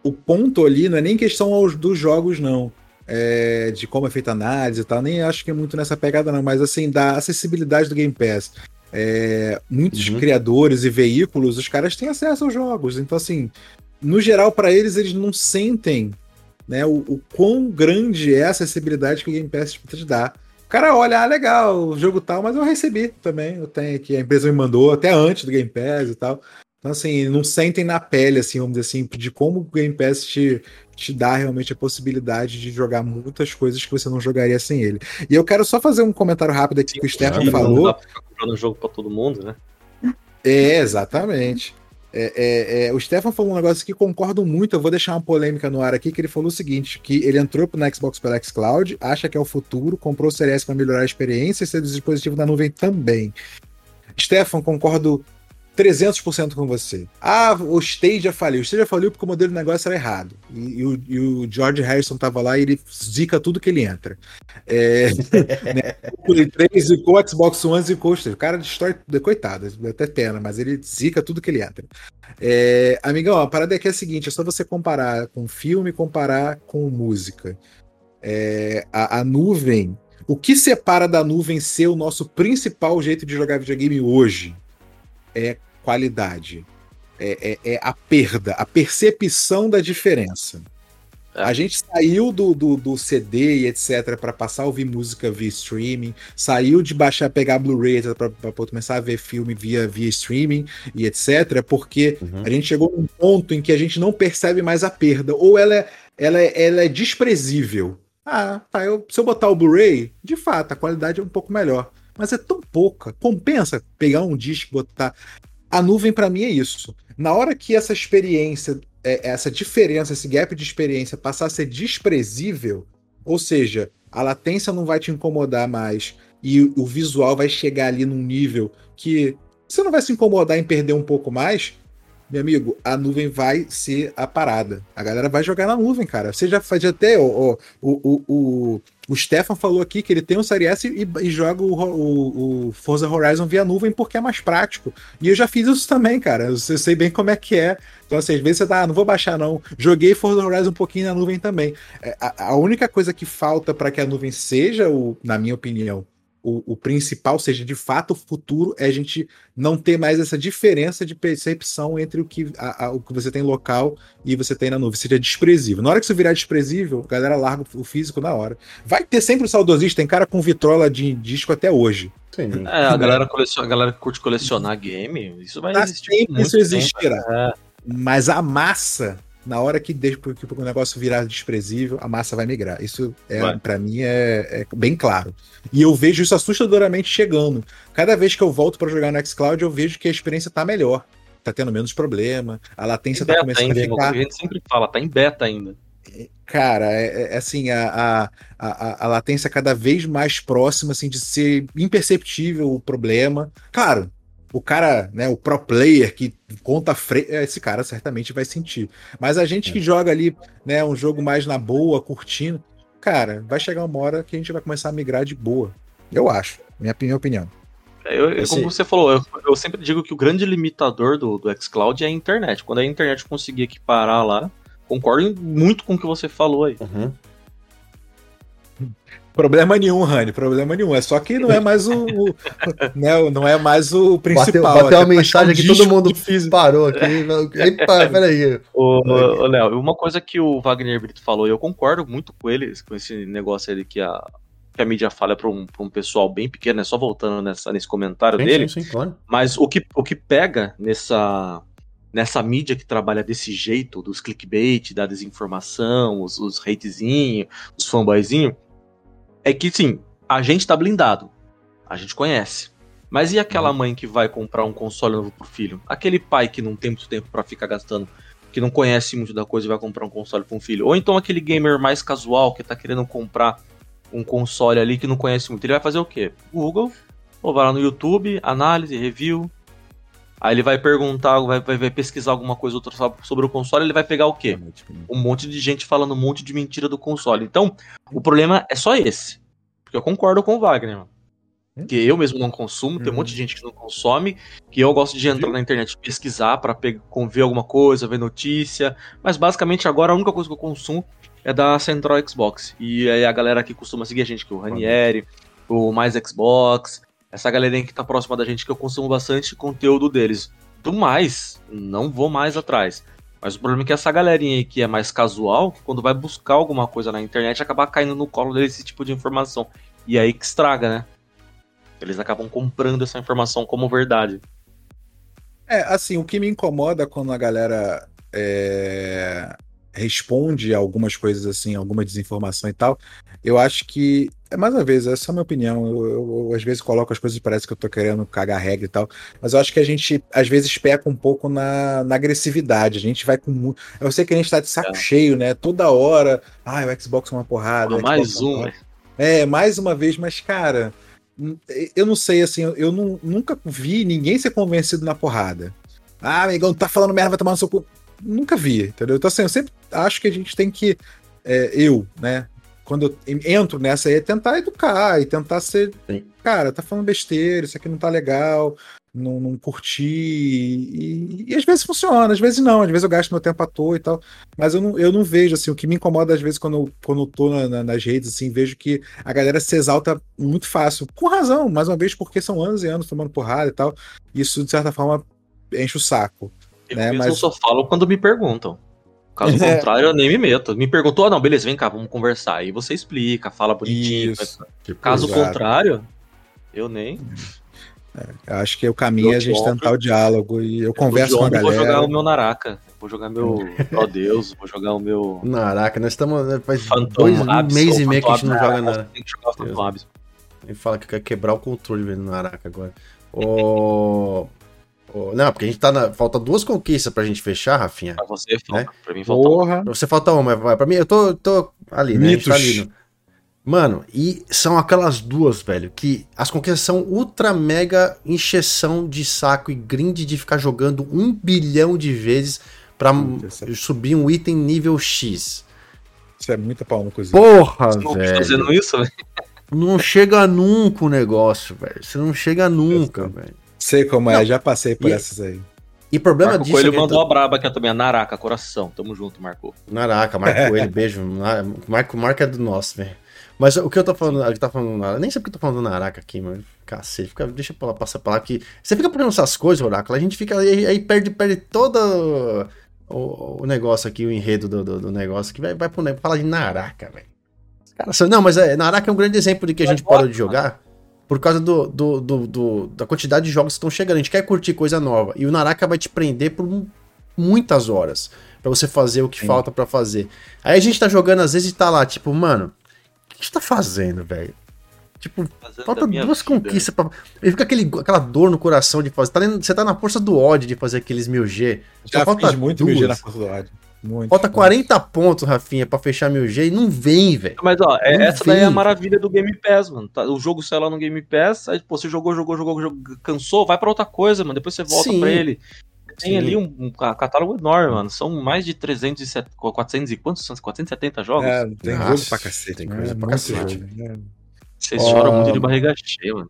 o ponto ali não é nem questão aos, dos jogos, não. É, de como é feita a análise e tal, nem acho que é muito nessa pegada, não, mas assim, da acessibilidade do Game Pass. É, muitos uhum. criadores e veículos, os caras têm acesso aos jogos. Então, assim, no geral, para eles, eles não sentem né, o, o quão grande é a acessibilidade que o Game Pass te dá. O cara olha, ah, legal, o jogo tal, mas eu recebi também. Eu tenho aqui, a empresa me mandou até antes do Game Pass e tal. Então, assim, não sentem na pele, assim, vamos dizer assim, de como o Game Pass te, te dá realmente a possibilidade de jogar muitas coisas que você não jogaria sem ele. E eu quero só fazer um comentário rápido aqui Sim, que o Stefan falou. Não dá pra ficar comprando jogo pra todo mundo, né? É, exatamente. É, é, é, o Stefan falou um negócio que concordo muito. Eu vou deixar uma polêmica no ar aqui, que ele falou o seguinte: que ele entrou no Xbox pela Xcloud, acha que é o futuro, comprou o Series para melhorar a experiência e ser dispositivo da nuvem também. Stefan, concordo 300% com você. Ah, o Stadia faliu. O Stadia faliu porque o modelo de negócio era errado. E, e, o, e o, George Harrison tava lá e ele zica tudo que ele entra. É, né, o Play 3 zicou o Xbox One zicou o Stadia. O cara destrói, coitado, é até pena, mas ele zica tudo que ele entra. É, amigão, a parada aqui é a seguinte, é só você comparar com filme comparar com música. É, a, a nuvem... O que separa da nuvem ser o nosso principal jeito de jogar videogame hoje? é qualidade. É, é, é a perda, a percepção da diferença. É. A gente saiu do, do, do CD e etc. para passar a ouvir música via streaming, saiu de baixar, pegar Blu-ray para começar a ver filme via, via streaming e etc. Porque uhum. a gente chegou num ponto em que a gente não percebe mais a perda, ou ela é, ela é, ela é desprezível. Ah, tá, eu, se eu botar o Blu-ray, de fato, a qualidade é um pouco melhor mas é tão pouca. Compensa pegar um disco e botar. A nuvem, para mim, é isso. Na hora que essa experiência, é, essa diferença, esse gap de experiência passar a ser desprezível, ou seja, a latência não vai te incomodar mais e o visual vai chegar ali num nível que você não vai se incomodar em perder um pouco mais, meu amigo, a nuvem vai ser a parada. A galera vai jogar na nuvem, cara. Você já faz até. O, o, o, o, o Stefan falou aqui que ele tem um Série S e, e joga o, o, o, Forza Horizon via nuvem porque é mais prático. E eu já fiz isso também, cara. Eu sei bem como é que é. Então, assim, às vezes você tá, ah, não vou baixar, não. Joguei Forza Horizon um pouquinho na nuvem também. É, a, a única coisa que falta para que a nuvem seja, o, na minha opinião, o, o, principal, seja de fato o futuro, é a gente não ter mais essa diferença de percepção entre o que, a, a, o que você tem local e você tem na nuvem. Seria desprezível. Na hora que isso virar desprezível, a galera larga o físico na hora. Vai ter sempre o saudosista, tem cara com vitrola de disco até hoje. Sim. É, a galera, coleciona, a galera que curte colecionar game, isso vai tá existir. Sempre isso existirá. É. Mas a massa na hora que, deixa, que o negócio virar desprezível, a massa vai migrar. Isso, é, para mim, é, é, bem claro. E eu vejo isso assustadoramente chegando. Cada vez que eu volto para jogar no xCloud, eu vejo que a experiência tá melhor. Tá tendo menos problema, a latência tá começando ainda, a ficar. A gente sempre fala, tá em beta ainda. Cara, é, é, é assim, a, a, a, a, latência cada vez mais próxima, assim, de ser imperceptível o problema. Claro, o cara, né, o pro player que conta fre... esse cara certamente vai sentir. Mas a gente que é. joga ali, né, um jogo mais na boa, curtindo, cara, vai chegar uma hora que a gente vai começar a migrar de boa. Eu acho, minha, minha opinião. É, eu, Esse... Como você falou, eu, eu, sempre digo que o grande limitador do, do xCloud é a internet. Quando a internet conseguir equiparar lá, concordo muito com o que você falou aí. Uhum. Problema nenhum, Rani, problema nenhum. É só que não é mais o, o né, não é mais o principal. Bateu, bateu uma mensagem aqui, todo mundo físico. parou aqui. Epa, peraí. Ô, Léo, uma coisa que o Wagner Brito falou, e eu concordo muito com ele, com esse negócio aí que a, que a mídia fala para um, um pessoal bem pequeno, é só voltando nessa, nesse comentário sim, dele. Sim, sim, claro. Mas o que, o que pega nessa, nessa mídia que trabalha desse jeito, dos clickbait, da desinformação, os, os hatezinhos, os fanboyzinhos, é que, sim, a gente tá blindado. A gente conhece. Mas e aquela uhum. mãe que vai comprar um console novo pro filho? Aquele pai que não tem muito tempo para ficar gastando, que não conhece muito da coisa e vai comprar um console pro um filho? Ou então aquele gamer mais casual que tá querendo comprar um console ali que não conhece muito. Ele vai fazer o quê? Google, ou vai lá no YouTube, análise, review. Aí ele vai perguntar, vai, vai, vai pesquisar alguma coisa outra sobre o console, ele vai pegar o quê? Um monte de gente falando um monte de mentira do console. Então, o problema é só esse. Porque eu concordo com o Wagner, mano. Hum? Que eu mesmo não consumo, tem um monte de gente que não consome, que eu gosto de entrar na internet pesquisar para ver alguma coisa, ver notícia, mas basicamente agora a única coisa que eu consumo é da Central Xbox. E aí a galera que costuma seguir a gente, que é o Ranieri, o Mais Xbox, essa galerinha que tá próxima da gente que eu consumo bastante conteúdo deles. Do mais, não vou mais atrás. Mas o problema é que essa galerinha aí que é mais casual, quando vai buscar alguma coisa na internet, acaba caindo no colo desse tipo de informação. E aí que estraga, né? Eles acabam comprando essa informação como verdade. É, assim, o que me incomoda quando a galera é, responde algumas coisas assim, alguma desinformação e tal, eu acho que, é mais uma vez, essa é a minha opinião. Eu, eu, eu, às vezes coloco as coisas parece que eu tô querendo cagar regra e tal, mas eu acho que a gente às vezes peca um pouco na, na agressividade. A gente vai com Eu sei que a gente tá de saco é. cheio, né? Toda hora, ah, o Xbox é uma porrada. mais é um? É, mais uma vez, mas cara, eu não sei, assim, eu não, nunca vi ninguém ser convencido na porrada. Ah, amigão, tá falando merda, vai tomar no seu cu nunca vi, entendeu? Então, assim, eu sempre acho que a gente tem que. É, eu, né? Quando eu entro nessa aí, é tentar educar e tentar ser. Sim. Cara, tá falando besteira, isso aqui não tá legal, não, não curti. E, e, às vezes funciona, às vezes não, às vezes eu gasto meu tempo à toa e tal. Mas eu não, eu não vejo, assim, o que me incomoda às vezes quando eu, quando eu tô na, na, nas redes, assim, vejo que a galera se exalta muito fácil. Com razão, mais uma vez, porque são anos e anos tomando porrada e tal. Isso, de certa forma, enche o saco. Eu né? Mas... só falo quando me perguntam. Caso é. contrário, eu nem me meto. Me perguntou, ah, não, beleza, vem cá, vamos conversar. Aí você explica, fala bonitinho. Isso, Caso exato. contrário, eu nem. É, eu acho que o caminho é a gente tentar o diálogo e eu converso com a galera. Vou jogar o meu Naraka, vou jogar meu Ó Deus, vou jogar o meu. Naraka, nós estamos. Né, faz dois meses e meio que a gente não joga nada. Tem que jogar Phantom Ele fala que quer quebrar o controle vendo Naraka agora. O. Não, porque a gente tá na. Falta duas conquistas pra gente fechar, Rafinha. Pra você, falta. Né? Pra mim falta Porra. uma. Você falta uma, mas pra mim, eu tô, tô ali, né? Mitos. A gente tá ali. No... Mano, e são aquelas duas, velho, que as conquistas são ultra mega encheção de saco e grind de ficar jogando um bilhão de vezes pra subir um item nível X. Isso é muita palma coisa. Porra, Você velho. Tá fazendo isso, velho? Não chega nunca o negócio, velho. Você não chega nunca, velho. Sei como é, já passei por e, essas aí. E problema Marco disso. Coelho é mandou tá... a braba que é também, a Naraka, coração. Tamo junto, Marco. Naraka, Marco Coelho, beijo. Marco, Marco é do nosso, velho. Mas o que eu tô falando, que tá falando, nem sei porque eu tô falando do Naraka aqui, mano. Cacete, fica, deixa eu passar pra lá que. Você fica procurando essas coisas, Oráculo, a gente fica aí, aí perde, perde todo o, o, negócio aqui, o enredo do, do, do negócio, que vai, vai pro falar de Naraka, velho. Não, mas é, Naraka é um grande exemplo de que a gente parou de jogar por causa do, do, do, do, da quantidade de jogos que estão chegando. A gente quer curtir coisa nova. E o Naraka vai te prender por muitas horas para você fazer o que Sim. falta para fazer. Aí a gente tá jogando, às vezes, e tá lá, tipo, mano, o que você tá fazendo, velho? Tipo, Fazendo falta duas vida. conquistas pra. E fica aquele, aquela dor no coração de fazer. Tá, você tá na força do ódio de fazer aqueles mil G. Já falta muito duas. mil G na força do ódio. Muito, Falta 40 pontos, Rafinha, pra fechar meu G e não vem, velho. Mas, ó, é, essa vem. daí é a maravilha do Game Pass, mano. Tá, o jogo sai lá no Game Pass, aí, pô, você jogou, jogou, jogou, jogou, cansou, vai pra outra coisa, mano. Depois você volta Sim. pra ele. Tem Sim. ali um, um, catálogo enorme, mano. São mais de 300 e 400 e quantos? São 470 jogos? É, tem Nossa, jogo pra cacete. Tem coisa é, pra cacete. Jogo, Vocês choram muito de barriga cheia, mano.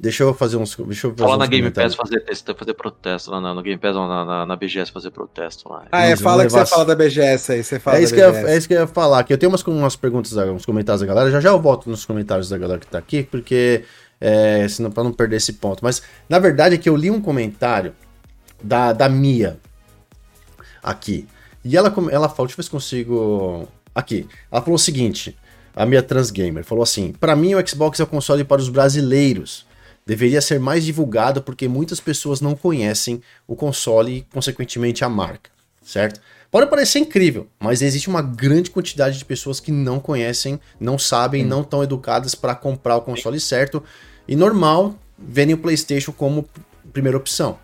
Deixa eu fazer uns. Deixa eu fazer Fala na Game Pass fazer, fazer protesto lá no Game Pass, na, na, na, BGS fazer protesto lá. Ah, é, fala que você fala da BGS aí, você fala é isso, que eu, é isso que eu ia falar, que eu tenho umas, umas perguntas, uns comentários da galera, já já eu volto nos comentários da galera que tá aqui, porque, é, senão, pra não perder esse ponto. Mas, na verdade, é que eu li um comentário da, da Mia aqui, e ela, ela falou, deixa eu ver se consigo... Aqui, ela falou o seguinte, a Mia Transgamer, falou assim, para mim o Xbox é o console para os brasileiros, deveria ser mais divulgado porque muitas pessoas não conhecem o console e, consequentemente, a marca, certo? Pode parecer incrível, mas existe uma grande quantidade de pessoas que não conhecem, não sabem, não estão educadas para comprar o console certo e normal verem o PlayStation como primeira opção.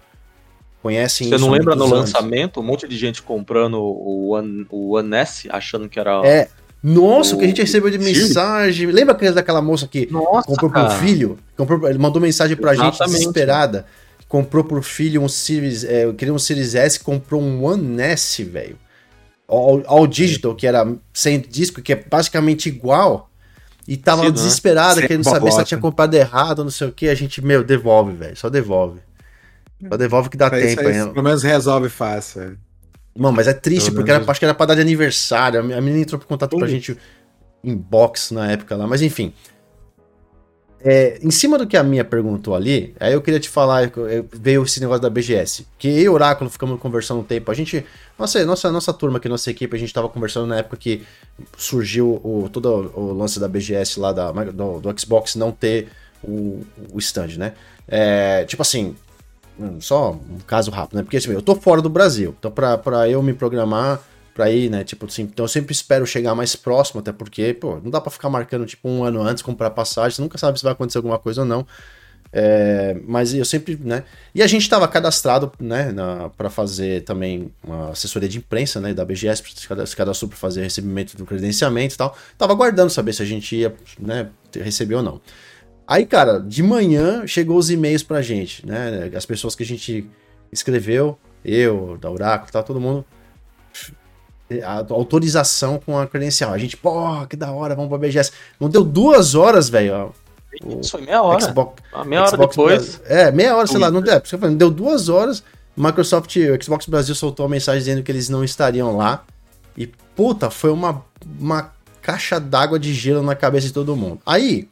Conhecem Você não lembra no anos. lançamento, um monte de gente comprando o One, o One S achando que era é, nossa, o que a gente recebeu de mensagem. Lembra daquela moça que Nossa, comprou cara. pro filho? Comprou, ele mandou mensagem pra Exatamente. gente desesperada. comprou pro filho um Series, é, queria um Series S, comprou um One S, velho. All, All, Digital, que era sem disco, que é basicamente igual. E tava Sim, né? desesperado, né? querendo saber se ela tinha comprado errado, não sei o que. A gente, meu, devolve, velho. Só devolve. Só devolve que dá tempo. Isso aí, pelo menos resolve fácil. Mano, mas é triste, porque era, acho que era pra dar de aniversário. A menina entrou por contato com a gente em box na época lá, mas enfim. É, em cima do que a minha perguntou ali, aí eu queria te falar, veio esse negócio da BGS. Que eu e o Oráculo ficamos conversando um tempo. A gente. Nossa, nossa, nossa turma aqui, nossa equipe, a gente tava conversando na época que surgiu o, todo o lance da BGS lá da, do, do Xbox não ter o, o stand, né? É, tipo assim, só um caso rápido, né? Porque assim, eu tô fora do Brasil, então pra eu me programar pra ir, né? Tipo assim, então eu sempre espero chegar mais próximo, até porque, pô, não dá pra ficar marcando tipo um ano antes, comprar passagem, você nunca sabe se vai acontecer alguma coisa ou não. É, mas eu sempre, né? E a gente estava cadastrado, né, para fazer também uma assessoria de imprensa, né, da BGS, se cadastrou para fazer recebimento do credenciamento e tal. Tava aguardando saber se a gente ia, né, receber ou não. Aí, cara, de manhã chegou os e-mails pra gente, né? As pessoas que a gente escreveu, eu, da Oráculo, tá, todo mundo a autorização com a credencial. A gente, pô, que da hora, vamos pra BGS. Não deu duas horas, velho. Isso foi meia hora. Xbox, ah, meia hora depois. É, meia hora, sei lá, não deu. Deu duas horas. Microsoft, o Xbox Brasil soltou uma mensagem dizendo que eles não estariam lá. E, puta, foi uma, uma caixa d'água de gelo na cabeça de todo mundo. Aí,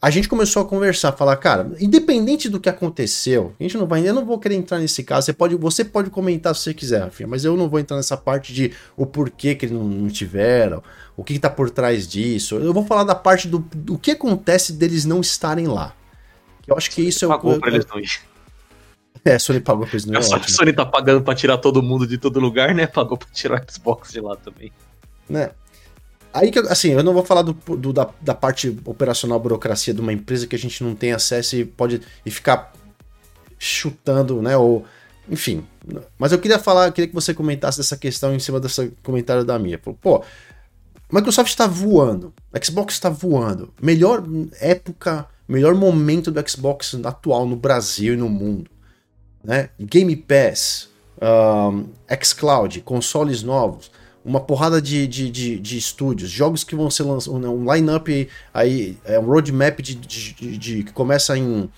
a gente começou a conversar, falar, cara, independente do que aconteceu, a gente não vai, eu não vou querer entrar nesse caso. Você pode, você pode comentar se você quiser, Rafinha, mas eu não vou entrar nessa parte de o porquê que eles não, não tiveram, o que, está por trás disso. Eu vou falar da parte do, do que acontece deles não estarem lá. Eu acho que isso é o pagou pra eles não ir. É, a Sony pagou pra eles não ir. A é Sony tá pagando pra tirar todo mundo de todo lugar, né? Pagou pra tirar o Xbox de lá também. Né? Aí que, assim, eu não vou falar do, do da, da, parte operacional, burocracia de uma empresa que a gente não tem acesso e pode e ficar chutando, né? Ou, enfim. Mas eu queria falar, queria que você comentasse dessa questão em cima desse comentário da minha. Pô, Microsoft está voando, Xbox está voando. Melhor época, melhor momento do Xbox atual no Brasil e no mundo. Né? Game Pass, um, xCloud, consoles novos uma porrada de, de, de, de, estúdios, jogos que vão ser lançados, um line-up aí, é um roadmap de, de, de, que começa em,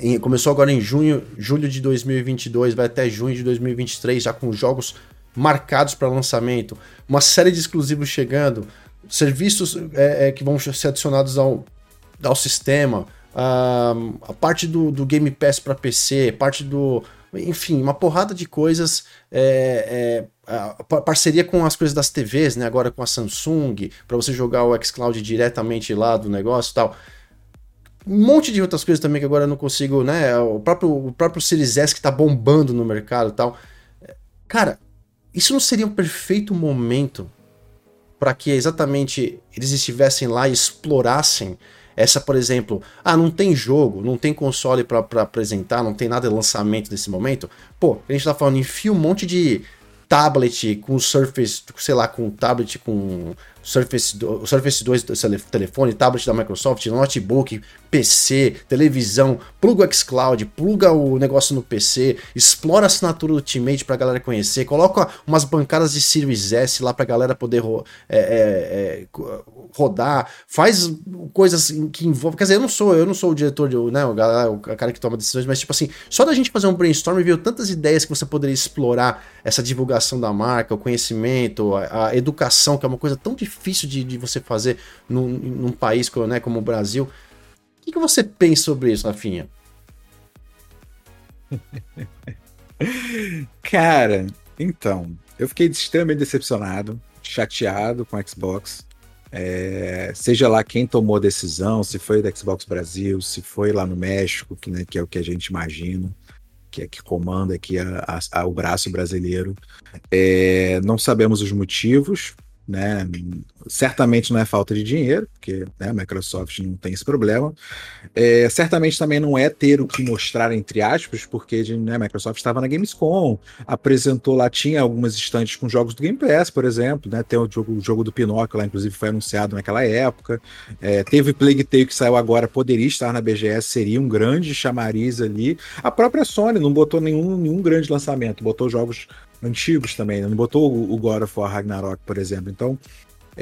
em, começou agora em junho, julho de 2022, vai até junho de 2023, já com jogos marcados para lançamento, uma série de exclusivos chegando, serviços é, é, que vão ser adicionados ao, ao sistema, uh, a parte do, do Game Pass para PC, parte do enfim, uma porrada de coisas. É, é, parceria com as coisas das TVs, né? Agora com a Samsung, para você jogar o xCloud diretamente lá do negócio e tal. Um monte de outras coisas também que agora eu não consigo, né? O próprio, o próprio Series S que tá bombando no mercado e tal. Cara, isso não seria um perfeito momento para que exatamente eles estivessem lá e explorassem essa, por exemplo, ah, não tem jogo, não tem console para apresentar, não tem nada de lançamento nesse momento. Pô, a gente tá falando, enfia um monte de tablet com Surface, sei lá, com tablet com Surface, Surface 2 telefone, tablet da Microsoft, notebook, PC, televisão, pluga o xCloud, pluga o negócio no PC, explora a assinatura do Ultimate pra galera conhecer, coloca umas bancadas de Series S lá pra galera poder é, é, é, rodar, faz coisas que envolvem. Quer dizer, eu não sou, eu não sou o diretor, de, né, o, galera, o cara que toma decisões, mas tipo assim, só da gente fazer um brainstorm viu tantas ideias que você poderia explorar essa divulgação da marca, o conhecimento, a, a educação, que é uma coisa tão difícil de, de você fazer num, num país né, como o Brasil. O que, que você pensa sobre isso, Rafinha? Cara, então, eu fiquei extremamente decepcionado, chateado com o Xbox. É, seja lá quem tomou a decisão, se foi da Xbox Brasil, se foi lá no México, que, né, que é o que a gente imagina, que é que comanda aqui a, a, a, o braço brasileiro. É, não sabemos os motivos, né? Certamente não é falta de dinheiro, porque né, a Microsoft não tem esse problema. É, certamente também não é ter o que mostrar, entre aspas, porque né, a Microsoft estava na Gamescom, apresentou lá, tinha algumas estantes com jogos do Game Pass, por exemplo, né? Tem o jogo, o jogo do Pinóquio lá, inclusive foi anunciado naquela época. É, teve Plague Tale que saiu agora, poderia estar na BGS, seria um grande chamariz ali. A própria Sony não botou nenhum, nenhum grande lançamento, botou jogos antigos também, né? não botou o God of War Ragnarok, por exemplo. Então,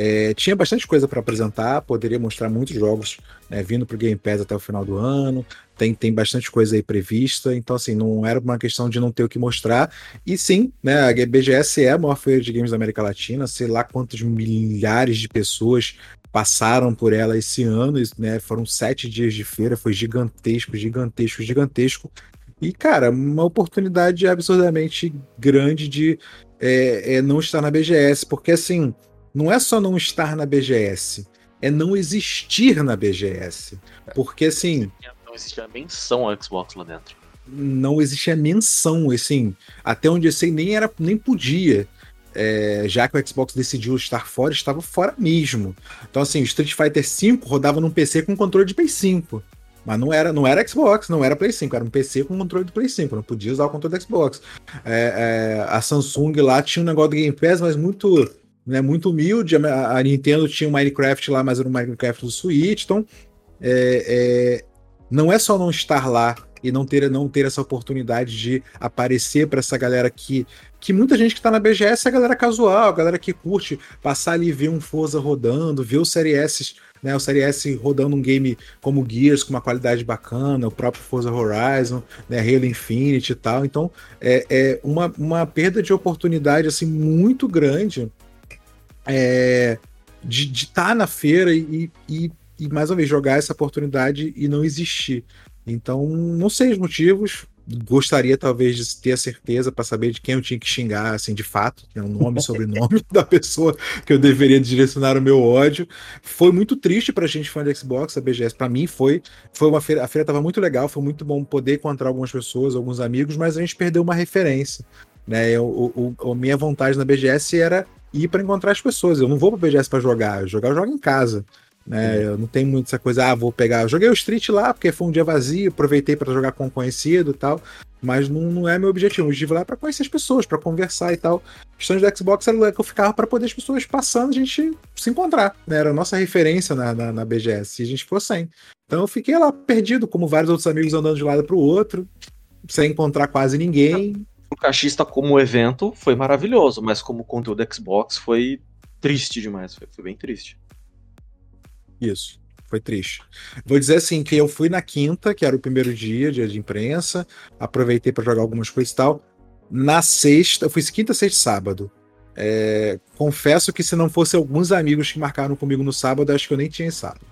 é, tinha bastante coisa para apresentar, poderia mostrar muitos jogos né, vindo para o Game Pass até o final do ano. Tem, tem bastante coisa aí prevista, então assim, não era uma questão de não ter o que mostrar. E sim, né, a BGS é a maior feira de games da América Latina, sei lá quantos milhares de pessoas passaram por ela esse ano, né? Foram sete dias de feira, foi gigantesco, gigantesco, gigantesco. E, cara, uma oportunidade absurdamente grande de é, é não estar na BGS, porque assim, não é só não estar na BGS, é não existir na BGS. Porque assim. Não existe a menção ao Xbox lá dentro. Não existe a menção, assim. Até onde eu sei, nem era, nem podia. É, já que o Xbox decidiu estar fora, estava fora mesmo. Então, assim, o Street Fighter V rodava num PC com controle de Play 5. Mas não era, não era Xbox, não era Play 5, era um PC com controle do Play 5, não podia usar o controle do Xbox. É, é, a Samsung lá tinha um negócio do Game Pass, mas muito, né, muito humilde. A, a Nintendo tinha o Minecraft lá, mas era o Minecraft do Switch. Então, é, é não é só não estar lá e não ter, não ter essa oportunidade de aparecer para essa galera que que muita gente que tá na BGS é a galera casual, a galera que curte passar ali e ver um Forza rodando, ver o Série S né? O Série S rodando um game como Gears com uma qualidade bacana, o próprio Forza Horizon, né? Halo Infinite e tal. Então é, é uma, uma perda de oportunidade assim muito grande é, de estar tá na feira e, e, e mais uma vez jogar essa oportunidade e não existir. Então, não sei os motivos, gostaria talvez de ter a certeza para saber de quem eu tinha que xingar, assim, de fato, é o nome e sobrenome da pessoa que eu deveria direcionar o meu ódio. Foi muito triste pra gente fã de Xbox, a BGS, para mim foi, foi uma feira, a feira tava muito legal, foi muito bom poder encontrar algumas pessoas, alguns amigos, mas a gente perdeu uma referência, né? Eu, o, o, a minha vontade na BGS era ir para encontrar as pessoas. Eu não vou para BGS para jogar, eu jogar eu jogo em casa. Né? Eu não tenho muito essa coisa, ah, vou pegar. Eu joguei o Street lá porque foi um dia vazio, aproveitei para jogar com um conhecido e tal, mas não, não é meu objetivo. O objetivo lá é para conhecer as pessoas, para conversar e tal. Questões do Xbox era que eu ficava para poder as pessoas passando, a gente se encontrar. Né? Era a nossa referência na, na, na BGS, e a gente ficou sem. Então eu fiquei lá perdido, como vários outros amigos andando de um lado para o outro, sem encontrar quase ninguém. O cachista como evento foi maravilhoso, mas como conteúdo Xbox foi triste demais, foi, foi bem triste. Isso. Foi triste. Vou dizer assim que eu fui na quinta, que era o primeiro dia, dia de imprensa, aproveitei para jogar algumas coisas e tal. Na sexta, eu fui quinta, sexta sábado. É, confesso que se não fosse alguns amigos que marcaram comigo no sábado, acho que eu nem tinha sábado.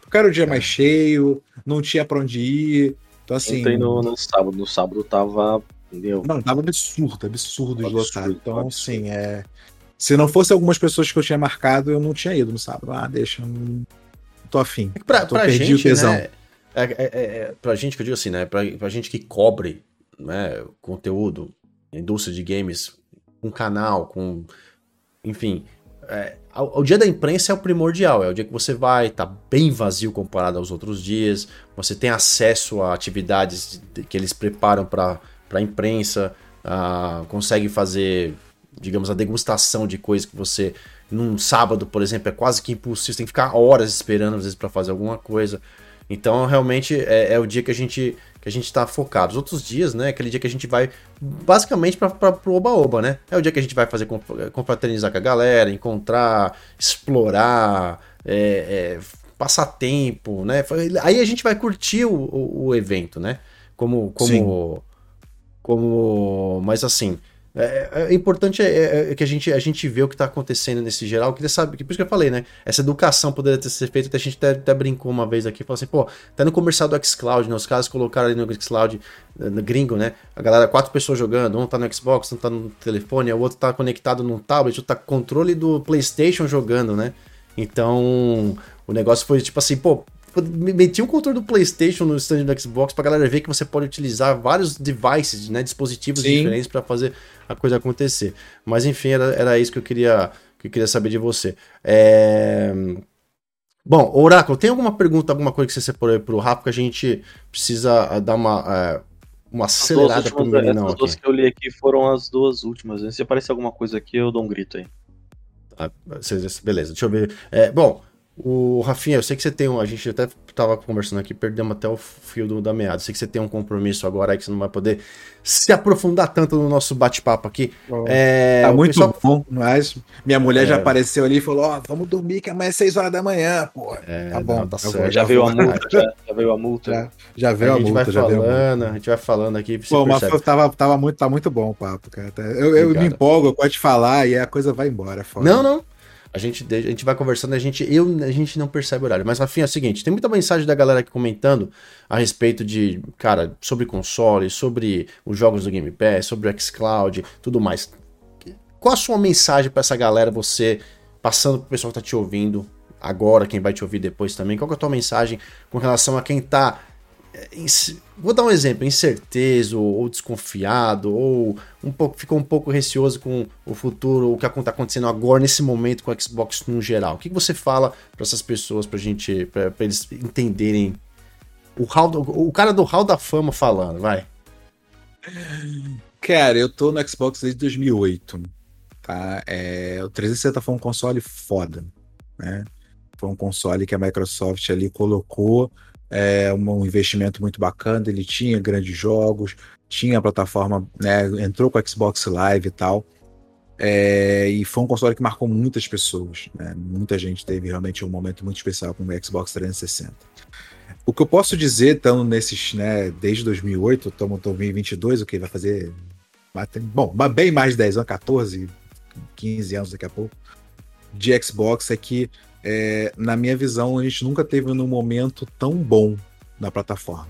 Porque era o dia é. mais cheio, não tinha para onde ir. Então, assim. Ontem no, no sábado, no sábado tava. Entendeu? Não, tava absurdo, absurdo, absurdo de lotado. Então, absurdo. assim, é. Se não fosse algumas pessoas que eu tinha marcado, eu não tinha ido no sábado. Ah, deixa, não tô afim. É pra, tô pra perdi gente, o tesão. Né, é, é, é, pra gente que eu digo assim, né? Pra, pra gente que cobre né, conteúdo, indústria de games, um canal, com. Enfim. É, o, o, dia da imprensa é o primordial, é o dia que você vai, tá bem vazio comparado aos outros dias, você tem acesso a atividades que eles preparam para a imprensa, uh, consegue fazer digamos, a degustação de coisas que você, num sábado, por exemplo, é quase que impossível, você tem que ficar horas esperando, às vezes, para fazer alguma coisa. Então, realmente, é, é, o dia que a gente que a gente está focado. Os outros dias, né, aquele dia que a gente vai basicamente para o oba-oba, né? É o dia que a gente vai fazer confraternizar com a galera, encontrar, explorar, é, é, passar tempo, né? Aí a gente vai curtir o, o, o evento, né? Como, como, como, mas assim, é, é, é importante é, é, é, que a gente, a gente vê o que está acontecendo nesse geral. Eu queria saber, por isso que eu falei, né? Essa educação poderia ter sido feita. A gente até, até brincou uma vez aqui, falou assim, pô, tá no comercial do Xcloud, né? Os caras colocaram ali no Xcloud, eh, no gringo, né? A galera, quatro pessoas jogando, um tá no Xbox, um tá no telefone, o outro tá conectado num tablet, outro tá com controle do PlayStation jogando, né? Então, o negócio foi tipo assim, pô, meti o controle do PlayStation no stand do Xbox pra galera ver que você pode utilizar vários devices, né, dispositivos Sim. diferentes para fazer a coisa acontecer. Mas enfim, era, era isso que eu queria que eu queria saber de você. É... Bom, Oráculo, tem alguma pergunta, alguma coisa que você separou aí pro Rafa que a gente precisa ah, dar uma, é, uma acelerada pro meninão As duas que eu li aqui foram as duas últimas. Se aparecer alguma coisa aqui, eu dou um grito aí. Ah, beleza, deixa eu ver. É, bom, o Rafinha, eu sei que você tem um. A gente até tava conversando aqui, perdemos até o fio do, da meada. Sei que você tem um compromisso agora aí que você não vai poder se aprofundar tanto no nosso bate-papo aqui. Oh, é, tá muito pessoal... bom, mas minha mulher é... já apareceu ali e falou: Ó, oh, vamos dormir que amanhã é 6 horas da manhã, pô. É, tá bom, não, tá certo. Já veio a multa, já, já, veio a multa. Já, já veio a, a multa, já veio a multa. A gente vai falando aqui. Pô, mas tava, tava muito, tá muito bom o papo, cara. Eu, eu me empolgo, eu posso te falar e a coisa vai embora. Foda. Não, não. A gente, a gente vai conversando, a gente, eu, a gente não percebe o horário. Mas, Rafinha, é o seguinte: tem muita mensagem da galera aqui comentando a respeito de, cara, sobre console, sobre os jogos do Game Pass, sobre o Xcloud, tudo mais. Qual a sua mensagem para essa galera, você passando pro pessoal que tá te ouvindo agora, quem vai te ouvir depois também? Qual é a tua mensagem com relação a quem tá vou dar um exemplo, incertezo ou desconfiado ou um pouco ficou um pouco receoso com o futuro, o que está acontecendo agora nesse momento com o Xbox no geral. O que você fala para essas pessoas para gente, para eles entenderem o, hall, o cara do Hall da Fama falando, vai. Cara, eu tô no Xbox desde 2008, tá? É, o 360 foi um console foda, né? Foi um console que a Microsoft ali colocou é, um investimento muito bacana, ele tinha grandes jogos, tinha a plataforma, né, entrou com o Xbox Live e tal. É, e foi um console que marcou muitas pessoas. Né? Muita gente teve realmente um momento muito especial com o Xbox 360. O que eu posso dizer, estando nesses, né, desde 2008, estamos em 2022, o que vai fazer, bom, bem mais de 10 anos, 14, 15 anos daqui a pouco, de Xbox, é que é, na minha visão, a gente nunca teve um momento tão bom na plataforma.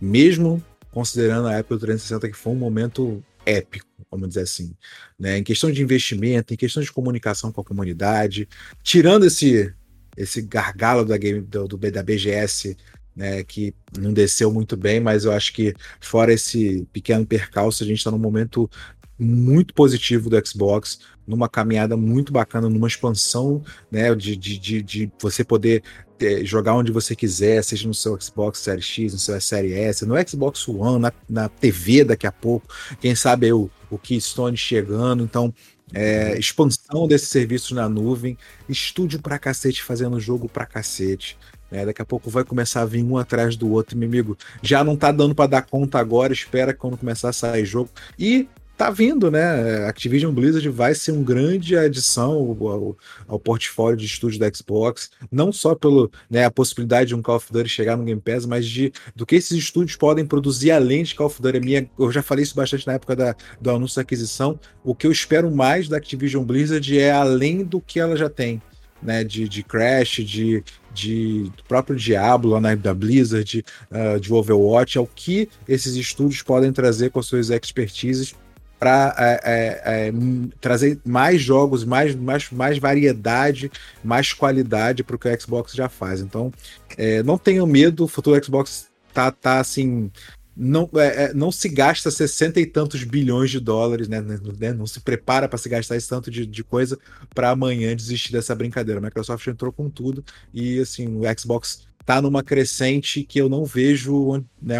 Mesmo considerando a do 360 que foi um momento épico, vamos dizer assim. Né? Em questão de investimento, em questão de comunicação com a comunidade, tirando esse esse gargalo da, game, do, do da BGS né, que não desceu muito bem, mas eu acho que fora esse pequeno percalço, a gente está num momento muito positivo do Xbox, numa caminhada muito bacana, numa expansão, né, de, de, de, de você poder é, jogar onde você quiser, seja no seu Xbox Series X, no seu Series S, no Xbox One, na, na TV daqui a pouco, quem sabe o, o Keystone chegando, então é, expansão desses serviços na nuvem, estúdio pra cacete fazendo jogo pra cacete. Né? Daqui a pouco vai começar a vir um atrás do outro, meu amigo. Já não tá dando para dar conta agora, espera quando começar a sair jogo. E tá vindo, né? Activision Blizzard vai ser uma grande adição ao, ao, ao, portfólio de estúdio da Xbox, não só pelo né, a possibilidade de um Call of Duty chegar no Game Pass, mas de do que esses estúdios podem produzir além de Call of Duty. Minha, eu já falei isso bastante na época da, do anúncio da aquisição. O que eu espero mais da Activision Blizzard é além do que ela já tem. Né, de, de Crash, de, de do próprio Diablo né, da Blizzard, uh, de Overwatch, é o que esses estúdios podem trazer com as suas expertises para é, é, é, trazer mais jogos, mais, mais, mais variedade, mais qualidade para o que o Xbox já faz. Então, é, não tenham medo, o futuro Xbox tá, tá assim. Não, é, é, não se gasta 60 e tantos bilhões de dólares, né? né não se prepara para se gastar esse tanto de, de coisa para amanhã desistir dessa brincadeira. A Microsoft entrou com tudo e assim, o Xbox tá numa crescente que eu não vejo né,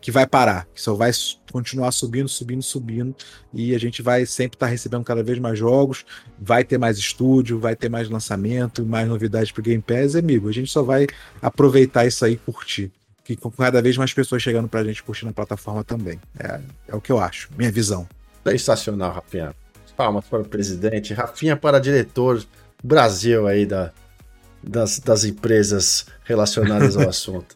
que vai parar, que só vai continuar subindo, subindo, subindo, e a gente vai sempre estar tá recebendo cada vez mais jogos, vai ter mais estúdio, vai ter mais lançamento, mais novidades para o Game Pass, amigo. A gente só vai aproveitar isso aí e curtir. Que com cada vez mais pessoas chegando para a gente curtir na plataforma também. É, é o que eu acho, minha visão. Sensacional, Rafinha. Palmas para o presidente, Rafinha para diretor Brasil aí da, das, das empresas relacionadas ao assunto.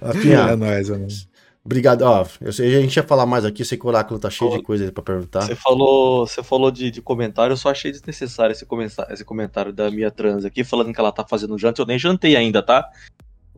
Rafinha, é nóis, é nóis. Obrigado. Ó, eu sei, a gente ia falar mais aqui, eu sei que o Oráculo tá cheio de coisa para perguntar. Você falou, você falou de, de comentário, eu só achei desnecessário esse comentário, esse comentário da minha trans aqui, falando que ela tá fazendo janta. Eu nem jantei ainda, tá?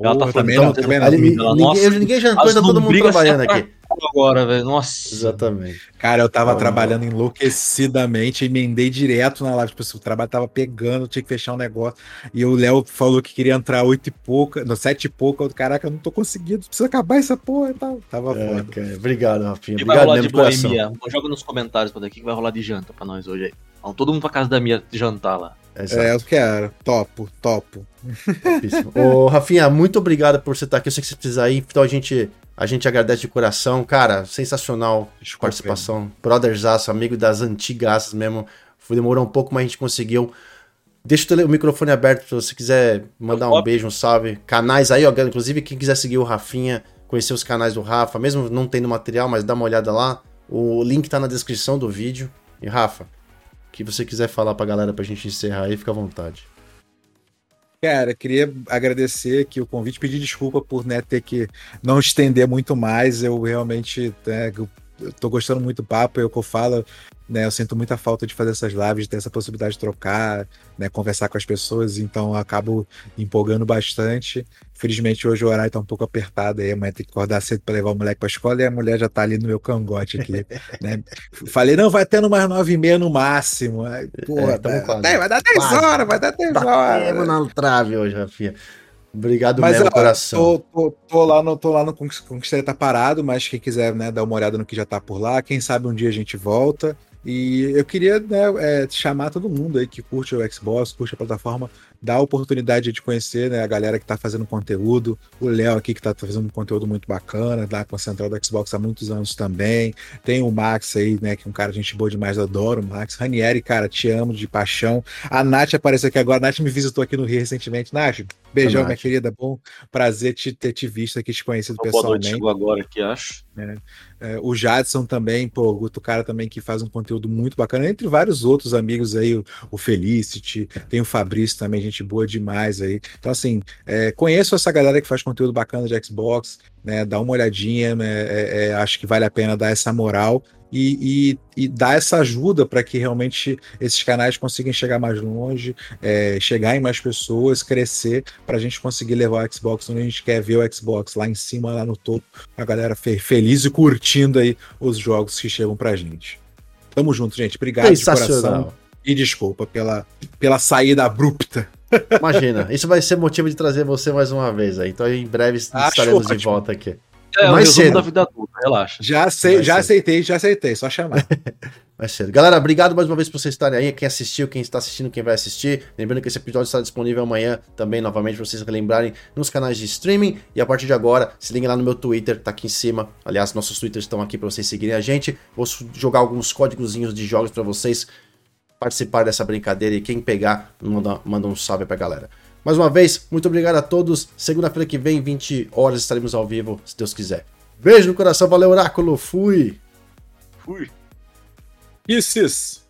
Ela tá também não, também não. Ninguém, ninguém, ninguém jantou, ainda todo mundo trabalhando aqui. Agora, velho. Nossa. Exatamente. Cara, eu tava trabalhando enlouquecidamente, emendei direto na live. Tipo, o trabalho tava pegando, tinha que fechar um negócio. E o Léo falou que queria entrar oito e pouca, no sete e pouca. Eu, caraca, eu não tô conseguindo, precisa acabar essa porra e tal. Tava é, foda. Obrigado, Rafinha. Que Obrigado vai rolar de boemia? Joga nos comentários pra daqui que vai rolar de janta pra nós hoje aí. Vamos todo mundo pra casa da minha jantar lá. Exato. É, eu quero. Topo, topo. Ô, Rafinha, muito obrigado por você estar aqui. Eu sei que você precisa ir, então a gente, a gente agradece de coração. Cara, sensacional Desculpa, participação. Brothersaço, amigo das antigas mesmo. Foi, demorou um pouco, mas a gente conseguiu. Deixa o microfone aberto se você quiser mandar um beijo, um salve. Canais aí, ó, inclusive quem quiser seguir o Rafinha, conhecer os canais do Rafa, mesmo não tendo material, mas dá uma olhada lá. O link tá na descrição do vídeo. E Rafa, o que você quiser falar pra galera pra gente encerrar aí, fica à vontade. Cara, queria agradecer aqui o convite, pedir desculpa por né, ter que não estender muito mais. Eu realmente né, eu tô gostando muito do papo, é o que eu falo né? Eu sinto muita falta de fazer essas lives, de ter essa possibilidade de trocar, né? Conversar com as pessoas, então eu acabo empolgando bastante. Felizmente hoje o horário tá um pouco apertado aí, amanhã tem que acordar cedo para levar o moleque para escola e a mulher já tá ali no meu cangote aqui, né? Falei, não, vai tendo mais nove e meia no máximo. Aí, porra, é, tá, vai dar dez horas, vai dar dez horas. na trave hoje, Rafinha. Obrigado mas, mesmo, ó, coração. Tô, tô, tô, lá no, tô lá no Conquistaria tá parado, mas quem quiser né, dar uma olhada no que já tá por lá, quem sabe um dia a gente volta. E eu queria né, é, chamar todo mundo aí que curte o Xbox, curte a plataforma, dar a oportunidade de conhecer né, a galera que está fazendo conteúdo. O Léo aqui que está fazendo um conteúdo muito bacana, tá com a central do Xbox há muitos anos também. Tem o Max aí, né, que é um cara gente boa demais, adoro o Max. Ranieri, cara, te amo de paixão. A Nath apareceu aqui agora. A Nath me visitou aqui no Rio recentemente. Nath, beijão, Nath. minha querida. Bom prazer te ter te visto aqui, te conhecido pessoalmente. Boa noite, agora aqui, acho. É. É, o Jadson também, pô, outro cara também que faz um conteúdo muito bacana, entre vários outros amigos aí, o, o Felicity, tem o Fabrício também, gente boa demais aí. Então, assim, é, conheço essa galera que faz conteúdo bacana de Xbox, né? Dá uma olhadinha, né, é, é, acho que vale a pena dar essa moral e, e, e dar essa ajuda para que realmente esses canais consigam chegar mais longe, é, chegar em mais pessoas, crescer, para a gente conseguir levar o Xbox onde a gente quer ver o Xbox, lá em cima, lá no topo, a galera feliz e curtindo aí os jogos que chegam para a gente. Tamo junto, gente. Obrigado de coração. E desculpa pela, pela saída abrupta. Imagina, isso vai ser motivo de trazer você mais uma vez aí. Então em breve Acho estaremos ótimo. de volta aqui. É, mais cedo. da vida adulta, relaxa. Já, sei, já aceitei, já aceitei, só chamar. mais cedo. Galera, obrigado mais uma vez por vocês estarem aí. Quem assistiu, quem está assistindo, quem vai assistir. Lembrando que esse episódio está disponível amanhã também, novamente, para vocês lembrarem nos canais de streaming. E a partir de agora, se liguem lá no meu Twitter, tá aqui em cima. Aliás, nossos Twitters estão aqui para vocês seguirem a gente. Vou jogar alguns códigozinhos de jogos para vocês participar dessa brincadeira e quem pegar, manda, manda um salve pra galera. Mais uma vez, muito obrigado a todos. Segunda-feira que vem, 20 horas, estaremos ao vivo, se Deus quiser. Beijo no coração, valeu, Oráculo. Fui. Fui. Isso.